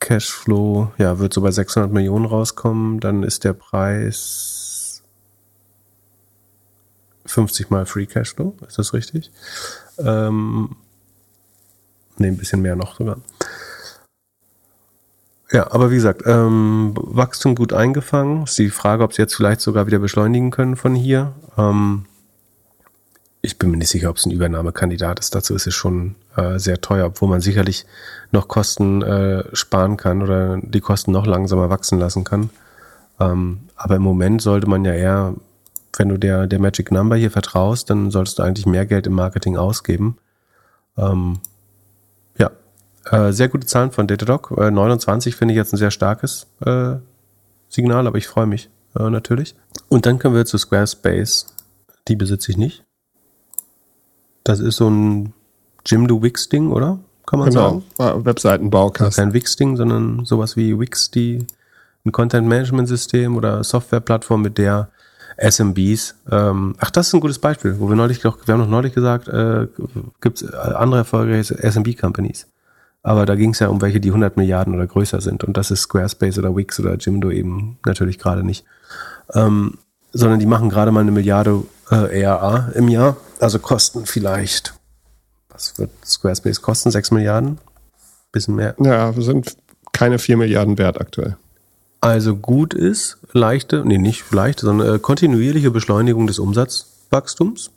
Cashflow, ja, wird so bei 600 Millionen rauskommen, dann ist der Preis 50 mal Free Cashflow, ist das richtig? Ähm, ne, ein bisschen mehr noch sogar. Ja, aber wie gesagt, ähm, Wachstum gut eingefangen. Ist die Frage, ob sie jetzt vielleicht sogar wieder beschleunigen können von hier. Ähm, ich bin mir nicht sicher, ob es ein Übernahmekandidat ist. Dazu ist es schon äh, sehr teuer, obwohl man sicherlich noch Kosten äh, sparen kann oder die Kosten noch langsamer wachsen lassen kann. Ähm, aber im Moment sollte man ja eher, wenn du der, der Magic Number hier vertraust, dann solltest du eigentlich mehr Geld im Marketing ausgeben. Ähm, ja, äh, sehr gute Zahlen von Datadog. Äh, 29 finde ich jetzt ein sehr starkes äh, Signal, aber ich freue mich äh, natürlich. Und dann kommen wir zu Squarespace. Die besitze ich nicht. Das ist so ein Jimdo Wix-Ding, oder? Kann man genau. sagen? Webseitenbaukasten. Kein Wix-Ding, sondern sowas wie Wix, die ein Content-Management-System oder Software-Plattform, mit der SMBs, ähm, ach, das ist ein gutes Beispiel, wo wir neulich wir haben noch neulich gesagt, äh, gibt es andere erfolgreiche SMB-Companies. Aber da ging es ja um welche, die 100 Milliarden oder größer sind. Und das ist Squarespace oder Wix oder Jimdo eben natürlich gerade nicht. Ähm, sondern die machen gerade mal eine Milliarde äh, ERA im Jahr. Also kosten vielleicht, was wird Squarespace kosten? 6 Milliarden? Bisschen mehr. Ja, wir sind keine 4 Milliarden wert aktuell. Also gut ist leichte, nee, nicht leichte, sondern äh, kontinuierliche Beschleunigung des Umsatzwachstums.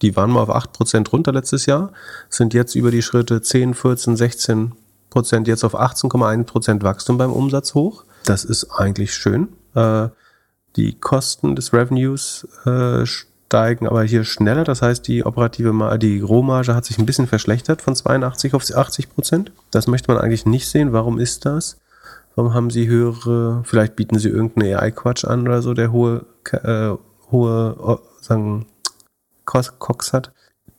Die waren mal auf 8% runter letztes Jahr, sind jetzt über die Schritte 10, 14, 16 Prozent, jetzt auf 18,1% Wachstum beim Umsatz hoch. Das ist eigentlich schön. Äh, die Kosten des Revenues äh, steigen aber hier schneller. Das heißt, die operative, Ma die Rohmarge hat sich ein bisschen verschlechtert von 82 auf 80 Prozent. Das möchte man eigentlich nicht sehen. Warum ist das? Warum haben sie höhere, vielleicht bieten sie irgendeinen AI-Quatsch an oder so, der hohe, äh, hohe, sagen, Cox hat.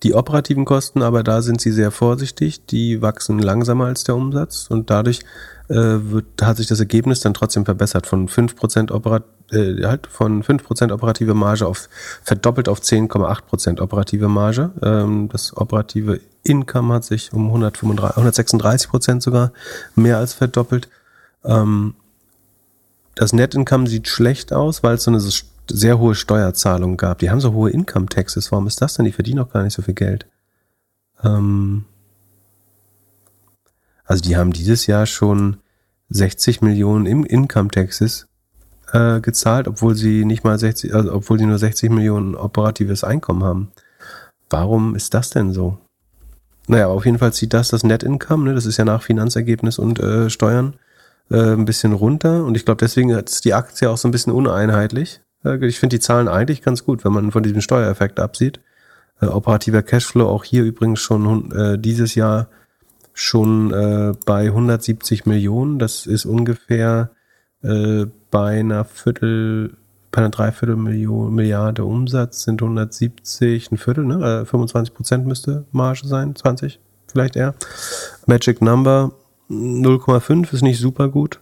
Die operativen Kosten, aber da sind sie sehr vorsichtig, die wachsen langsamer als der Umsatz und dadurch äh, wird, hat sich das Ergebnis dann trotzdem verbessert von 5% Operat äh, halt von 5% operative Marge auf verdoppelt auf 10,8% operative Marge. Ähm, das operative Income hat sich um 135, 136% sogar mehr als verdoppelt. Ähm, das Net Income sieht schlecht aus, weil es so eine sehr hohe Steuerzahlung gab. Die haben so hohe Income Taxes. Warum ist das denn? Die verdienen auch gar nicht so viel Geld. Ähm, also die haben dieses Jahr schon 60 Millionen im Income Taxes äh, gezahlt, obwohl sie nicht mal 60, also obwohl sie nur 60 Millionen operatives Einkommen haben. Warum ist das denn so? Naja, auf jeden Fall zieht das das Net Income, ne? das ist ja nach Finanzergebnis und äh, Steuern, äh, ein bisschen runter und ich glaube, deswegen ist die Aktie auch so ein bisschen uneinheitlich. Äh, ich finde die Zahlen eigentlich ganz gut, wenn man von diesem Steuereffekt absieht. Äh, operativer Cashflow auch hier übrigens schon äh, dieses Jahr schon äh, bei 170 Millionen. Das ist ungefähr äh, bei einer Viertel, bei einer Dreiviertel Million, Milliarde Umsatz sind 170, ein Viertel, ne? Äh, 25 Prozent müsste Marge sein, 20 vielleicht eher. Magic Number 0,5 ist nicht super gut.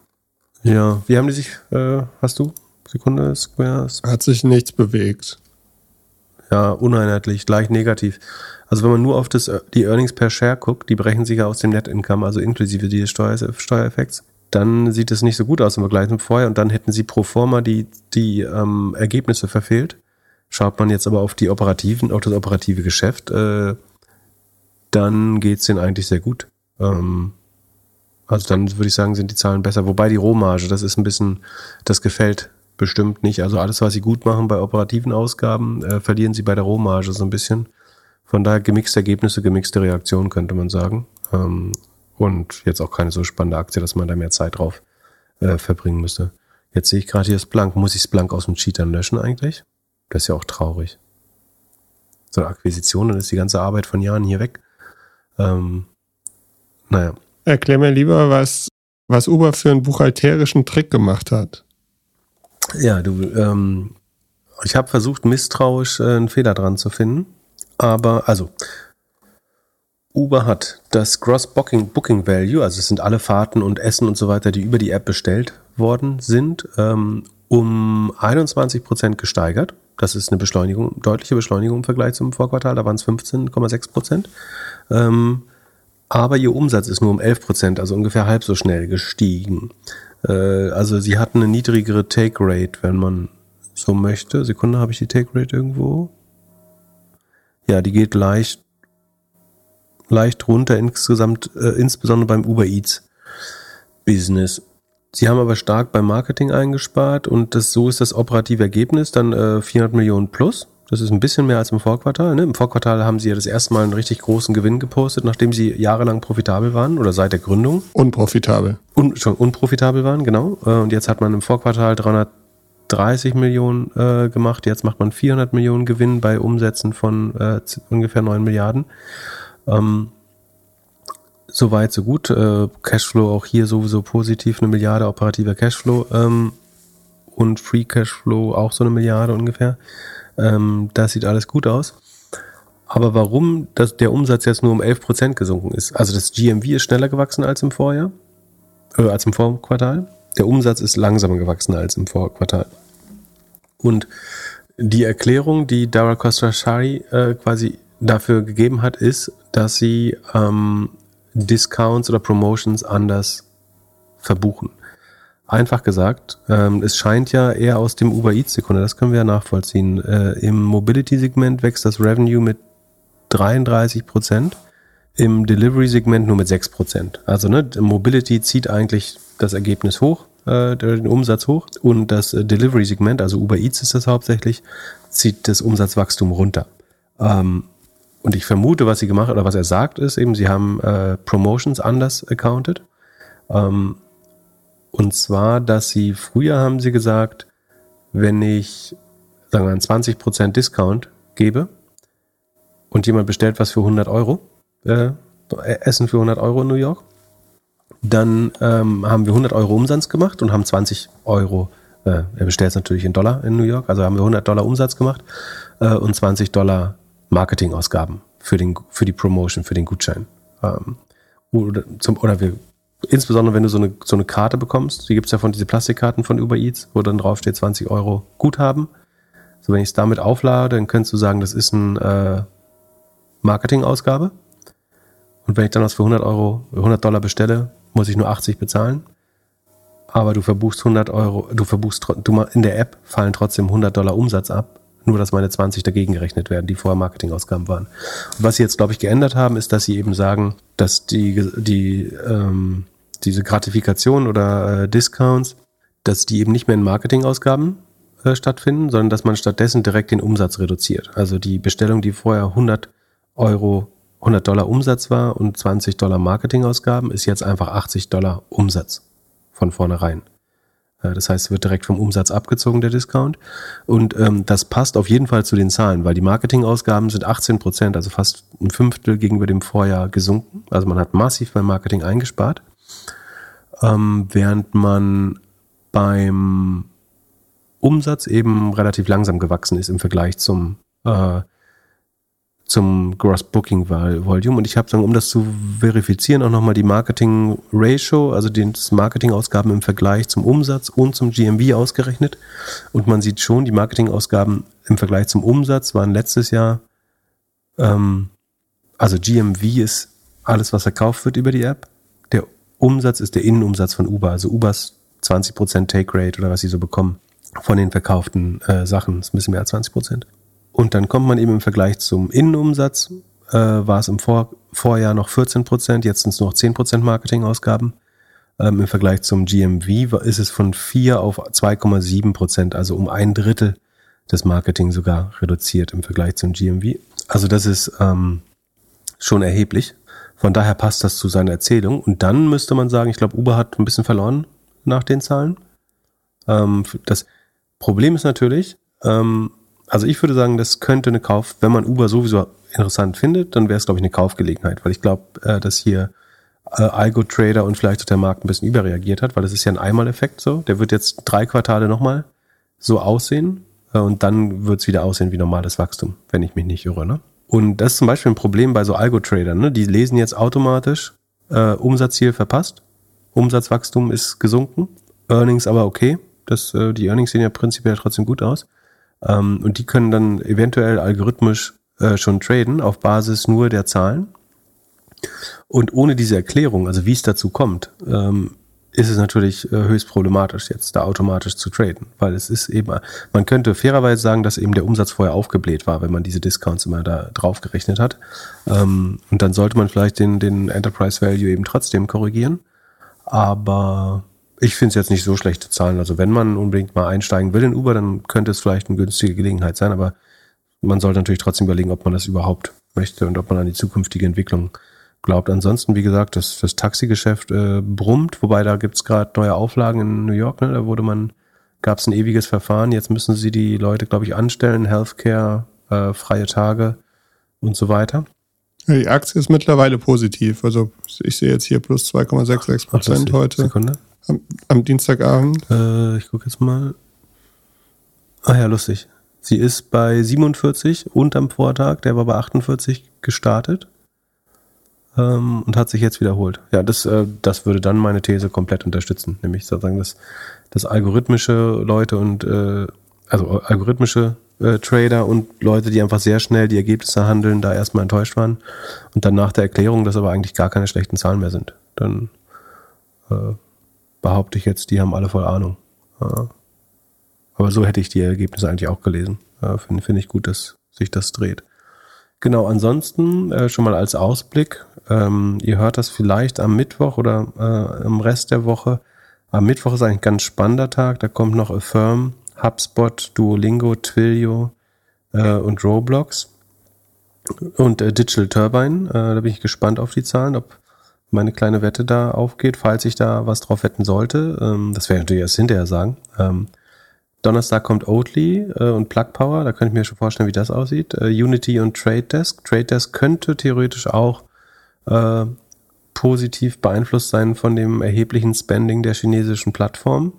Ja, wie haben die sich, hast du? Sekunde, Squares? Hat sich nichts bewegt. Ja, uneinheitlich, gleich negativ. Also wenn man nur auf das, die Earnings per Share guckt, die brechen sich ja aus dem Net Income, also inklusive dieses Steuer, Steuereffekts, dann sieht es nicht so gut aus im Vergleich zum vorher und dann hätten sie pro forma die, die ähm, Ergebnisse verfehlt. Schaut man jetzt aber auf die operativen, auf das operative Geschäft, äh, dann geht's denen eigentlich sehr gut. Ähm, also dann würde ich sagen, sind die Zahlen besser. Wobei die Rohmarge, das ist ein bisschen, das gefällt bestimmt nicht. Also alles, was sie gut machen bei operativen Ausgaben, äh, verlieren sie bei der Rohmarge so ein bisschen. Von daher gemixte Ergebnisse, gemixte Reaktionen, könnte man sagen. Ähm, und jetzt auch keine so spannende Aktie, dass man da mehr Zeit drauf äh, verbringen müsste. Jetzt sehe ich gerade hier das Blank. Muss ich es Blank aus dem Cheatern löschen eigentlich? Das ist ja auch traurig. So eine Akquisition, dann ist die ganze Arbeit von Jahren hier weg. Ähm, naja. Erklär mir lieber, was, was Uber für einen buchhalterischen Trick gemacht hat. Ja, du, ähm, ich habe versucht, misstrauisch äh, einen Fehler dran zu finden. Aber, also, Uber hat das Gross Booking, Booking Value, also es sind alle Fahrten und Essen und so weiter, die über die App bestellt worden sind, ähm, um 21 Prozent gesteigert. Das ist eine Beschleunigung, deutliche Beschleunigung im Vergleich zum Vorquartal, da waren es 15,6 Prozent. Ähm, aber ihr Umsatz ist nur um 11 Prozent, also ungefähr halb so schnell gestiegen. Äh, also sie hatten eine niedrigere Take Rate, wenn man so möchte. Sekunde, habe ich die Take Rate irgendwo? Ja, die geht leicht, leicht runter insgesamt, äh, insbesondere beim Uber Eats Business. Sie haben aber stark beim Marketing eingespart und das, so ist das operative Ergebnis dann äh, 400 Millionen plus. Das ist ein bisschen mehr als im Vorquartal. Ne? Im Vorquartal haben sie ja das erste Mal einen richtig großen Gewinn gepostet, nachdem sie jahrelang profitabel waren oder seit der Gründung. Unprofitabel. Un, schon unprofitabel waren, genau. Äh, und jetzt hat man im Vorquartal 330 Millionen äh, gemacht. Jetzt macht man 400 Millionen Gewinn bei Umsätzen von äh, ungefähr 9 Milliarden. Ähm, Soweit, so gut. Äh, Cashflow auch hier sowieso positiv, eine Milliarde operativer Cashflow ähm, und Free Cashflow auch so eine Milliarde ungefähr. Ähm, das sieht alles gut aus. Aber warum das, der Umsatz jetzt nur um 11% gesunken ist? Also das GMV ist schneller gewachsen als im Vorjahr, äh, als im Vorquartal. Der Umsatz ist langsamer gewachsen als im Vorquartal. Und die Erklärung, die Dara Khosrowshahi äh, quasi dafür gegeben hat, ist, dass sie ähm, Discounts oder Promotions anders verbuchen. Einfach gesagt, ähm, es scheint ja eher aus dem Uber Eats Sekunde, das können wir ja nachvollziehen. Äh, Im Mobility-Segment wächst das Revenue mit 33 Prozent, im Delivery-Segment nur mit 6 Prozent. Also ne, Mobility zieht eigentlich das Ergebnis hoch, äh, den Umsatz hoch und das äh, Delivery-Segment, also Uber Eats ist das hauptsächlich, zieht das Umsatzwachstum runter. Ähm, und ich vermute, was sie gemacht oder was er sagt, ist eben, sie haben äh, Promotions anders accounted. Ähm, und zwar, dass sie früher haben sie gesagt, wenn ich, sagen wir, einen 20% Discount gebe und jemand bestellt was für 100 Euro, äh, Essen für 100 Euro in New York, dann ähm, haben wir 100 Euro Umsatz gemacht und haben 20 Euro, äh, er bestellt es natürlich in Dollar in New York, also haben wir 100 Dollar Umsatz gemacht äh, und 20 Dollar Marketingausgaben für, den, für die Promotion, für den Gutschein. Ähm, oder, zum, oder wir, insbesondere wenn du so eine, so eine Karte bekommst, die gibt es ja von diese Plastikkarten von Uber Eats, wo dann draufsteht 20 Euro Guthaben. So, wenn ich es damit auflade, dann könntest du sagen, das ist eine äh, Marketingausgabe. Und wenn ich dann was für 100 Euro, 100 Dollar bestelle, muss ich nur 80 bezahlen. Aber du verbuchst 100 Euro, du verbuchst, du, in der App fallen trotzdem 100 Dollar Umsatz ab nur, dass meine 20 dagegen gerechnet werden, die vorher Marketingausgaben waren. Und was sie jetzt, glaube ich, geändert haben, ist, dass sie eben sagen, dass die, die ähm, diese Gratifikation oder äh, Discounts, dass die eben nicht mehr in Marketingausgaben äh, stattfinden, sondern dass man stattdessen direkt den Umsatz reduziert. Also die Bestellung, die vorher 100 Euro, 100 Dollar Umsatz war und 20 Dollar Marketingausgaben, ist jetzt einfach 80 Dollar Umsatz von vornherein. Äh, das heißt, wird direkt vom Umsatz abgezogen, der Discount. Und ähm, das passt auf jeden Fall zu den Zahlen, weil die Marketingausgaben sind 18 Prozent, also fast ein Fünftel gegenüber dem Vorjahr gesunken. Also man hat massiv beim Marketing eingespart. Ähm, während man beim Umsatz eben relativ langsam gewachsen ist im Vergleich zum äh, zum Gross Booking Volume. Und ich habe, um das zu verifizieren, auch nochmal die Marketing Ratio, also die Marketingausgaben im Vergleich zum Umsatz und zum GMV ausgerechnet. Und man sieht schon, die Marketingausgaben im Vergleich zum Umsatz waren letztes Jahr, ähm, also GMV ist alles, was verkauft wird über die App. Umsatz ist der Innenumsatz von Uber, also Ubers 20% Take Rate oder was sie so bekommen von den verkauften äh, Sachen. Das ist ein bisschen mehr als 20%. Und dann kommt man eben im Vergleich zum Innenumsatz, äh, war es im Vor Vorjahr noch 14 Prozent, jetzt sind es noch 10 Prozent Marketingausgaben. Ähm, Im Vergleich zum GMV ist es von 4 auf 2,7 Prozent, also um ein Drittel des Marketing sogar reduziert im Vergleich zum GMV. Also das ist ähm, schon erheblich. Von daher passt das zu seiner Erzählung. Und dann müsste man sagen, ich glaube, Uber hat ein bisschen verloren nach den Zahlen. Ähm, das Problem ist natürlich, ähm, also ich würde sagen, das könnte eine Kauf, wenn man Uber sowieso interessant findet, dann wäre es, glaube ich, eine Kaufgelegenheit, weil ich glaube, äh, dass hier äh, Algo-Trader und vielleicht auch der Markt ein bisschen überreagiert hat, weil das ist ja ein Einmaleffekt so. Der wird jetzt drei Quartale nochmal so aussehen äh, und dann wird es wieder aussehen wie normales Wachstum, wenn ich mich nicht irre. Ne? Und das ist zum Beispiel ein Problem bei so Algo-Tradern. Ne? Die lesen jetzt automatisch äh, Umsatzziel verpasst, Umsatzwachstum ist gesunken, Earnings aber okay. Das, äh, die Earnings sehen ja prinzipiell trotzdem gut aus. Ähm, und die können dann eventuell algorithmisch äh, schon traden auf Basis nur der Zahlen. Und ohne diese Erklärung, also wie es dazu kommt, ähm, ist es natürlich äh, höchst problematisch, jetzt da automatisch zu traden, weil es ist eben, man könnte fairerweise sagen, dass eben der Umsatz vorher aufgebläht war, wenn man diese Discounts immer da drauf gerechnet hat. Ähm, und dann sollte man vielleicht den, den Enterprise Value eben trotzdem korrigieren. Aber ich finde es jetzt nicht so schlechte Zahlen. Also wenn man unbedingt mal einsteigen will in Uber, dann könnte es vielleicht eine günstige Gelegenheit sein, aber man sollte natürlich trotzdem überlegen, ob man das überhaupt möchte und ob man an die zukünftige Entwicklung glaubt. Ansonsten, wie gesagt, das, das Taxigeschäft äh, brummt, wobei da gibt's gerade neue Auflagen in New York, ne? da wurde man, gab es ein ewiges Verfahren, jetzt müssen sie die Leute, glaube ich, anstellen, Healthcare, äh, freie Tage und so weiter. Die Aktie ist mittlerweile positiv. Also ich sehe jetzt hier plus 2,66 Prozent heute. Sekunde. Am, am Dienstagabend. Äh, ich gucke jetzt mal. Ah ja, lustig. Sie ist bei 47 und am Vortag, der war bei 48 gestartet ähm, und hat sich jetzt wiederholt. Ja, das, äh, das würde dann meine These komplett unterstützen, nämlich sozusagen, dass, dass algorithmische Leute und äh, also algorithmische äh, Trader und Leute, die einfach sehr schnell die Ergebnisse handeln, da erstmal enttäuscht waren und dann nach der Erklärung, dass aber eigentlich gar keine schlechten Zahlen mehr sind. Dann äh, behaupte ich jetzt, die haben alle voll Ahnung. Äh, aber so hätte ich die Ergebnisse eigentlich auch gelesen. Äh, Finde find ich gut, dass sich das dreht. Genau, ansonsten äh, schon mal als Ausblick. Ähm, ihr hört das vielleicht am Mittwoch oder äh, im Rest der Woche. Am Mittwoch ist eigentlich ein ganz spannender Tag. Da kommt noch Affirm HubSpot, Duolingo, Twilio äh, und Roblox und äh, Digital Turbine. Äh, da bin ich gespannt auf die Zahlen, ob meine kleine Wette da aufgeht, falls ich da was drauf wetten sollte. Ähm, das werde ich natürlich erst hinterher sagen. Ähm, Donnerstag kommt Oatly äh, und Plug Power. Da könnte ich mir schon vorstellen, wie das aussieht. Äh, Unity und Trade Desk. Trade Desk könnte theoretisch auch äh, positiv beeinflusst sein von dem erheblichen Spending der chinesischen Plattform.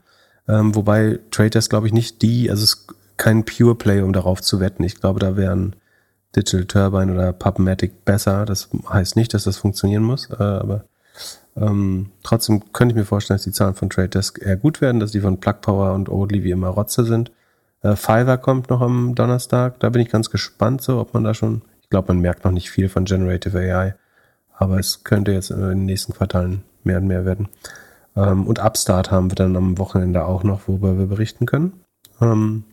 Ähm, wobei Traders, glaube ich, nicht die, also es ist kein Pure Play, um darauf zu wetten. Ich glaube, da wären Digital Turbine oder Pubmatic besser. Das heißt nicht, dass das funktionieren muss, äh, aber ähm, trotzdem könnte ich mir vorstellen, dass die Zahlen von Trade Desk eher gut werden, dass die von Plug Power und Oatly wie immer Rotze sind. Äh, Fiverr kommt noch am Donnerstag. Da bin ich ganz gespannt, so ob man da schon, ich glaube, man merkt noch nicht viel von Generative AI, aber es könnte jetzt in den nächsten Quartalen mehr und mehr werden. Ähm, und Upstart haben wir dann am Wochenende auch noch, worüber wir berichten können. Ähm,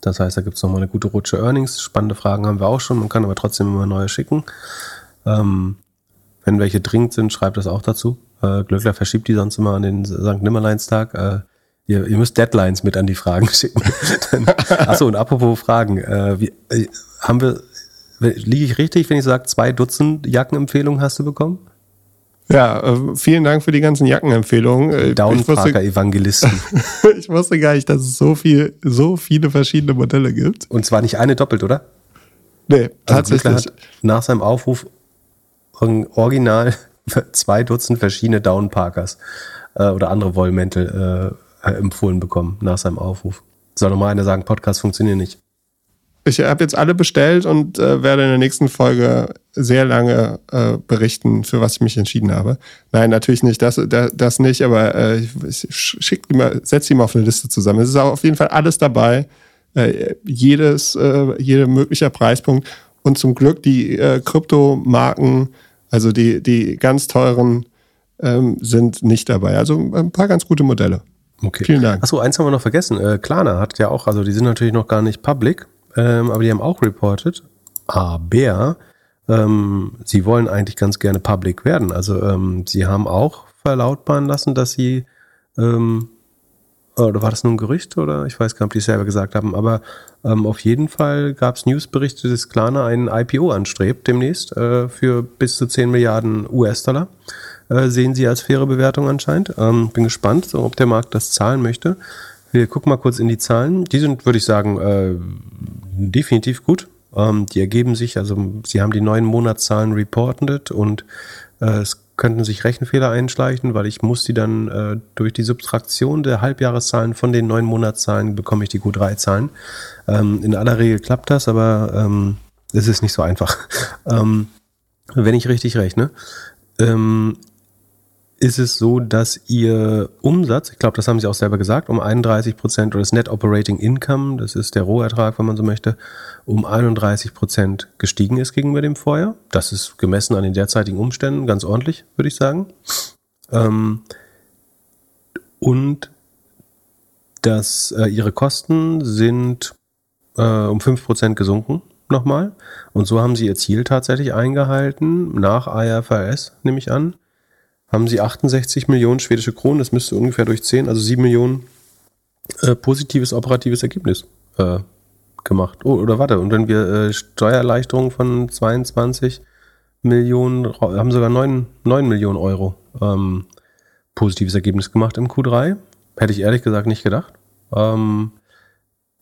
das heißt, da gibt es nochmal eine gute Rutsche Earnings. Spannende Fragen haben wir auch schon. Man kann aber trotzdem immer neue schicken. Ähm, wenn welche dringend sind, schreibt das auch dazu. Äh, Glöckler verschiebt die sonst immer an den St. Nimmerleinstag. Äh, ihr, ihr müsst Deadlines mit an die Fragen schicken. achso, und apropos Fragen. Äh, wie, äh, haben wir, liege ich richtig, wenn ich sage, zwei Dutzend Jackenempfehlungen hast du bekommen? Ja, äh, vielen Dank für die ganzen Jackenempfehlungen. Äh, Downparker-Evangelisten. ich wusste gar nicht, dass es so viel, so viele verschiedene Modelle gibt. Und zwar nicht eine doppelt, oder? Nee, also tatsächlich. Hat nach seinem Aufruf original zwei Dutzend verschiedene Downparkers äh, oder andere Wollmäntel äh, empfohlen bekommen nach seinem Aufruf. Soll nochmal einer sagen, Podcast funktioniert nicht. Ich habe jetzt alle bestellt und äh, werde in der nächsten Folge sehr lange äh, berichten, für was ich mich entschieden habe. Nein, natürlich nicht, das, das, das nicht, aber äh, ich schick die mal, setz die mal auf eine Liste zusammen. Es ist auf jeden Fall alles dabei, äh, jedes, äh, jeder möglicher Preispunkt und zum Glück die äh, Kryptomarken, also die, die ganz teuren, ähm, sind nicht dabei. Also ein paar ganz gute Modelle. Okay. Vielen Dank. Achso, eins haben wir noch vergessen. Äh, Klarna hat ja auch, also die sind natürlich noch gar nicht public, ähm, aber die haben auch reported, aber ähm, sie wollen eigentlich ganz gerne public werden. Also ähm, sie haben auch verlautbaren lassen, dass sie ähm, oder war das nur ein Gerücht oder ich weiß gar nicht, ob die es selber gesagt haben, aber ähm, auf jeden Fall gab es Newsberichte, dass Klarna einen IPO anstrebt demnächst äh, für bis zu 10 Milliarden US-Dollar. Äh, sehen sie als faire Bewertung anscheinend. Ähm, bin gespannt, so, ob der Markt das zahlen möchte. Wir gucken mal kurz in die Zahlen. Die sind, würde ich sagen, äh, definitiv gut. Ähm, die ergeben sich, also sie haben die neuen Monatszahlen reported und äh, es könnten sich Rechenfehler einschleichen, weil ich muss die dann äh, durch die Subtraktion der Halbjahreszahlen von den neuen Monatszahlen bekomme ich die Q3-Zahlen. Ähm, in aller Regel klappt das, aber ähm, es ist nicht so einfach. ähm, wenn ich richtig rechne. Ähm, ist es so, dass ihr Umsatz, ich glaube, das haben Sie auch selber gesagt, um 31 Prozent oder das Net Operating Income, das ist der Rohertrag, wenn man so möchte, um 31 Prozent gestiegen ist gegenüber dem Vorjahr. Das ist gemessen an den derzeitigen Umständen ganz ordentlich, würde ich sagen. Ähm, und dass äh, ihre Kosten sind äh, um 5 Prozent gesunken nochmal. Und so haben sie ihr Ziel tatsächlich eingehalten, nach IFRS, nehme ich an haben sie 68 Millionen schwedische Kronen, das müsste ungefähr durch 10, also 7 Millionen äh, positives operatives Ergebnis äh, gemacht. Oh, oder warte, und wenn wir äh, Steuererleichterungen von 22 Millionen, haben sogar 9, 9 Millionen Euro ähm, positives Ergebnis gemacht im Q3. Hätte ich ehrlich gesagt nicht gedacht. Ähm,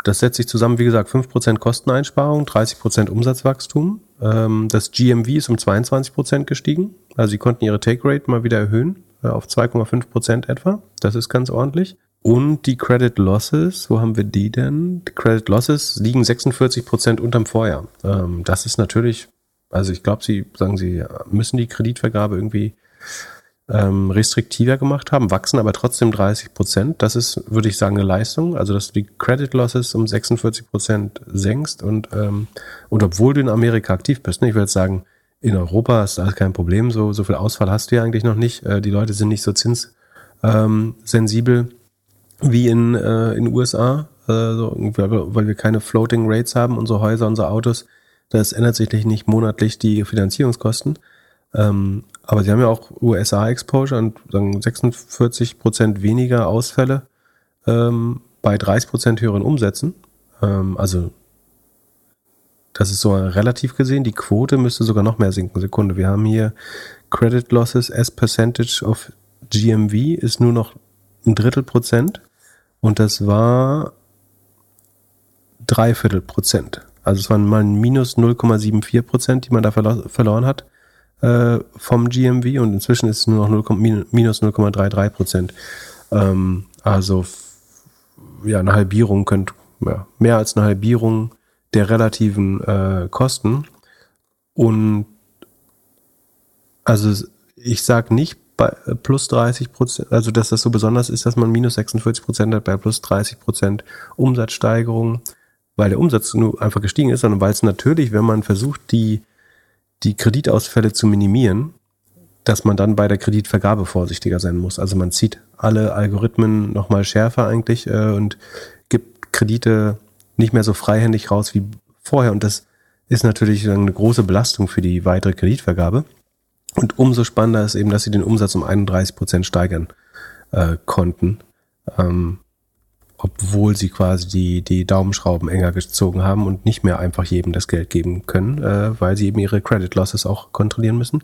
das setzt sich zusammen, wie gesagt, 5% Kosteneinsparung, 30% Umsatzwachstum. Ähm, das GMV ist um 22% gestiegen. Also sie konnten ihre Take Rate mal wieder erhöhen äh, auf 2,5% etwa. Das ist ganz ordentlich. Und die Credit Losses, wo haben wir die denn? Die Credit Losses liegen 46% unterm Vorjahr. Ähm, das ist natürlich, also ich glaube, sie sagen, sie müssen die Kreditvergabe irgendwie ähm, restriktiver gemacht haben, wachsen aber trotzdem 30 Prozent. Das ist, würde ich sagen, eine Leistung. Also, dass du die Credit Losses um 46 Prozent senkst und, ähm, und obwohl du in Amerika aktiv bist, ne, ich würde sagen, in Europa ist das kein Problem, so, so viel Ausfall hast du ja eigentlich noch nicht. Äh, die Leute sind nicht so zinssensibel ähm, wie in äh, in USA, äh, weil wir keine Floating Rates haben, unsere Häuser, unsere Autos. Das ändert sich nicht monatlich die Finanzierungskosten. Ähm, aber sie haben ja auch USA-Exposure und sagen 46 Prozent weniger Ausfälle ähm, bei 30 Prozent höheren Umsätzen. Ähm, also das ist so relativ gesehen. Die Quote müsste sogar noch mehr sinken. Sekunde. Wir haben hier Credit Losses as Percentage of GMV ist nur noch ein Drittel Prozent und das war Dreiviertel Prozent. Also es waren mal minus 0,74 Prozent, die man da verloren hat äh, vom GMV und inzwischen ist es nur noch 0, minus 0,33 Prozent. Ähm, also ja, eine Halbierung könnte, ja, mehr als eine Halbierung der relativen äh, Kosten. Und also ich sage nicht bei plus 30 Prozent, also dass das so besonders ist, dass man minus 46 Prozent hat bei plus 30 Prozent Umsatzsteigerung, weil der Umsatz nur einfach gestiegen ist, sondern weil es natürlich, wenn man versucht, die die Kreditausfälle zu minimieren, dass man dann bei der Kreditvergabe vorsichtiger sein muss. Also man zieht alle Algorithmen nochmal schärfer eigentlich äh, und gibt Kredite nicht mehr so freihändig raus wie vorher. Und das ist natürlich eine große Belastung für die weitere Kreditvergabe. Und umso spannender ist eben, dass sie den Umsatz um 31 Prozent steigern äh, konnten. Ähm, obwohl sie quasi die, die Daumenschrauben enger gezogen haben und nicht mehr einfach jedem das Geld geben können, äh, weil sie eben ihre Credit Losses auch kontrollieren müssen.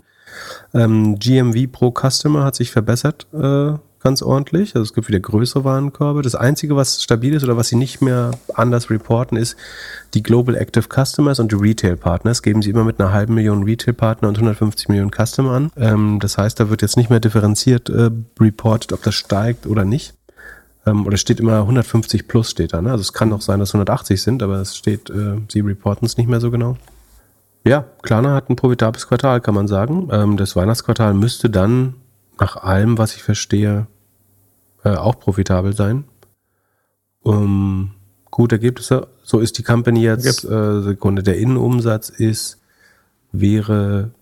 Ähm, GMV pro Customer hat sich verbessert äh, ganz ordentlich. Also es gibt wieder größere Warenkörbe. Das Einzige, was stabil ist oder was sie nicht mehr anders reporten, ist die Global Active Customers und die Retail Partners. Geben sie immer mit einer halben Million Retail Partner und 150 Millionen Customer an. Ähm, das heißt, da wird jetzt nicht mehr differenziert äh, reported, ob das steigt oder nicht ähm, oder steht immer 150 plus steht da. Ne? Also es kann auch sein, dass 180 sind, aber es steht, äh, sie reporten es nicht mehr so genau. Ja, Klarna hat ein profitables Quartal, kann man sagen. Ähm, das Weihnachtsquartal müsste dann nach allem, was ich verstehe, äh, auch profitabel sein. Um, gute Ergebnisse. So ist die Company jetzt. Äh, Sekunde. Der Innenumsatz ist, wäre,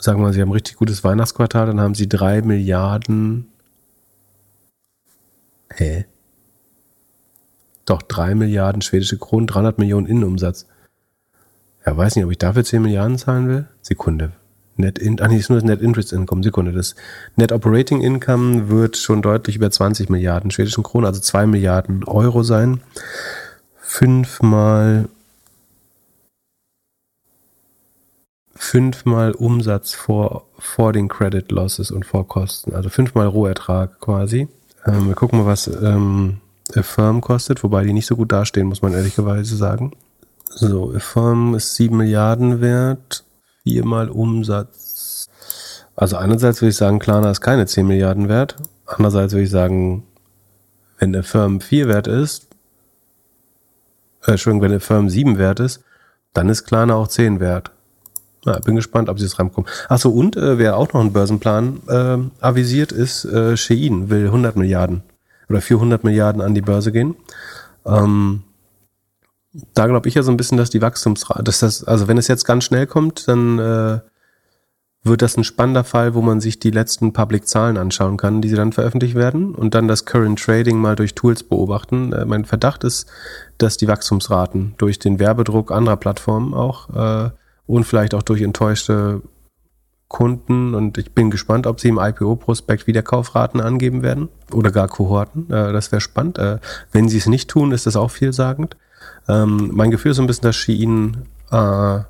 sagen wir mal, sie haben ein richtig gutes Weihnachtsquartal, dann haben sie drei Milliarden Hä? Doch 3 Milliarden schwedische Kronen, 300 Millionen Innenumsatz. Ja, weiß nicht, ob ich dafür 10 Milliarden zahlen will. Sekunde. Net in, ach nee, ist nur das Net Interest Income. Sekunde. Das Net Operating Income wird schon deutlich über 20 Milliarden schwedischen Kronen, also 2 Milliarden Euro sein. Fünfmal, fünfmal Umsatz vor, vor den Credit Losses und vor Kosten. Also fünfmal Rohertrag quasi. Ähm, wir gucken mal, was ähm, Affirm kostet, wobei die nicht so gut dastehen, muss man ehrlicherweise sagen. So, Affirm ist 7 Milliarden wert, viermal Umsatz. Also einerseits würde ich sagen, Klarna ist keine 10 Milliarden wert. Andererseits würde ich sagen, wenn Affirm 4 wert ist, äh, Entschuldigung, wenn Affirm 7 wert ist, dann ist Klarna auch 10 wert. Ja, bin gespannt, ob sie es reinkommen. Achso, und äh, wer auch noch einen Börsenplan äh, avisiert, ist äh, Shein, will 100 Milliarden oder 400 Milliarden an die Börse gehen. Ähm, da glaube ich ja so ein bisschen, dass die Wachstumsrate, dass das, also wenn es jetzt ganz schnell kommt, dann äh, wird das ein spannender Fall, wo man sich die letzten Public-Zahlen anschauen kann, die sie dann veröffentlicht werden und dann das Current Trading mal durch Tools beobachten. Äh, mein Verdacht ist, dass die Wachstumsraten durch den Werbedruck anderer Plattformen auch äh, und vielleicht auch durch enttäuschte Kunden und ich bin gespannt, ob sie im IPO-Prospekt wieder Kaufraten angeben werden oder gar Kohorten. Äh, das wäre spannend. Äh, wenn sie es nicht tun, ist das auch vielsagend. Ähm, mein Gefühl ist so ein bisschen, dass Shein äh,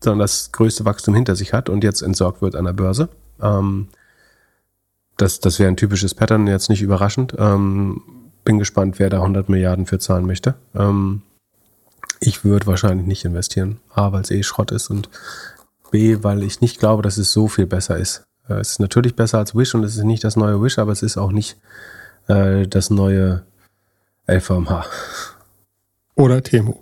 das größte Wachstum hinter sich hat und jetzt entsorgt wird an der Börse. Ähm, das das wäre ein typisches Pattern, jetzt nicht überraschend. Ähm, bin gespannt, wer da 100 Milliarden für zahlen möchte. Ähm, ich würde wahrscheinlich nicht investieren. A, weil es eh Schrott ist und B, weil ich nicht glaube, dass es so viel besser ist. Äh, es ist natürlich besser als Wish und es ist nicht das neue Wish, aber es ist auch nicht äh, das neue LVMH. Oder Temu.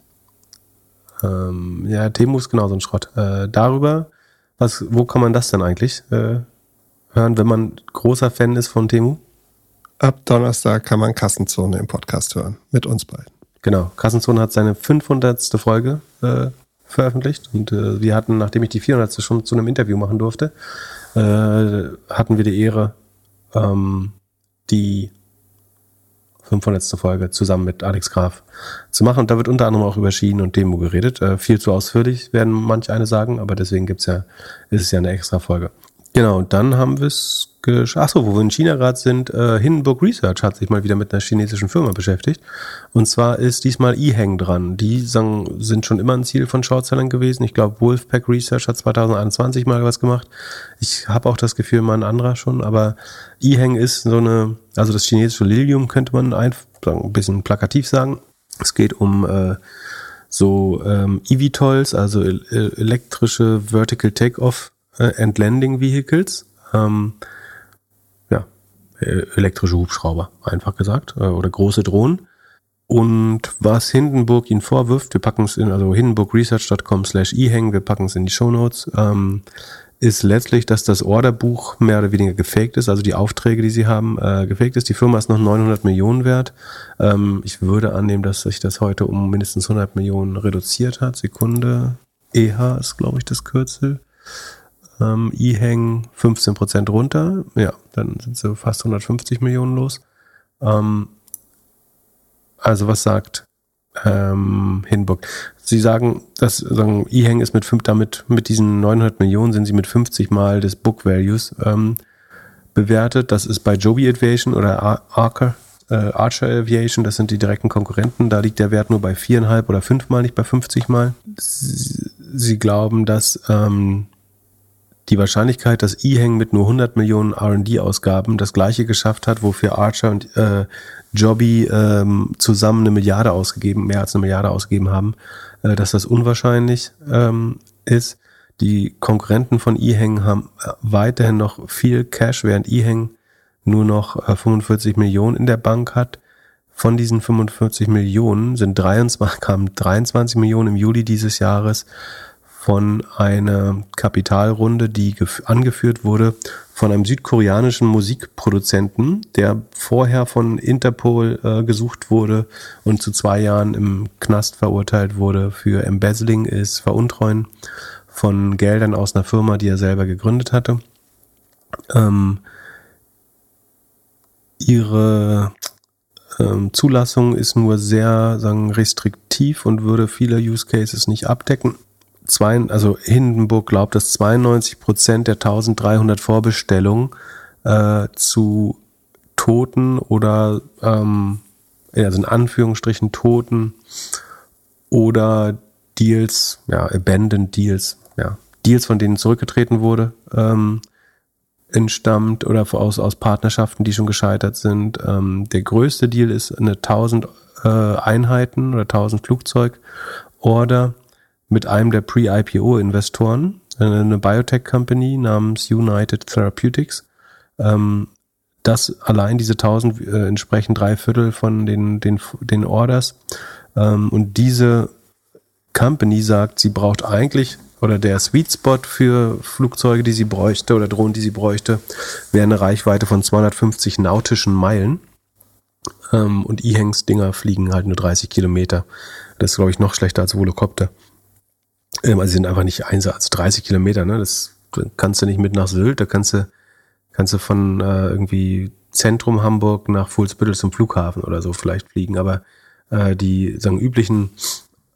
Ähm, ja, Temu ist genauso ein Schrott. Äh, darüber, was, wo kann man das denn eigentlich äh, hören, wenn man großer Fan ist von Temu? Ab Donnerstag kann man Kassenzone im Podcast hören. Mit uns beiden. Genau. Kassenzone hat seine 500. Folge äh, veröffentlicht und äh, wir hatten, nachdem ich die 400. schon zu einem Interview machen durfte, äh, hatten wir die Ehre, ähm, die 500. Folge zusammen mit Alex Graf zu machen. Und da wird unter anderem auch über Schienen und Demo geredet. Äh, viel zu ausführlich, werden manche eine sagen, aber deswegen gibt's ja, ist es ja eine extra Folge. Genau, dann haben wir es Achso, wo wir in China gerade sind, äh, Hindenburg Research hat sich mal wieder mit einer chinesischen Firma beschäftigt. Und zwar ist diesmal eHang dran. Die sind schon immer ein Ziel von Shortsellern gewesen. Ich glaube, Wolfpack Research hat 2021 mal was gemacht. Ich habe auch das Gefühl, mal ein anderer schon. Aber eHang ist so eine, also das chinesische Lilium könnte man einfach ein bisschen plakativ sagen. Es geht um äh, so ähm, eVTOLs, also elektrische Vertical Takeoff and Landing Vehicles. Ähm, äh, elektrische Hubschrauber, einfach gesagt, äh, oder große Drohnen. Und was Hindenburg ihnen vorwirft, wir packen es in, also hindenburgresearch.com slash ehang, wir packen es in die Show Notes, ähm, ist letztlich, dass das Orderbuch mehr oder weniger gefaked ist, also die Aufträge, die sie haben, äh, gefaked ist. Die Firma ist noch 900 Millionen wert. Ähm, ich würde annehmen, dass sich das heute um mindestens 100 Millionen reduziert hat. Sekunde. EH ist, glaube ich, das Kürzel ähm, E-Hang 15% runter. Ja, dann sind sie fast 150 Millionen los. Ähm, also was sagt ähm, Hindenburg? Sie sagen, dass sagen, E-Hang ist mit fünf, damit mit diesen 900 Millionen sind sie mit 50 mal des Book Values ähm, bewertet. Das ist bei Joby Aviation oder Archer, äh, Archer Aviation, das sind die direkten Konkurrenten. Da liegt der Wert nur bei viereinhalb oder fünfmal, nicht bei 50 mal. Sie, sie glauben, dass ähm, die Wahrscheinlichkeit, dass E-Hang mit nur 100 Millionen R&D-Ausgaben das gleiche geschafft hat, wofür Archer und äh, Jobby ähm, zusammen eine Milliarde ausgegeben, mehr als eine Milliarde ausgegeben haben, äh, dass das unwahrscheinlich ähm, ist. Die Konkurrenten von E-Hang haben äh, weiterhin noch viel Cash, während E-Hang nur noch äh, 45 Millionen in der Bank hat. Von diesen 45 Millionen sind 23, kamen 23 Millionen im Juli dieses Jahres von einer Kapitalrunde, die angeführt wurde von einem südkoreanischen Musikproduzenten, der vorher von Interpol äh, gesucht wurde und zu zwei Jahren im Knast verurteilt wurde für Embezzling, ist Veruntreuen von Geldern aus einer Firma, die er selber gegründet hatte. Ähm, ihre ähm, Zulassung ist nur sehr sagen, restriktiv und würde viele Use Cases nicht abdecken zwei, also Hindenburg glaubt, dass 92 Prozent der 1300 Vorbestellungen äh, zu Toten oder ähm, also in Anführungsstrichen Toten oder Deals, ja, Abandoned Deals, ja, Deals, von denen zurückgetreten wurde, ähm, entstammt oder aus, aus Partnerschaften, die schon gescheitert sind. Ähm, der größte Deal ist eine 1000 äh, Einheiten oder 1000 Flugzeug-Order mit einem der Pre-IPO-Investoren, äh, eine Biotech-Company namens United Therapeutics. Ähm, das allein diese 1000 äh, entsprechen drei Viertel von den, den, den Orders. Ähm, und diese Company sagt, sie braucht eigentlich, oder der Sweet Spot für Flugzeuge, die sie bräuchte, oder Drohnen, die sie bräuchte, wäre eine Reichweite von 250 nautischen Meilen. Ähm, und E-Hangs Dinger fliegen halt nur 30 Kilometer. Das ist, glaube ich, noch schlechter als Volocopter. Also sie sind einfach nicht Einsatz, 30 Kilometer, ne? Das kannst du nicht mit nach Sylt, da kannst du, kannst du von äh, irgendwie Zentrum Hamburg nach Fuhlsbüttel zum Flughafen oder so vielleicht fliegen, aber äh, die sagen üblichen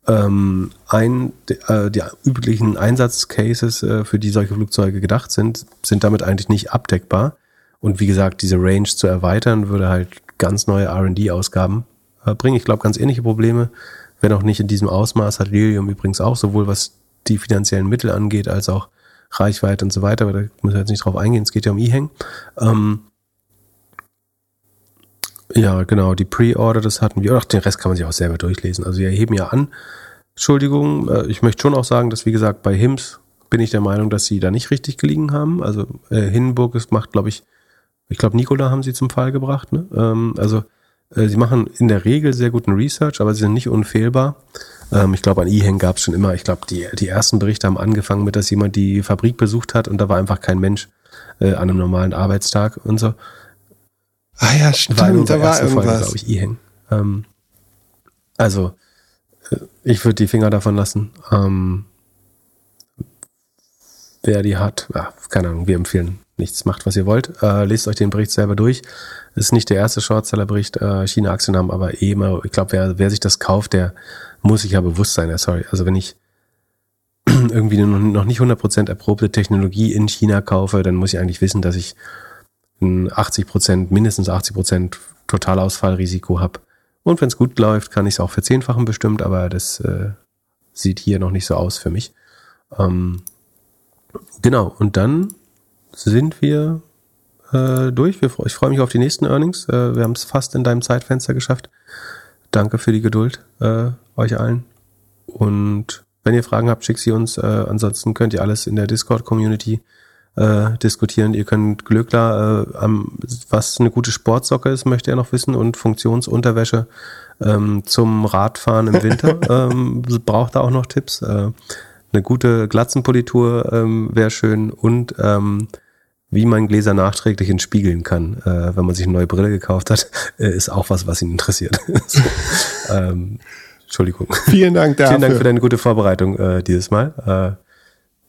Ähm, ein, äh, die üblichen Einsatzcases, äh, für die solche Flugzeuge gedacht sind, sind damit eigentlich nicht abdeckbar. Und wie gesagt, diese Range zu erweitern, würde halt ganz neue RD-Ausgaben äh, bringen. Ich glaube, ganz ähnliche Probleme, wenn auch nicht in diesem Ausmaß, hat Lilium übrigens auch, sowohl was die finanziellen Mittel angeht, als auch Reichweite und so weiter. Aber da müssen wir jetzt nicht drauf eingehen, es geht ja um E-Hang. Ähm, ja, genau, die Pre-Order, das hatten wir. Ach, den Rest kann man sich auch selber durchlesen. Also wir erheben ja an. Entschuldigung, äh, ich möchte schon auch sagen, dass, wie gesagt, bei HIMS bin ich der Meinung, dass sie da nicht richtig gelegen haben. Also äh, Hindenburg macht, glaube ich, ich glaube, Nikola haben sie zum Fall gebracht. Ne? Ähm, also sie machen in der Regel sehr guten Research, aber sie sind nicht unfehlbar. Ähm, ich glaube, an E-Hang gab es schon immer, ich glaube, die, die ersten Berichte haben angefangen mit, dass jemand die Fabrik besucht hat und da war einfach kein Mensch äh, an einem normalen Arbeitstag und so. Ah ja, stimmt, war da war irgendwas. glaube ich, E-Hang. Ähm, also, äh, ich würde die Finger davon lassen. Ähm, wer die hat, ja, keine Ahnung, wir empfehlen nichts. Macht, was ihr wollt. Äh, lest euch den Bericht selber durch. ist nicht der erste Shortseller-Bericht. Äh, China-Aktien haben aber eh immer, ich glaube, wer, wer sich das kauft, der muss sich ja bewusst sein. Ja, sorry. Also wenn ich irgendwie noch nicht 100% erprobte Technologie in China kaufe, dann muss ich eigentlich wissen, dass ich ein 80%, mindestens 80% Totalausfallrisiko habe. Und wenn es gut läuft, kann ich es auch verzehnfachen bestimmt, aber das äh, sieht hier noch nicht so aus für mich. Ähm, genau, und dann sind wir äh, durch. Wir, ich freue mich auf die nächsten Earnings. Äh, wir haben es fast in deinem Zeitfenster geschafft. Danke für die Geduld, äh, euch allen. Und wenn ihr Fragen habt, schickt sie uns. Äh, ansonsten könnt ihr alles in der Discord-Community äh, diskutieren. Ihr könnt Glöckler, äh, am, was eine gute Sportsocke ist, möchte er noch wissen und Funktionsunterwäsche ähm, zum Radfahren im Winter. ähm, braucht er auch noch Tipps. Äh, eine gute Glatzenpolitur ähm, wäre schön und ähm, wie man Gläser nachträglich entspiegeln kann, äh, wenn man sich eine neue Brille gekauft hat, äh, ist auch was, was ihn interessiert. so, ähm, Entschuldigung. Vielen Dank dafür. Vielen Dank für deine gute Vorbereitung äh, dieses Mal.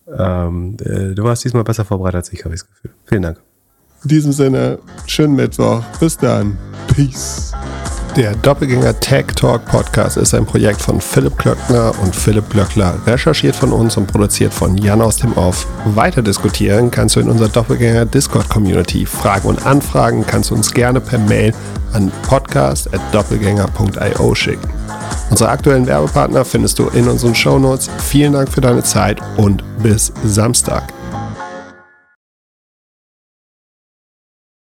Äh, ähm, äh, du warst diesmal besser vorbereitet als ich, habe ich das Gefühl. Vielen Dank. In diesem Sinne, schönen Mittwoch. Bis dann. Peace. Der Doppelgänger Tech Talk Podcast ist ein Projekt von Philipp Klöckner und Philipp Glöckler, recherchiert von uns und produziert von Jan aus dem Off. Weiter diskutieren kannst du in unserer Doppelgänger Discord Community. Fragen und Anfragen kannst du uns gerne per Mail an podcast.doppelgänger.io schicken. Unsere aktuellen Werbepartner findest du in unseren Shownotes. Vielen Dank für deine Zeit und bis Samstag.